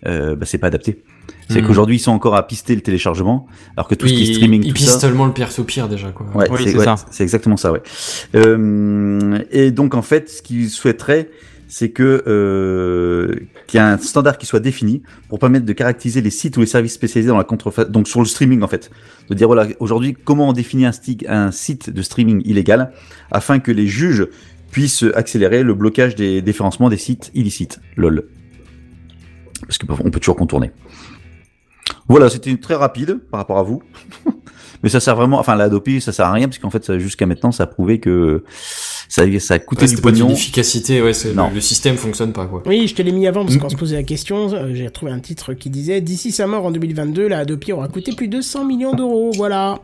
euh, bah, c'est pas adapté. C'est Mhm. qu'aujourd'hui, ils sont encore à pister le téléchargement, alors que tout ce qui est streaming, il tout pisse ça... tellement le pire sous pire, déjà, quoi. Ouais, Oui, c'est c'est ouais, ça. c'est exactement ça, ouais. Euh, et donc en fait, ce qu'ils souhaiteraient, c'est que euh, qu'il y ait un standard qui soit défini pour permettre de caractériser les sites ou les services spécialisés dans la contrefaçon, donc sur le streaming en fait, de dire voilà aujourd'hui comment on définit un, site de streaming illégal afin que les juges puissent accélérer le blocage des déférencements des sites illicites. Lol. Parce qu'on peut toujours contourner. Voilà, c'était très rapide par rapport à vous. Mais ça sert vraiment, enfin, l'Adopi, ça sert à rien, parce qu'en fait, ça- jusqu'à maintenant, ça a prouvé que ça, ça a coûté Ouais, du pas efficacité, ouais, Non. le, le système fonctionne pas, quoi. Oui, je te l'ai mis avant parce qu'on se posait la question. euh, J'ai trouvé un titre qui disait D'ici sa mort en 2022, la Adopi aura coûté plus de 100 millions d'euros. Voilà.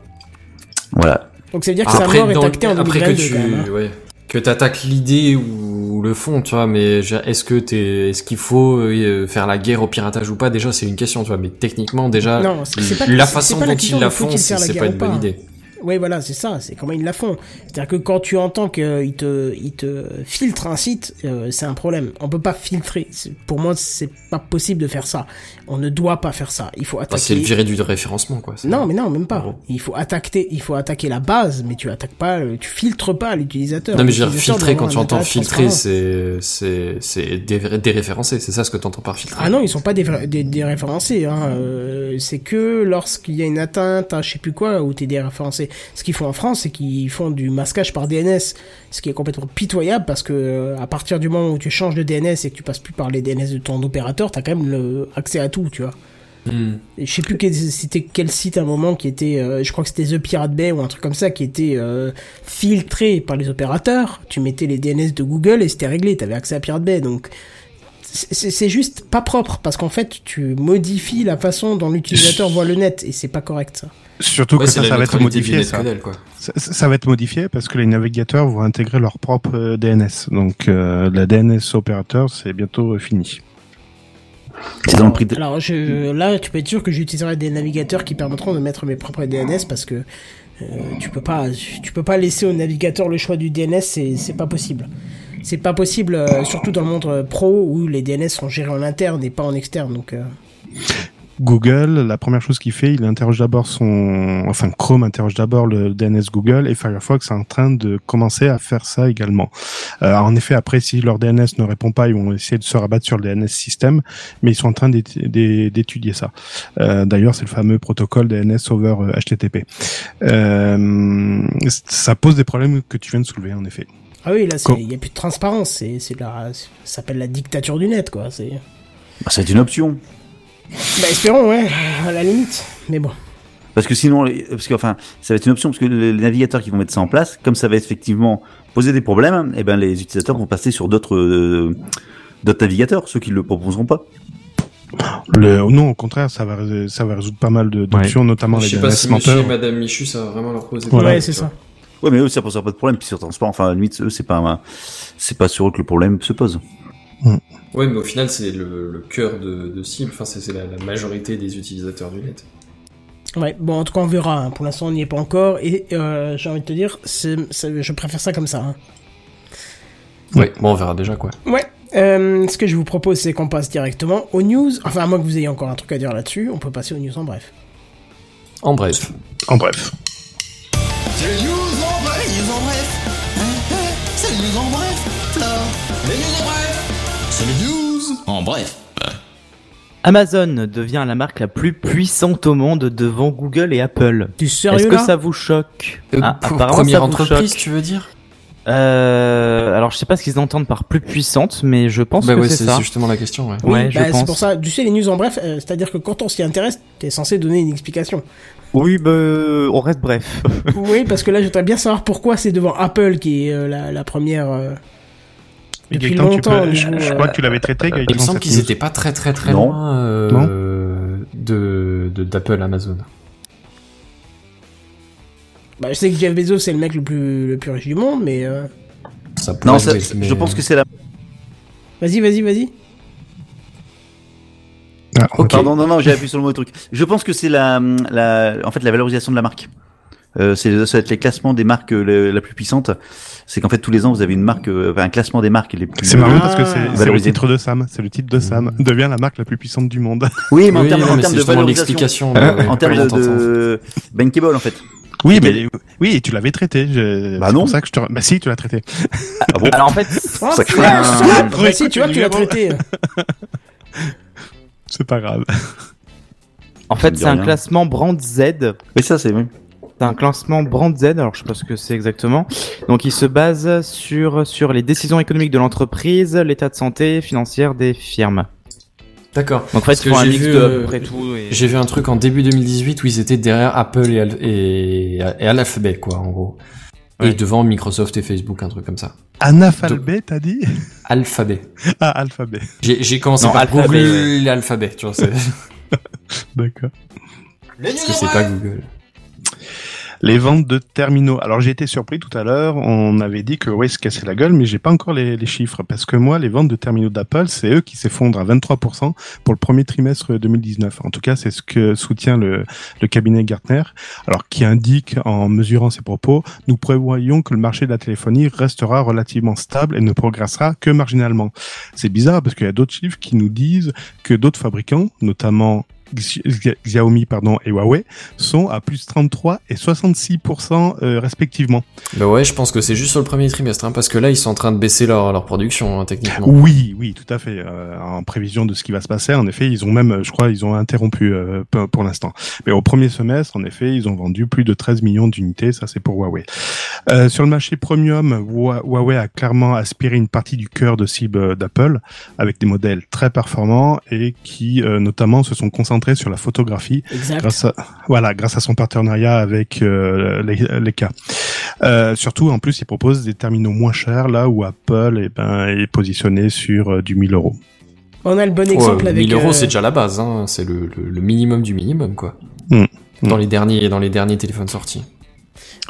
Voilà. Donc ça veut dire que sa mort est actée en après 2022 que tu, quand même. hein. ouais, que t'attaques l'idée ou le fond, tu vois, mais est-ce que t'es, est-ce qu'il faut euh, faire la guerre au piratage ou pas? Déjà, c'est une question, tu vois, mais techniquement, déjà, Non, la façon dont ils la font, c'est pas une bonne pas. idée. Oui, voilà, c'est ça. C'est comment ils la font. C'est-à-dire que quand tu entends qu'ils te, ils te filtrent un site, euh, c'est un problème. On peut pas filtrer. Pour moi, c'est pas possible de faire ça. On ne doit pas faire ça. Il faut Bah, attaquer. c'est le viré du référencement, quoi. Non, mais non, même pas. Il faut attaquer, il faut attaquer la base, mais tu attaques pas, le- tu filtres pas l'utilisateur. Non, mais je veux dire, filtrer, quand tu entends filtrer, c'est, c'est, c'est dé- déréférencé, c'est ça ce que t'entends par filtrer. Ah non, ils sont pas dé- dé- déréférencés. Hein. euh, c'est que lorsqu'il y a une atteinte à je sais plus quoi où t'es déréférencé. Ce qu'ils font en France, c'est qu'ils font du masquage par DNS, ce qui est complètement pitoyable parce que euh, à partir du moment où tu changes de DNS et que tu passes plus par les DNS de ton opérateur, t'as quand même le accès à tout, tu vois. Et je sais plus quel, c'était quel site à un moment qui était, euh, je crois que c'était The Pirate Bay ou un truc comme ça, qui était euh, filtré par les opérateurs. Tu mettais les DNS de Google et c'était réglé, t'avais accès à Pirate Bay. Donc c'est juste pas propre parce qu'en fait tu modifies la façon dont l'utilisateur voit le net et c'est pas correct ça. Surtout Ouais, que ça, va être modifié, ça. quoi. Ça, va être modifié parce que les navigateurs vont intégrer leur propre euh, DNS. Donc euh, la DNS opérateur, c'est bientôt euh, fini. C'est dans le prix de... Alors je, là tu peux être sûr que j'utiliserai des navigateurs qui permettront de mettre mes propres DNS parce que euh, tu peux pas tu peux pas laisser au navigateur le choix du DNS c'est pas possible. C'est pas possible euh, surtout dans le monde euh, pro où les DNS sont gérés en interne et pas en externe euh, Google, la première chose qu'il fait, il interroge d'abord son, enfin Chrome interroge d'abord le DNS Google et Firefox est en train de commencer à faire ça également. En effet, après, si leur DNS ne répond pas, ils vont essayer de se rabattre sur le DNS système, mais ils sont en train d'étu- d'é- d'étudier ça. D'ailleurs, c'est le fameux protocole DNS over HTTP. Ça pose des problèmes que tu viens de soulever, en effet. Ah oui là il y a plus de transparence c'est la ça s'appelle la dictature du net quoi c'est Bah, c'est une option. bah espérons ouais à la limite mais bon Parce que sinon, les- parce que enfin, ça va être une option parce que les les navigateurs qui vont mettre ça en place, comme ça va effectivement poser des problèmes, et ben les utilisateurs vont passer sur d'autres euh, d'autres navigateurs, ceux qui le proposeront pas. Le, non, au contraire, ça va, ça va résoudre pas mal de- d'options, notamment Je les sais pas DNS si monsieur menteurs. et madame Michu, ça va vraiment leur poser Voilà. ouais c'est ça Ouais, mais eux, ça posera pas de problème. Puis sur transport, enfin, à la limite, eux, c'est pas, un- c'est pas sur eux que le problème se pose. Ouais, mais au final, c'est le, le cœur de, de cible. Enfin, c'est c'est la, la majorité des utilisateurs du net. Ouais, bon, en tout cas, on verra. hein. Pour l'instant, on n'y est pas encore. Et euh, j'ai envie de te dire, c'est- c'est- je préfère ça comme ça. hein. Ouais. Bon, on verra déjà quoi. Ouais. Euh, ce que je vous propose, c'est qu'on passe directement aux news. Enfin, à moins que vous ayez encore un truc à dire là-dessus, on peut passer aux news en bref. En bref. En bref. C'est les news en bref, les news en bref. C'est les news en bref, là. Les news en bref. C'est les news en bref. Amazon devient la marque la plus puissante au monde devant Google et Apple. Tu es Est-ce sérieux que là ça vous choque Euh, Ah, première ça vous entreprise, choque. tu veux dire Euh, alors je sais pas ce qu'ils entendent par plus puissante, mais je pense Bah que ouais, c'est c'est ça. c'est justement la question, ouais. Oui, Ouais, je bah, c'est pour ça. Tu sais, les news en bref, euh, c'est-à-dire que quand on s'y intéresse, t'es censé donner une explication. Oui, bah, on reste bref. oui, parce que là, j'aimerais bien savoir pourquoi c'est devant Apple qui est euh, la, la première. euh, depuis Gaëtan, tu longtemps. peux- je, crois que tu l'avais traité, Gaëtan. Il me semble qu'ils news. étaient pas très très très Non. loin euh, de de- d'Apple Amazon. Bah, je sais que Jeff Bezos c'est le mec le plus le plus riche du monde, mais euh, Ça Non, ça- jouer, mais- je pense que c'est la. vas-y, vas-y, vas-y. Ah. Pardon, non, non, j'ai appuyé sur le mauvais truc. Je pense que c'est la, la, en fait, la valorisation de la marque. Euh, c'est, ça va être les classements des marques euh, le- la plus puissante. C'est qu'en fait, tous les ans, vous avez une marque, euh, enfin, un classement des marques les plus. C'est marrant Ah. parce que c'est le titre de Sam. C'est le titre de Sam. Devient la marque la plus puissante du monde. Oui, mais en Oui, termes, non, en mais termes de valorisation. ouais, En termes de, ça. de bankable, en fait. Oui, mais oui, et tu l'avais traité. Je... Bah c'est non. pour ça que je te. Bah si, tu l'as traité. Ah bon Alors en fait, Oh, Ça crée putain, un- ça Bah si, tu vois, tu l'as traité. C'est pas grave. en Ça fait c'est un rien. classement Brand Z. Mais ça, c'est, oui. C'est un classement Brand Z. Alors je sais pas ce que c'est exactement. Donc il se base sur sur les décisions économiques de l'entreprise, l'état de santé financière des firmes. D'accord. Donc en fait, ils font un j'ai mix vu, de à euh, peu près tout. Et... J'ai vu un truc en début 2018 où ils étaient derrière Apple et, Al- et, et à l'alphabet, quoi, en gros. Ouais. Et devant Microsoft et Facebook, un truc comme ça. Analphabet, t'as dit Alphabet. Ah, alphabet. J'ai commencé Non, par alphabet, Google l'alphabet, tu vois. D'accord. Parce que c'est pas Google. Les ventes de terminaux. Alors j'ai été surpris tout à l'heure. On avait dit que ouais, se cassait la gueule, mais j'ai pas encore les, chiffres parce que moi, les ventes de terminaux d'Apple, c'est eux qui s'effondrent à 23% pour le premier trimestre 2019. En tout cas, c'est ce que soutient le, le cabinet Gartner. Alors qui indique en mesurant ses propos, nous prévoyons que le marché de la téléphonie restera relativement stable et ne progressera que marginalement. C'est bizarre parce qu'il y a d'autres chiffres qui nous disent que d'autres fabricants, notamment Xiaomi pardon et Huawei sont à plus 33 et 66% euh, respectivement. Bah ouais, je pense que c'est juste sur le premier trimestre, hein, parce que là, ils sont en train de baisser leur, leur production, hein, techniquement. Oui, oui, tout à fait. Euh, en prévision de ce qui va se passer, en effet, ils ont même, je crois, ils ont interrompu euh, pour, pour l'instant. Mais au premier semestre, en effet, ils ont vendu plus de 13 millions d'unités. Ça, c'est pour Huawei. Sur le marché premium, Hua- Huawei a clairement aspiré une partie du cœur de cible d'Apple avec des modèles très performants et qui, notamment, se sont concentrés sur la photographie Exact. grâce à voilà grâce à son partenariat avec euh, les, les cas. Euh, surtout en plus il propose des terminaux moins chers là où Apple eh ben, est positionné sur euh, du 1000 euros. On a le bon Ouais, exemple avec. 1000 euros, euh, c'est déjà la base, hein. c'est le, le, le minimum du minimum, quoi. Mm. Dans les derniers, dans les derniers téléphones sortis.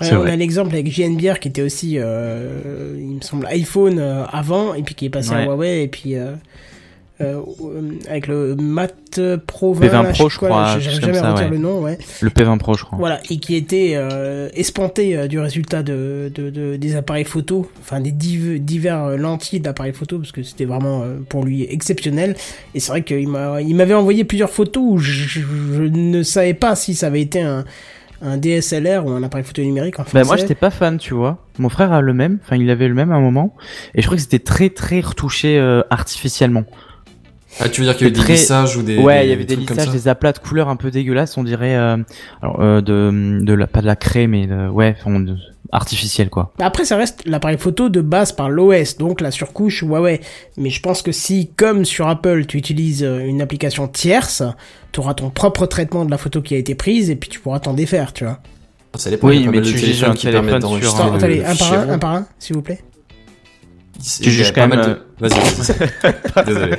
Ouais, on vrai. a l'exemple avec JNBR qui était aussi, euh, il me semble, iPhone euh, avant, et puis qui est passé à Ouais. Huawei, et puis euh, euh, avec le Mat Pro 20, P20 là, Pro, je crois, chose jamais ça, retenir ouais. le nom, ouais. Le P20 Pro, je crois. Voilà, et qui était euh, espanté euh, du résultat de, de, de- des appareils photo, enfin des div- divers euh, lentilles d'appareils photo, parce que c'était vraiment euh, pour lui exceptionnel. Et c'est vrai qu'il m'a, il m'avait envoyé plusieurs photos où je, je ne savais pas si ça avait été un, un DSLR ou un appareil photo numérique en Bah français. moi j'étais pas fan, tu vois. Mon frère a le même, enfin il avait le même à un moment, et je crois que c'était très très retouché euh, artificiellement. Ah, tu veux dire qu'il y a eu des Très- lissages ou des. ouais, il y avait des lissages, des aplats de couleurs un peu dégueulasses, on dirait, euh, alors euh, de de la pas de la craie, mais de, ouais, enfin, de- artificiel quoi. Après, ça reste l'appareil photo de base par l'OS, donc la surcouche Huawei. Mais je pense que si, comme sur Apple, tu utilises euh, une application tierce, tu auras ton propre traitement de la photo qui a été prise et puis tu pourras t'en défaire, tu vois. Ça dépend, Oui, il y a pas mais tu juges un qui permettent téléphone d'enregistrer sur Attends, le attendez, un par un, un par un, s'il vous plaît. Tu juges quand même, de- Vas-y, vas-y. Désolé.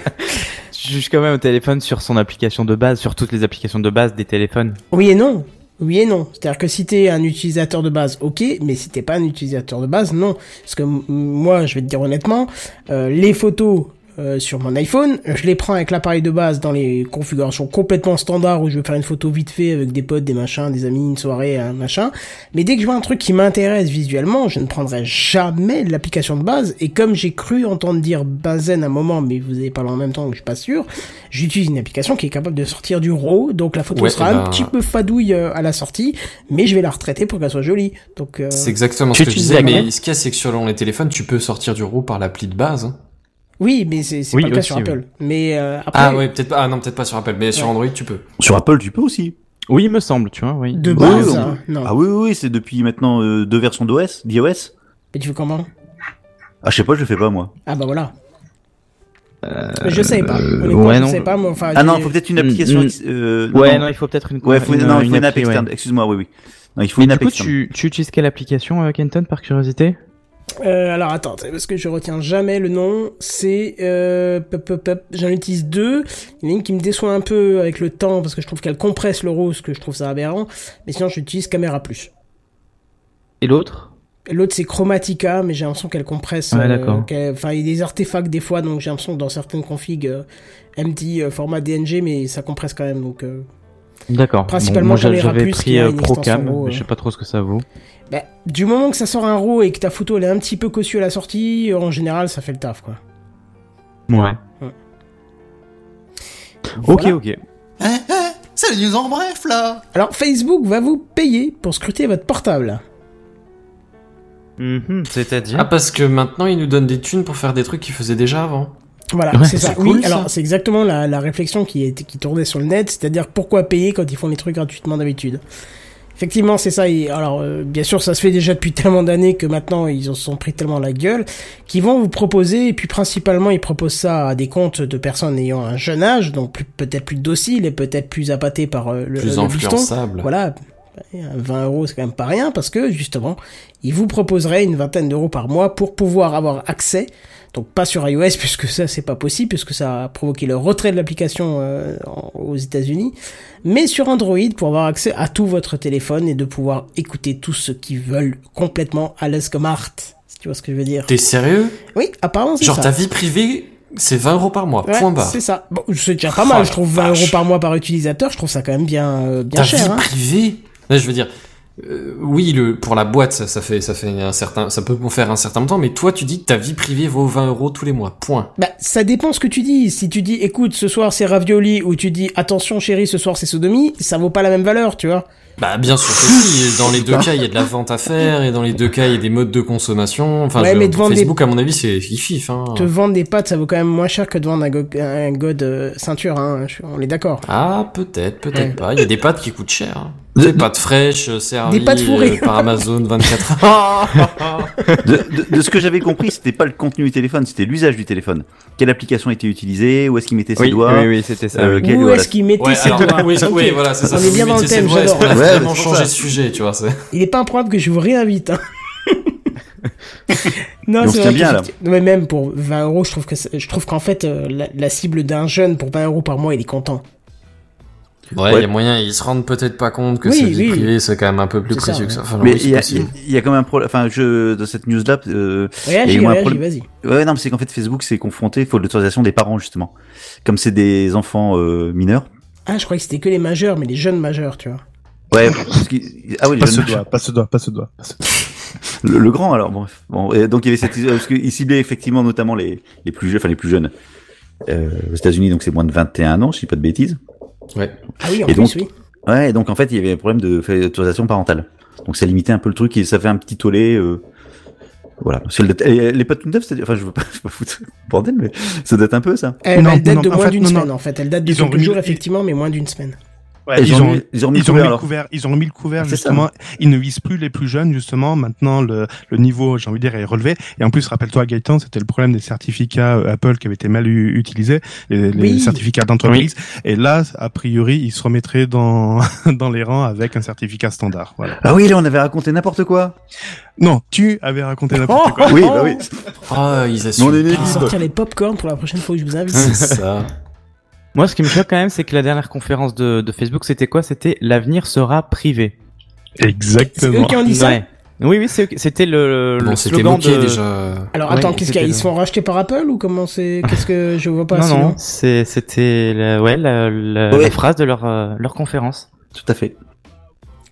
Tu juges quand même au téléphone sur son application de base, sur toutes les applications de base des téléphones. Oui et non. Oui et non. C'est-à-dire que si t'es un utilisateur de base, ok, mais si t'es pas un utilisateur de base, non. Parce que moi, je vais te dire honnêtement, euh, les photos euh, sur mon iPhone, je les prends avec l'appareil de base dans les configurations complètement standards où je veux faire une photo vite fait avec des potes, des machins, des amis, une soirée, un machin. Mais dès que je vois un truc qui m'intéresse visuellement, je ne prendrai jamais l'application de base. Et comme j'ai cru entendre dire Bazen à un moment, mais vous avez parlé en même temps, donc je suis pas sûr, j'utilise une application qui est capable de sortir du RAW, donc la photo Ouais, sera eh un ben- petit peu fadouille euh, à la sortie, mais je vais la retraiter pour qu'elle soit jolie. Donc euh, C'est exactement ce que je disais, mais ce qu'il y a, c'est que sur les téléphones, tu peux sortir du RAW par l'appli de base. hein. Oui, mais c'est Oui, pas le cas aussi, sur oui. Apple. Mais euh, après, Ah ouais, peut-être pas. Ah non, peut-être pas sur Apple, mais sur. Android, tu peux. Sur Apple, tu peux aussi. Oui, il me semble, tu vois, oui. de Oui, base, oui, on hein, non. Ah oui, oui, oui, c'est depuis maintenant euh, deux versions d'OS, d'iOS. Mais tu veux comment? Ah, je sais pas, je le fais pas moi. Ah bah voilà. je sais pas. Honnêtement, ouais, je non. sais pas. Moi, enfin, Ah non, j'ai- faut peut-être une Mm, application. mm. ex- euh, Ouais, non, non, il faut peut-être une, Ouais, faut, une, non, il faut une app appli, ouais. externe. Excuse-moi, oui, oui. Non, il faut Mais une du app coup, externe. tu, tu utilises quelle application, euh, Kenton, par curiosité? Euh, alors attends, parce que je retiens jamais le nom. C'est euh, j'en utilise deux. Il y en a une qui me déçoit un peu avec le temps parce que je trouve qu'elle compresse le rose, que je trouve ça aberrant. Mais sinon, j'utilise Camera Plus. Et l'autre? L'autre c'est Chromatica, mais j'ai l'impression qu'elle compresse. Ouais, euh, d'accord. qu'elle- Enfin, il y a des artefacts des fois, donc j'ai l'impression que dans certaines configs, euh, elle me dit euh, format DNG, mais ça compresse quand même. Donc, euh, D'accord. Principalement moi, Caméra j'avais pris euh, Procam, mais je euh. sais pas trop ce que ça vaut. bah, du moment que ça sort un RAW et que ta photo elle est un petit peu cossue à la sortie, en général, ça fait le taf, quoi. Ouais. Voilà. Ok, ok. Hein, hein, c'est les news en bref, là Alors, Facebook va vous payer pour scruter votre portable. Mhm, C'est-à-dire Ah, parce que maintenant, ils nous donnent des thunes pour faire des trucs qu'ils faisaient déjà avant. Voilà, Ouais, c'est ça. oui, ça. alors c'est exactement la, la réflexion qui, était, qui tournait sur le net, c'est-à-dire pourquoi payer quand ils font les trucs gratuitement d'habitude. Effectivement, c'est ça. Et alors, euh, bien sûr, ça se fait déjà depuis tellement d'années que maintenant, ils en sont pris tellement la gueule qu'ils vont vous proposer, et puis principalement, ils proposent ça à des comptes de personnes ayant un jeune âge, donc peut-être plus dociles et peut-être plus appâtés par euh, le, Plus le. Voilà. 20 euros, c'est quand même pas rien parce que justement, ils vous proposeraient une vingtaine d'euros par mois pour pouvoir avoir accès. Donc pas sur iOS puisque ça c'est pas possible puisque ça a provoqué le retrait de l'application euh, aux États-Unis, mais sur Android pour avoir accès à tout votre téléphone et de pouvoir écouter tout ce qu'ils veulent complètement à l'escomart. Si tu vois ce que je veux dire? T'es sérieux? Oui, apparemment c'est Genre ta vie privée, c'est 20 euros par mois, Ouais, point barre. C'est ça. Bon, c'est déjà pas mal. Oh, je trouve la 20 euros par mois par utilisateur. Je trouve ça quand même bien, euh, bien Ta cher. vie hein. privée? Là, je veux dire, euh, oui, le, pour la boîte, ça, ça fait, ça fait un certain, ça peut vous faire un certain temps, mais toi, tu dis que ta vie privée vaut 20 euros tous les mois. Point. Bah, ça dépend ce que tu dis. Si tu dis, écoute, ce soir c'est ravioli, ou tu dis, attention chérie, ce soir c'est sodomie, ça vaut pas la même valeur, tu vois. Bah, bien sûr que si. Dans les deux cas, il y a de la vente à faire, et dans les deux cas, il y a des modes de consommation. Enfin, Ouais, je- mais vendre des- Facebook, à mon avis, c'est kiff, hein. Te vendre des pâtes, ça vaut quand même moins cher que de vendre un, go- un god euh, ceinture, hein. On est d'accord. Ah, peut-être, peut-être Ouais. pas. Il y a des pâtes qui coûtent cher. hein. Des pâtes fraîches, euh, servies Des pâtes fourrées. euh, par Amazon 24 heures. De, de- de ce que j'avais compris, c'était pas le contenu du téléphone, c'était l'usage du téléphone. Quelle application était utilisée, où est-ce qu'il mettait ses Oui, doigts. oui, oui, c'était ça. Euh, oui. quel- Où voilà. est-ce qu'il mettait Ouais, ses alors, doigts oui, oui, Ok. voilà, c'est ça. On est bien dans le thème, j'adore. Ouais, vraiment ça. de sujet, tu vois. c'est- Il est pas improbable que je vous réinvite, hein. non, c'est vrai bien, là. Non, mais même pour 20 euros, je trouve que je trouve qu'en fait, euh, la, la cible d'un jeune pour 20 euros par mois, il est content. Ouais, il Ouais. y a moyen, ils se rendent peut-être pas compte que Oui, sa vie oui. privée, c'est quand même un peu plus C'est ça, précieux que ça. Enfin, Mais oui, c'est il y, a- y quand même un problème. Enfin, je, dans cette news-là, euh, Réagis, réagis, problème- vas-y. ouais, non, mais c'est qu'en fait, Facebook s'est confronté, il faut l'autorisation des parents, justement. Comme c'est des enfants euh, mineurs. Ah, je croyais que c'était que les majeurs, mais les jeunes majeurs, tu vois. Ouais, parce ah oui, les Pas jeunes ce majeurs. doigt, pas ce doigt, pas ce doigt. pas ce doigt. Le, le grand, alors, bref. Bon, et donc il y avait cette, parce qu'il ciblait effectivement notamment les, les plus jeunes, enfin les plus jeunes. Euh, aux États-Unis, donc c'est moins de 21 ans, je dis pas de bêtises. Ouais. Ah oui, en Et plus, donc- oui. Ouais, et donc en fait, il y avait un problème de autorisation parentale. Donc ça limitait un peu le truc et ça fait un petit tollé. Euh... Voilà. Parce que le- et les potes neufs, c'est-à-dire, enfin, je veux pas, je veux pas foutre le bordel, mais ça date un peu ça. Elle, Non, elle date non, de moins d'une semaine, en fait. Elle date de quelques jours, effectivement, mais moins d'une semaine. Ouais, ils, ont, mis, ils ont mis le Ils ont couvert, mis le couvert, ils ont remis le couvert C'est ça. justement. Ils ne visent plus les plus jeunes justement. Maintenant, le, le niveau, j'ai envie de dire, est relevé. Et en plus, rappelle-toi, Gaëtan, c'était le problème des certificats euh, Apple qui avaient été mal utilisés, les, les Oui. certificats d'entreprise. Et là, a priori, ils se remettraient dans dans les rangs avec un certificat standard. Voilà. Ah oui, là on avait raconté n'importe quoi. Non, tu avais raconté n'importe quoi. Oui, bah oui. Ah, ils Mais on assument. est équipe. sortir les popcorn pour la prochaine fois où je vous invite. C'est ça. Moi, ce qui me choque quand même, c'est que la dernière conférence de, de Facebook, c'était quoi? C'était l'avenir sera privé. C'est eux Exactement. qui ont dit ça? Ouais. Oui, oui, c'est- c'était le, Bon, le c'était slogan de... déjà. Alors Ouais, attends, qu'est-ce qu'il y a c'était Ils se font racheter par Apple ou comment c'est Qu'est-ce que je vois pas Non, sinon? non, c'était la, ouais, la, la, Ouais. la phrase de leur, euh, leur conférence. Tout à fait.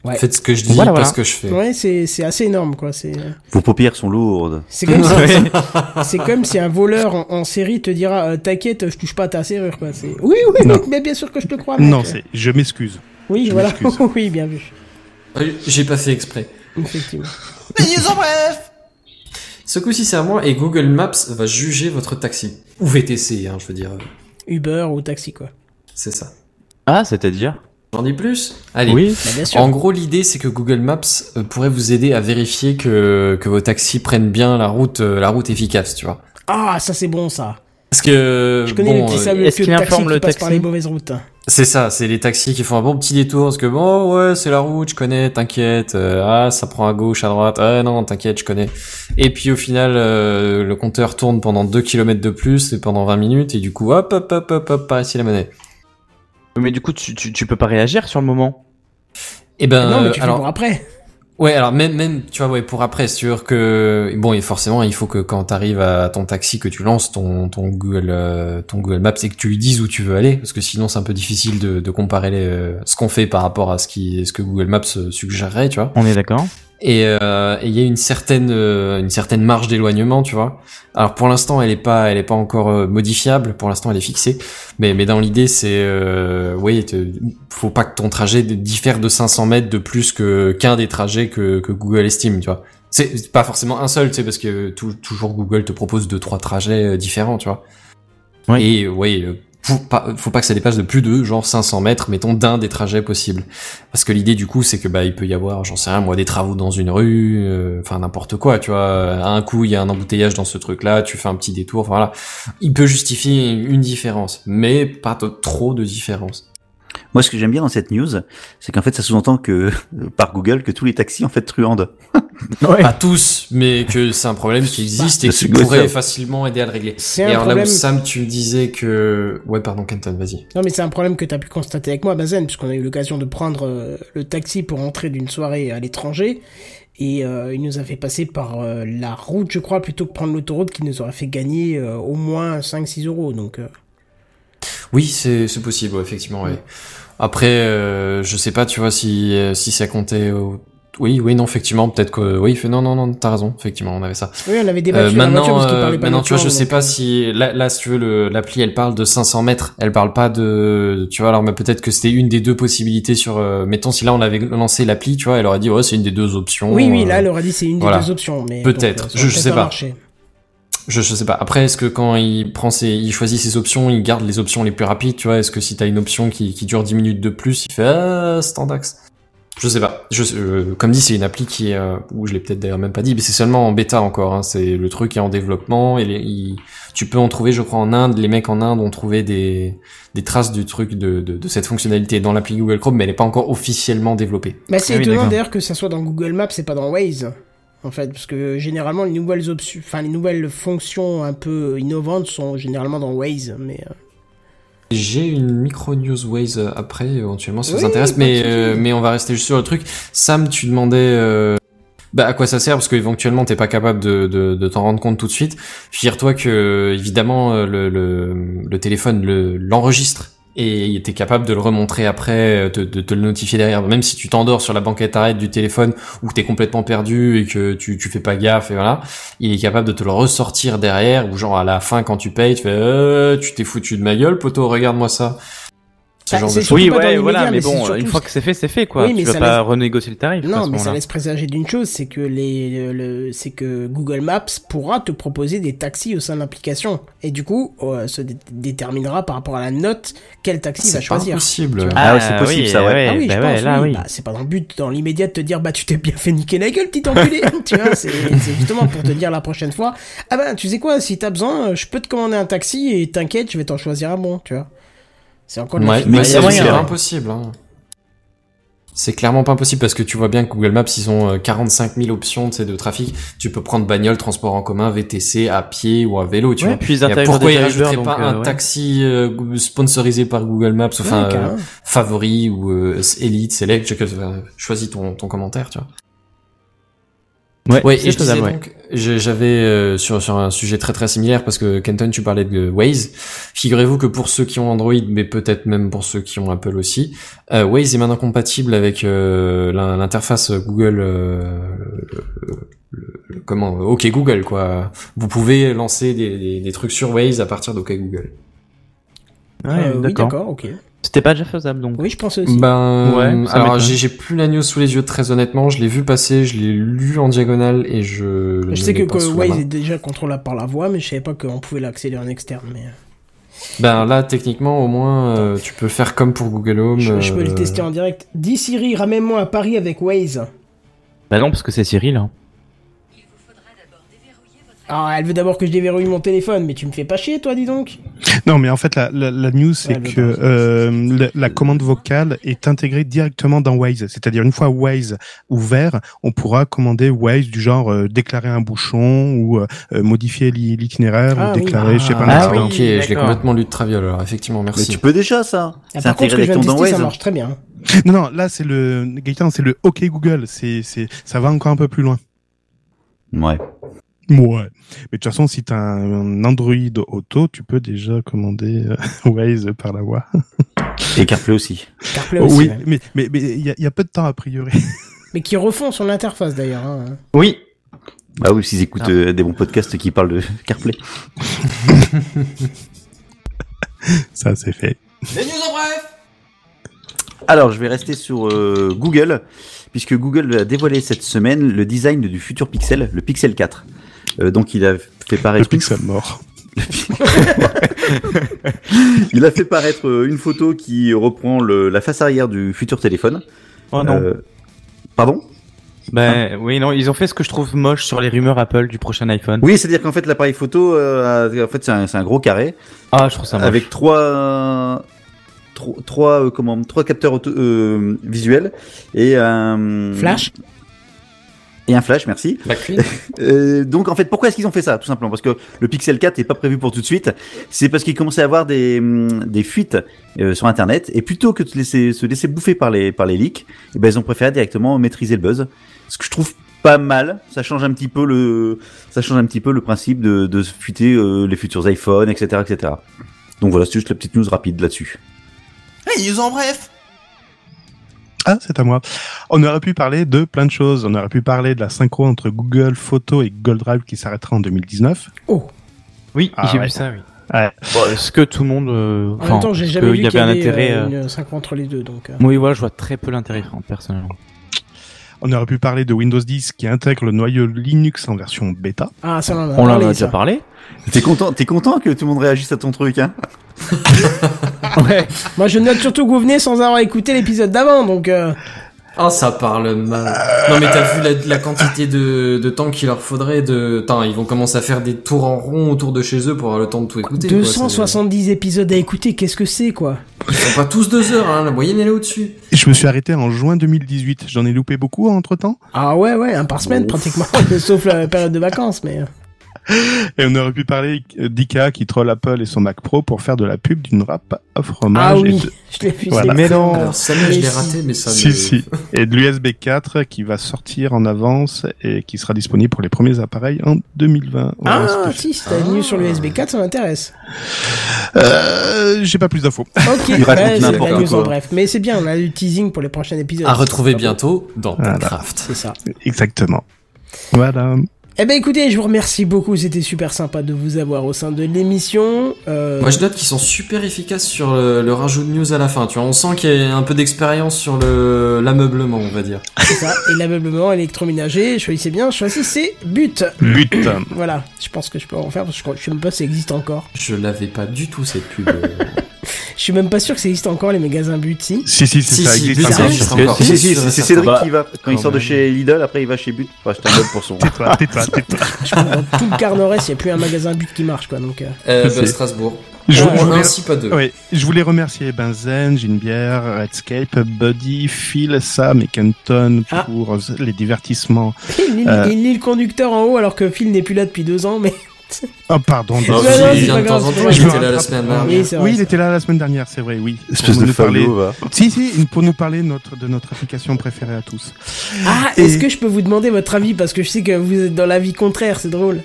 Ouais. Faites ce que je dis, Voilà, pas voilà. ce que je fais. Ouais, c'est c'est assez énorme quoi. C'est Vos paupières sont lourdes. c'est comme si c'est comme si un voleur en, en série te dira euh, t'inquiète, je touche pas à ta serrure quoi. C'est oui oui Non. mais, mais bien sûr que je te crois. mec. Non, c'est. Je m'excuse. oui je voilà m'excuse. oui bien vu Euh, J'ai pas fait exprès. effectivement. Les news en bref Ce coup-ci, c'est à moi et Google Maps va juger votre taxi. Ou VTC, hein, je veux dire. Uber ou taxi quoi. C'est ça. Ah, c'est-à-dire? J'en dis plus Allez. Oui. Bah, bien sûr. En gros, l'idée, c'est que Google Maps euh, pourrait vous aider à vérifier que, que vos taxis prennent bien la route, euh, la route efficace, tu vois. Ah ça c'est bon ça. Parce que Je connais bon, les petits euh, est-ce qu'il taxi informe qui le passent par taxi les mauvaises routes. c'est ça, c'est les taxis qui font un bon petit détour parce que bon, ouais, c'est la route, je connais, t'inquiète. euh, ah, ça prend à gauche, à droite. Ah non, t'inquiète, je connais. Et puis au final, euh, le compteur tourne pendant 2 km de plus et pendant 20 minutes et du coup, hop, hop, hop, hop, hop, par ici la monnaie. Mais du coup, tu, tu, tu peux pas réagir sur le moment. Et ben, non mais tu fais pour après. Ouais, alors même même tu vois ouais pour après c'est sûr que bon et forcément il faut que quand t'arrives à ton taxi que tu lances ton ton Google euh, ton Google Maps et que tu lui dises où tu veux aller parce que sinon c'est un peu difficile de, de comparer les, euh, ce qu'on fait par rapport à ce qui ce que Google Maps euh, suggérerait tu vois On est d'accord et euh, et il y a une certaine euh, une certaine marge d'éloignement tu vois. Alors pour l'instant elle est pas elle est pas encore euh, modifiable. Pour l'instant elle est fixée. Mais mais dans l'idée c'est oui faut pas que ton trajet diffère de 500 mètres de plus que qu'un des trajets que que Google estime tu vois. C'est pas forcément un seul tu sais parce que tou- toujours Google te propose deux trois trajets différents tu vois. Oui. et oui faut pas, faut pas que ça dépasse de plus de genre 500 mètres, mettons, d'un des trajets possibles. Parce que l'idée du coup, c'est que bah il peut y avoir, j'en sais rien, moi, des travaux dans une rue, euh, enfin n'importe quoi, tu vois. À un coup, il y a un embouteillage dans ce truc-là, tu fais un petit détour, voilà. Il peut justifier une différence, mais pas trop de différence. Moi, ce que j'aime bien dans cette news, c'est qu'en fait, ça sous-entend que, par Google, que tous les taxis, en fait, truandent. Pas tous, mais que c'est un problème qui existe et Bah, qui pourrait ça- facilement aider à le régler. C'est Et un alors là où problème. Sam, tu me disais que, ouais, pardon, Kenton, vas-y. Non, mais c'est un problème que tu as pu constater avec moi, Bazen, puisqu'on a eu l'occasion de prendre euh, le taxi pour rentrer d'une soirée à l'étranger. Et euh, il nous a fait passer par euh, la route, je crois, plutôt que prendre l'autoroute qui nous aurait fait gagner euh, au moins 5-6 euros. Donc, euh, Oui, c'est possible, ouais, effectivement. Ouais. Après, euh, je sais pas, tu vois, si euh, si ça comptait. au- Oui, oui, non, effectivement, peut-être que oui, fait non, non, non, t'as raison, effectivement, on avait ça. oui, on avait Euh, débattu voiture maintenant, parce qu'il euh, parlait pas maintenant, tu vois, je sais pas euh, si là, là, si tu veux, l'appli, elle parle de 500 mètres, elle parle pas de, tu vois, alors mais peut-être que c'était une des deux possibilités sur, euh, mettons, si là on avait lancé l'appli, tu vois, elle aurait dit, ouais, c'est une des deux options. Oui, oui, euh, là, elle aurait dit c'est une des voilà. deux options. mais Peut-être, euh, je- je sais pas. marché. Je, je sais pas. Après, est-ce que quand il prend ses, il choisit ses options, il garde les options les plus rapides, tu vois? Est-ce que si t'as une option qui, qui dure 10 minutes de plus, il fait ah standax? Je sais pas. Je, euh, comme dit, c'est une appli qui est, euh, ou je l'ai peut-être d'ailleurs même pas dit, mais c'est seulement en bêta encore. Hein, c'est le truc qui est en développement et les- il- tu peux en trouver, je crois, en Inde. Les mecs en Inde ont trouvé des, des traces du truc de, de, de cette fonctionnalité dans l'appli Google Chrome, mais elle est pas encore officiellement développée. Bah, c'est Ah étonnant d'ailleurs que ça soit dans Google Maps et pas dans Waze. En fait, parce que généralement les nouvelles options, enfin les nouvelles fonctions un peu innovantes sont généralement dans Waze, mais euh, J'ai une micro news Waze après, éventuellement, si Oui, ça vous intéresse, mais, euh, mais on va rester juste sur le truc. Sam, tu demandais euh, bah, à quoi ça sert, parce qu'éventuellement, t'es pas capable de, de, de t'en rendre compte tout de suite. Figure-toi que, évidemment, le, le, le téléphone le- et t'es capable de le remontrer après, de, de te le notifier derrière. Même si tu t'endors sur la banquette arrête du téléphone ou que t'es complètement perdu et que tu, tu fais pas gaffe et voilà, il est capable de te le ressortir derrière ou genre à la fin quand tu payes, tu fais euh, tu t'es foutu de ma gueule, poteau, regarde-moi ça. Ce Bah, genre c'est de surtout Oui, ouais, voilà, mais c'est bon, surtout- une fois que c'est fait, c'est fait, quoi. Oui, mais tu vas ça pas laisse- renégocier le tarif. Non, mais ça laisse présager d'une chose, c'est que les, le, c'est que Google Maps pourra te proposer des taxis au sein de l'application. Et du coup, euh, se dé- déterminera par rapport à la note quel taxi il va C'est choisir. impossible. Tu vois. Ah ouais, c'est possible, ça, ouais. Ah oui, bah je ouais, pense, là, oui. oui. Bah, c'est pas dans le but, dans l'immédiat, de te dire, bah, tu t'es bien fait niquer la gueule, petit enculé. tu vois, c'est, c'est justement pour te dire la prochaine fois, ah ben, tu sais quoi, si t'as besoin, je peux te commander un taxi et t'inquiète, je vais t'en choisir un bon, tu vois. C'est encore Ouais, mais c'est impossible. Hein. C'est clairement pas impossible parce que tu vois bien que Google Maps, ils ont euh, 45 000 options de trafic. Tu peux prendre bagnole, transport en commun, VTC, à pied ou à vélo, tu Ouais, vois. puis ils Et intègrent pourquoi ils rajouteraient pas euh, un ouais. taxi euh, sponsorisé par Google Maps, enfin euh, favori ou euh, Elite, Select, je- euh, choisis ton, ton commentaire, tu vois. Ouais, et je disais donc, j'avais euh, sur sur un sujet très très similaire parce que Kenton, tu parlais de Waze. Figurez-vous que pour ceux qui ont Android, mais peut-être même pour ceux qui ont Apple aussi, euh, Waze est maintenant compatible avec euh, l'in- l'interface Google. euh, le- le- le- comment OK Google quoi. Vous pouvez lancer des, des, des trucs sur Waze à partir d'OK Google. Ouais, Euh, oui, d'accord. d'accord, ok. C'était pas déjà faisable, donc. Oui, je pense aussi. Ben, Ouais, alors j'ai plus la news sous les yeux très honnêtement. Je l'ai vu passer, je l'ai lu en diagonale et je. Je sais que, Waze est déjà contrôlable par la voix, mais je savais pas qu'on pouvait l'accéder en externe. Mais Ben là, techniquement, au moins, euh, tu peux faire comme pour Google Home. je, je peux le euh, tester en direct. Dis Siri, ramène-moi à Paris avec Waze. Bah non, parce que c'est Cyril. Hein. Alors, elle veut d'abord que je déverrouille mon téléphone, mais tu me fais pas chier, toi, dis donc. Non, mais en fait, la, la, la news, c'est Ouais, que euh, la, la commande vocale est intégrée directement dans Waze. C'est-à-dire, une fois Waze ouvert, on pourra commander Waze du genre euh, déclarer un bouchon ou euh, euh, modifier l'i- l'itinéraire Ah ou oui. déclarer, je sais pas, Ah oui, ok, je l'ai complètement lu de traviole, alors effectivement, Mais merci. tu peux déjà ça. Ah, C'est par contre, ce que intégré je viens de directement dans tester, ça Waze. marche très bien. Non, non, là, c'est le, Gaëtan, c'est le OK Google. C'est, c'est, ça va encore un peu plus loin. Ouais. Ouais. Mais de toute façon, si t'as un Android auto, tu peux déjà commander euh, Waze par la voix. Et CarPlay aussi. CarPlay aussi, oui, mais mais mais il y a, il y a peu de temps a priori. Mais qui refont son interface, d'ailleurs. hein. Oui. Bah oui, s'ils écoutent euh, des bons podcasts qui parlent de CarPlay. Ça, c'est fait. Les news en bref Alors, je vais rester sur euh, Google, puisque Google a dévoilé cette semaine le design du futur Pixel, le Pixel 4. Euh, donc, il a fait paraître Le pixel mort. Il a fait paraître euh, une photo qui reprend le, la face arrière du futur téléphone. Oh non. Euh, pardon? Ben oui, non, ils ont fait ce que je trouve moche sur les rumeurs Apple du prochain iPhone. Oui, c'est-à-dire qu'en fait l'appareil photo, euh, a- en fait c'est un, c'est un gros carré Ah, je trouve ça moche. avec trois tro- trois euh, comment trois capteurs auto- euh, visuels et un Flash? Et un flash, merci. Euh, donc en fait, pourquoi est-ce qu'ils ont fait ça Tout simplement? Parce que le Pixel 4 n'est pas prévu pour tout de suite. C'est parce qu'ils commençaient à avoir des, hum, des fuites euh, sur Internet et plutôt que de se laisser, se laisser bouffer par les, par les leaks, eh ben, ils ont préféré directement maîtriser le buzz. Ce que je trouve pas mal. Ça change un petit peu le, ça change un petit peu le principe de, de fuiter euh, les futurs iPhones, etc., etc. Donc voilà, c'est juste la petite news rapide là-dessus. Hey, news en bref Ah, c'est à moi. On aurait pu parler de plein de choses. On aurait pu parler de la synchro entre Google Photos et Google Drive qui s'arrêtera en 2019. Oh. Oui, Ah, j'ai ouais. vu ça, oui. Ouais. Bon, Est-ce que tout le monde... euh, En même temps, j'ai jamais qu'il vu y qu'il avait y un avait intérêt... euh, euh, une synchro entre les deux. Donc, euh. Oui, voilà, je vois très peu l'intérêt, enfin, personnellement. On aurait pu parler de Windows 10 qui intègre le noyau Linux en version bêta. Ah, ça, on en a On en a déjà parlé. T'es content, t'es content que tout le monde réagisse à ton truc, hein Ouais. Moi, je note surtout que vous venez sans avoir écouté l'épisode d'avant, donc... euh, Oh, ça parle mal. Non, mais t'as vu la, la quantité de, de temps qu'il leur faudrait de... Attends, ils vont commencer à faire des tours en rond autour de chez eux pour avoir le temps de tout écouter. quoi. 270 épisodes à écouter, qu'est-ce que c'est, quoi Ils sont pas tous deux heures, hein. La moyenne, elle est au-dessus. Je me suis arrêté en juin 2018. J'en ai loupé beaucoup entre temps. Ah ouais, ouais, un par semaine, pratiquement, sauf la période de vacances, mais... Et on aurait pu parler d'IKEA qui troll Apple et son Mac Pro pour faire de la pub d'une râpe au fromage. Ah et oui, de- je l'ai vu, Voilà. Mais non. Alors, ça, je l'ai raté, mais ça Si, me... si. Et de l'USB 4 qui va sortir en avance et qui sera disponible pour les premiers appareils en 2020. Voilà, Ah, si, si t'as venu sur l'USB 4, ça m'intéresse. Euh, j'ai pas plus d'infos. Ok, Il ouais, la news en bref. Mais c'est bien, on a du teasing pour les prochains épisodes. À retrouver bientôt dans Voilà. Minecraft. C'est ça. Exactement. Voilà. Eh ben écoutez, je vous remercie beaucoup, c'était super sympa de vous avoir au sein de l'émission. Euh, Moi, je note qu'ils sont super efficaces sur le, le rajout de news à la fin. Tu vois, on sent qu'il y a un peu d'expérience sur le l'ameublement, on va dire. c'est ça. Et l'ameublement électroménager, choisissez bien, choisissez but. But. Voilà, je pense que je peux en faire parce que je, je sais même pas si ça existe encore. Je l'avais pas du tout cette pub. Je suis même pas sûr que ça existe encore les magasins but, si. Si, si, ça existe encore. Si, si, c'est certain. Cédric Bah, qui va, quand il sort de chez Lidl, après il va chez But pour acheter un meuble pour son. Tais-toi, tais-toi, tais-toi. Je crois que dans tout le quart nord-est, il n'y a plus un magasin but qui marche, quoi. Donc, euh, Euh, bah, Strasbourg. Je, Ouais, je Un, voulais, si pas deux. ouais, je voulais remercier Benzen, Ginebert, Redscape, Buddy, Phil, Sam et Kenton Ah. pour les divertissements. il, Euh. il lit le conducteur en haut alors que Phil n'est plus là depuis deux ans, mais. Oh, pardon. Ah, désolé. non, il c'est vient pas de temps en grave, temps, c'est il pas était là la semaine dernière. Oui, c'est vrai. Oui, il était là la semaine dernière, c'est vrai, oui. Espèce Pour de nous parler-. Si, si, pour nous parler de notre, de notre application préférée à tous. Ah, Et- est-ce que je peux vous demander votre avis? Parce que je sais que vous êtes dans l'avis contraire, c'est drôle.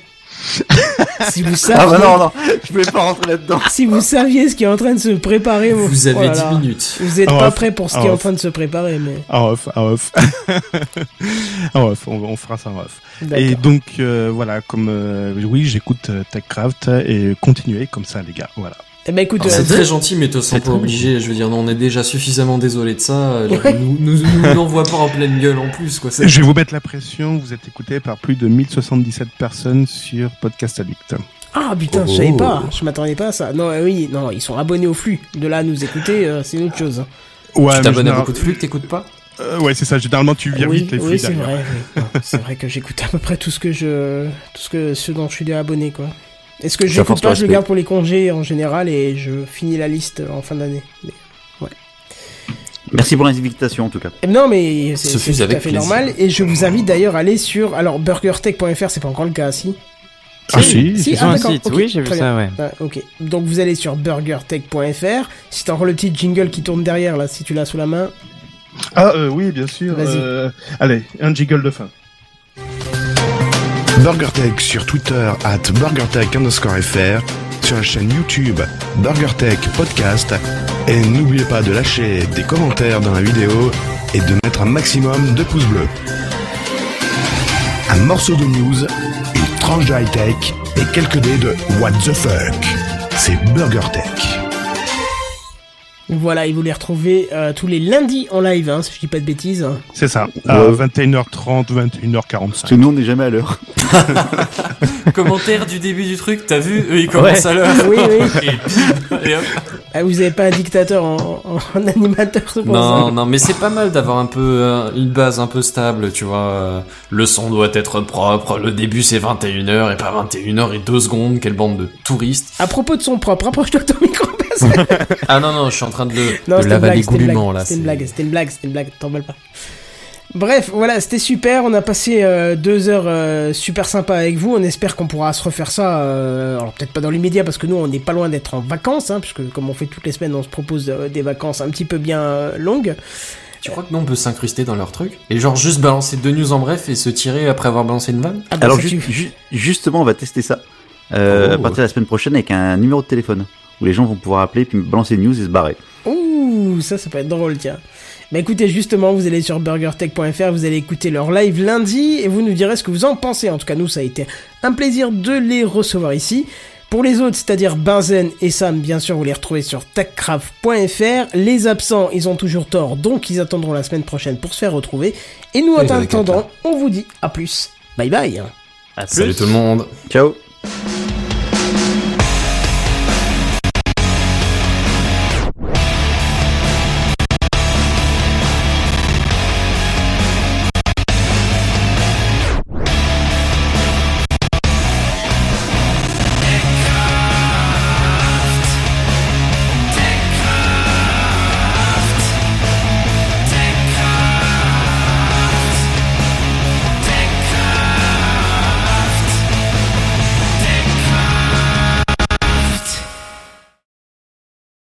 Si vous saviez, Ah bah non, non, je voulais pas rentrer là-dedans. si vous saviez ce qui est en train de se préparer, vous, Vous avez oh là 10 là. minutes. Vous êtes En pas off, prêt pour ce en qui est en train de se préparer, mais En off, en off. en off, on, on fera ça en off. Et donc, euh, voilà, comme, euh, oui, j'écoute euh, TechCraft et continuez comme ça, les gars, voilà. Eh ben écoute, Alors, euh, C'est très gentil, mais te sens C'est pas obligé. Je veux dire, non, on est déjà suffisamment désolé de ça. euh, Ouais. Nous, nous, nous n'envoie pas en pleine gueule en plus, quoi. C'est- Je vais vous mettre la pression, vous êtes écouté par plus de 1077 personnes sur Podcast Addict. ah putain, je Oh. savais pas, je m'attendais pas à ça. Non, euh, oui, non, ils sont abonnés au flux. De là à nous écouter, euh, c'est une autre chose. Ouais, Tu t'abonnes à beaucoup de flux que t'écoutes pas Euh, ouais, c'est ça, généralement tu oui, vite les flux oui, c'est vrai. oui. C'est vrai que j'écoute à peu près tout ce que je, tout ce que, ce dont je suis abonné, quoi. Est-ce que force pas, le je garde pour les congés en général et je finis la liste en fin d'année. Mais- Merci pour l'invitation en tout cas. Non, mais c'est Ce tout à fait plaisir. normal. Et je vous invite d'ailleurs à aller sur, alors burgertech.fr, c'est pas encore le cas, si? Ah si, Si, ah, un site, oui, j'ai vu ça, ouais. Ah, ok. Donc vous allez sur burgertech.fr. Si t'as encore le petit jingle qui tourne derrière, là, si tu l'as sous la main. Ah euh, oui, bien sûr. Vas-y. euh, allez, un jiggle de fin. BurgerTech sur Twitter at BurgerTech underscore FR, sur la chaîne YouTube BurgerTech Podcast, et n'oubliez pas de lâcher des commentaires dans la vidéo et de mettre un maximum de pouces bleus. Un morceau de news, une tranche de high-tech et quelques dés de What the fuck. C'est BurgerTech. Voilà, et vous les retrouvez euh, tous les lundis en live, hein, si je dis pas de bêtises. C'est ça. À 21h30, 21h45. que nous, on n'est jamais à l'heure. Commentaire du début du truc, t'as vu Eux, ils commencent à l'heure. Oui, oui. Et bim, et hop. Ah, vous avez pas un dictateur en, en- animateur, c'est pour Non, ça. non, mais c'est pas mal d'avoir un peu euh, une base un peu stable, tu vois. euh, Le son doit être propre, le début c'est 21h et pas 21h et 2 secondes, quelle bande de touristes. À propos de son propre, rapproche-toi de ton micro. parce que- Ah non, non, je suis en train de le, Non, de l'avaler blague, c'était une goulûment blague, là. C'était une c'est- blague, c'était une blague, c'était une blague, t'emballes pas. Bref, voilà, c'était super. On a passé euh, deux heures euh, super sympas avec vous. On espère qu'on pourra se refaire ça. euh, alors peut-être pas dans l'immédiat parce que nous on n'est pas loin d'être en vacances, hein, puisque comme on fait toutes les semaines, on se propose euh, des vacances un petit peu bien euh, longues. Tu crois que nous on peut s'incruster dans leur truc Et genre juste balancer deux news en bref et se tirer après avoir balancé une vanne Ah bah, Alors, si ju- tu- ju- justement, on va tester ça euh, Oh. à partir de la semaine prochaine avec un numéro de téléphone où les gens vont pouvoir appeler puis balancer une news et se barrer. Ouh, ça, ça peut être drôle, tiens. Mais écoutez, justement, vous allez sur burgertech.fr, vous allez écouter leur live lundi et vous nous direz ce que vous en pensez. En tout cas, nous, ça a été un plaisir de les recevoir ici. Pour les autres, c'est-à-dire Benzen et Sam, bien sûr, vous les retrouvez sur techcraft.fr. Les absents, ils ont toujours tort, donc ils attendront la semaine prochaine pour se faire retrouver. Et nous, en attendant, on vous dit à plus. Bye bye. À Salut tout le monde Ciao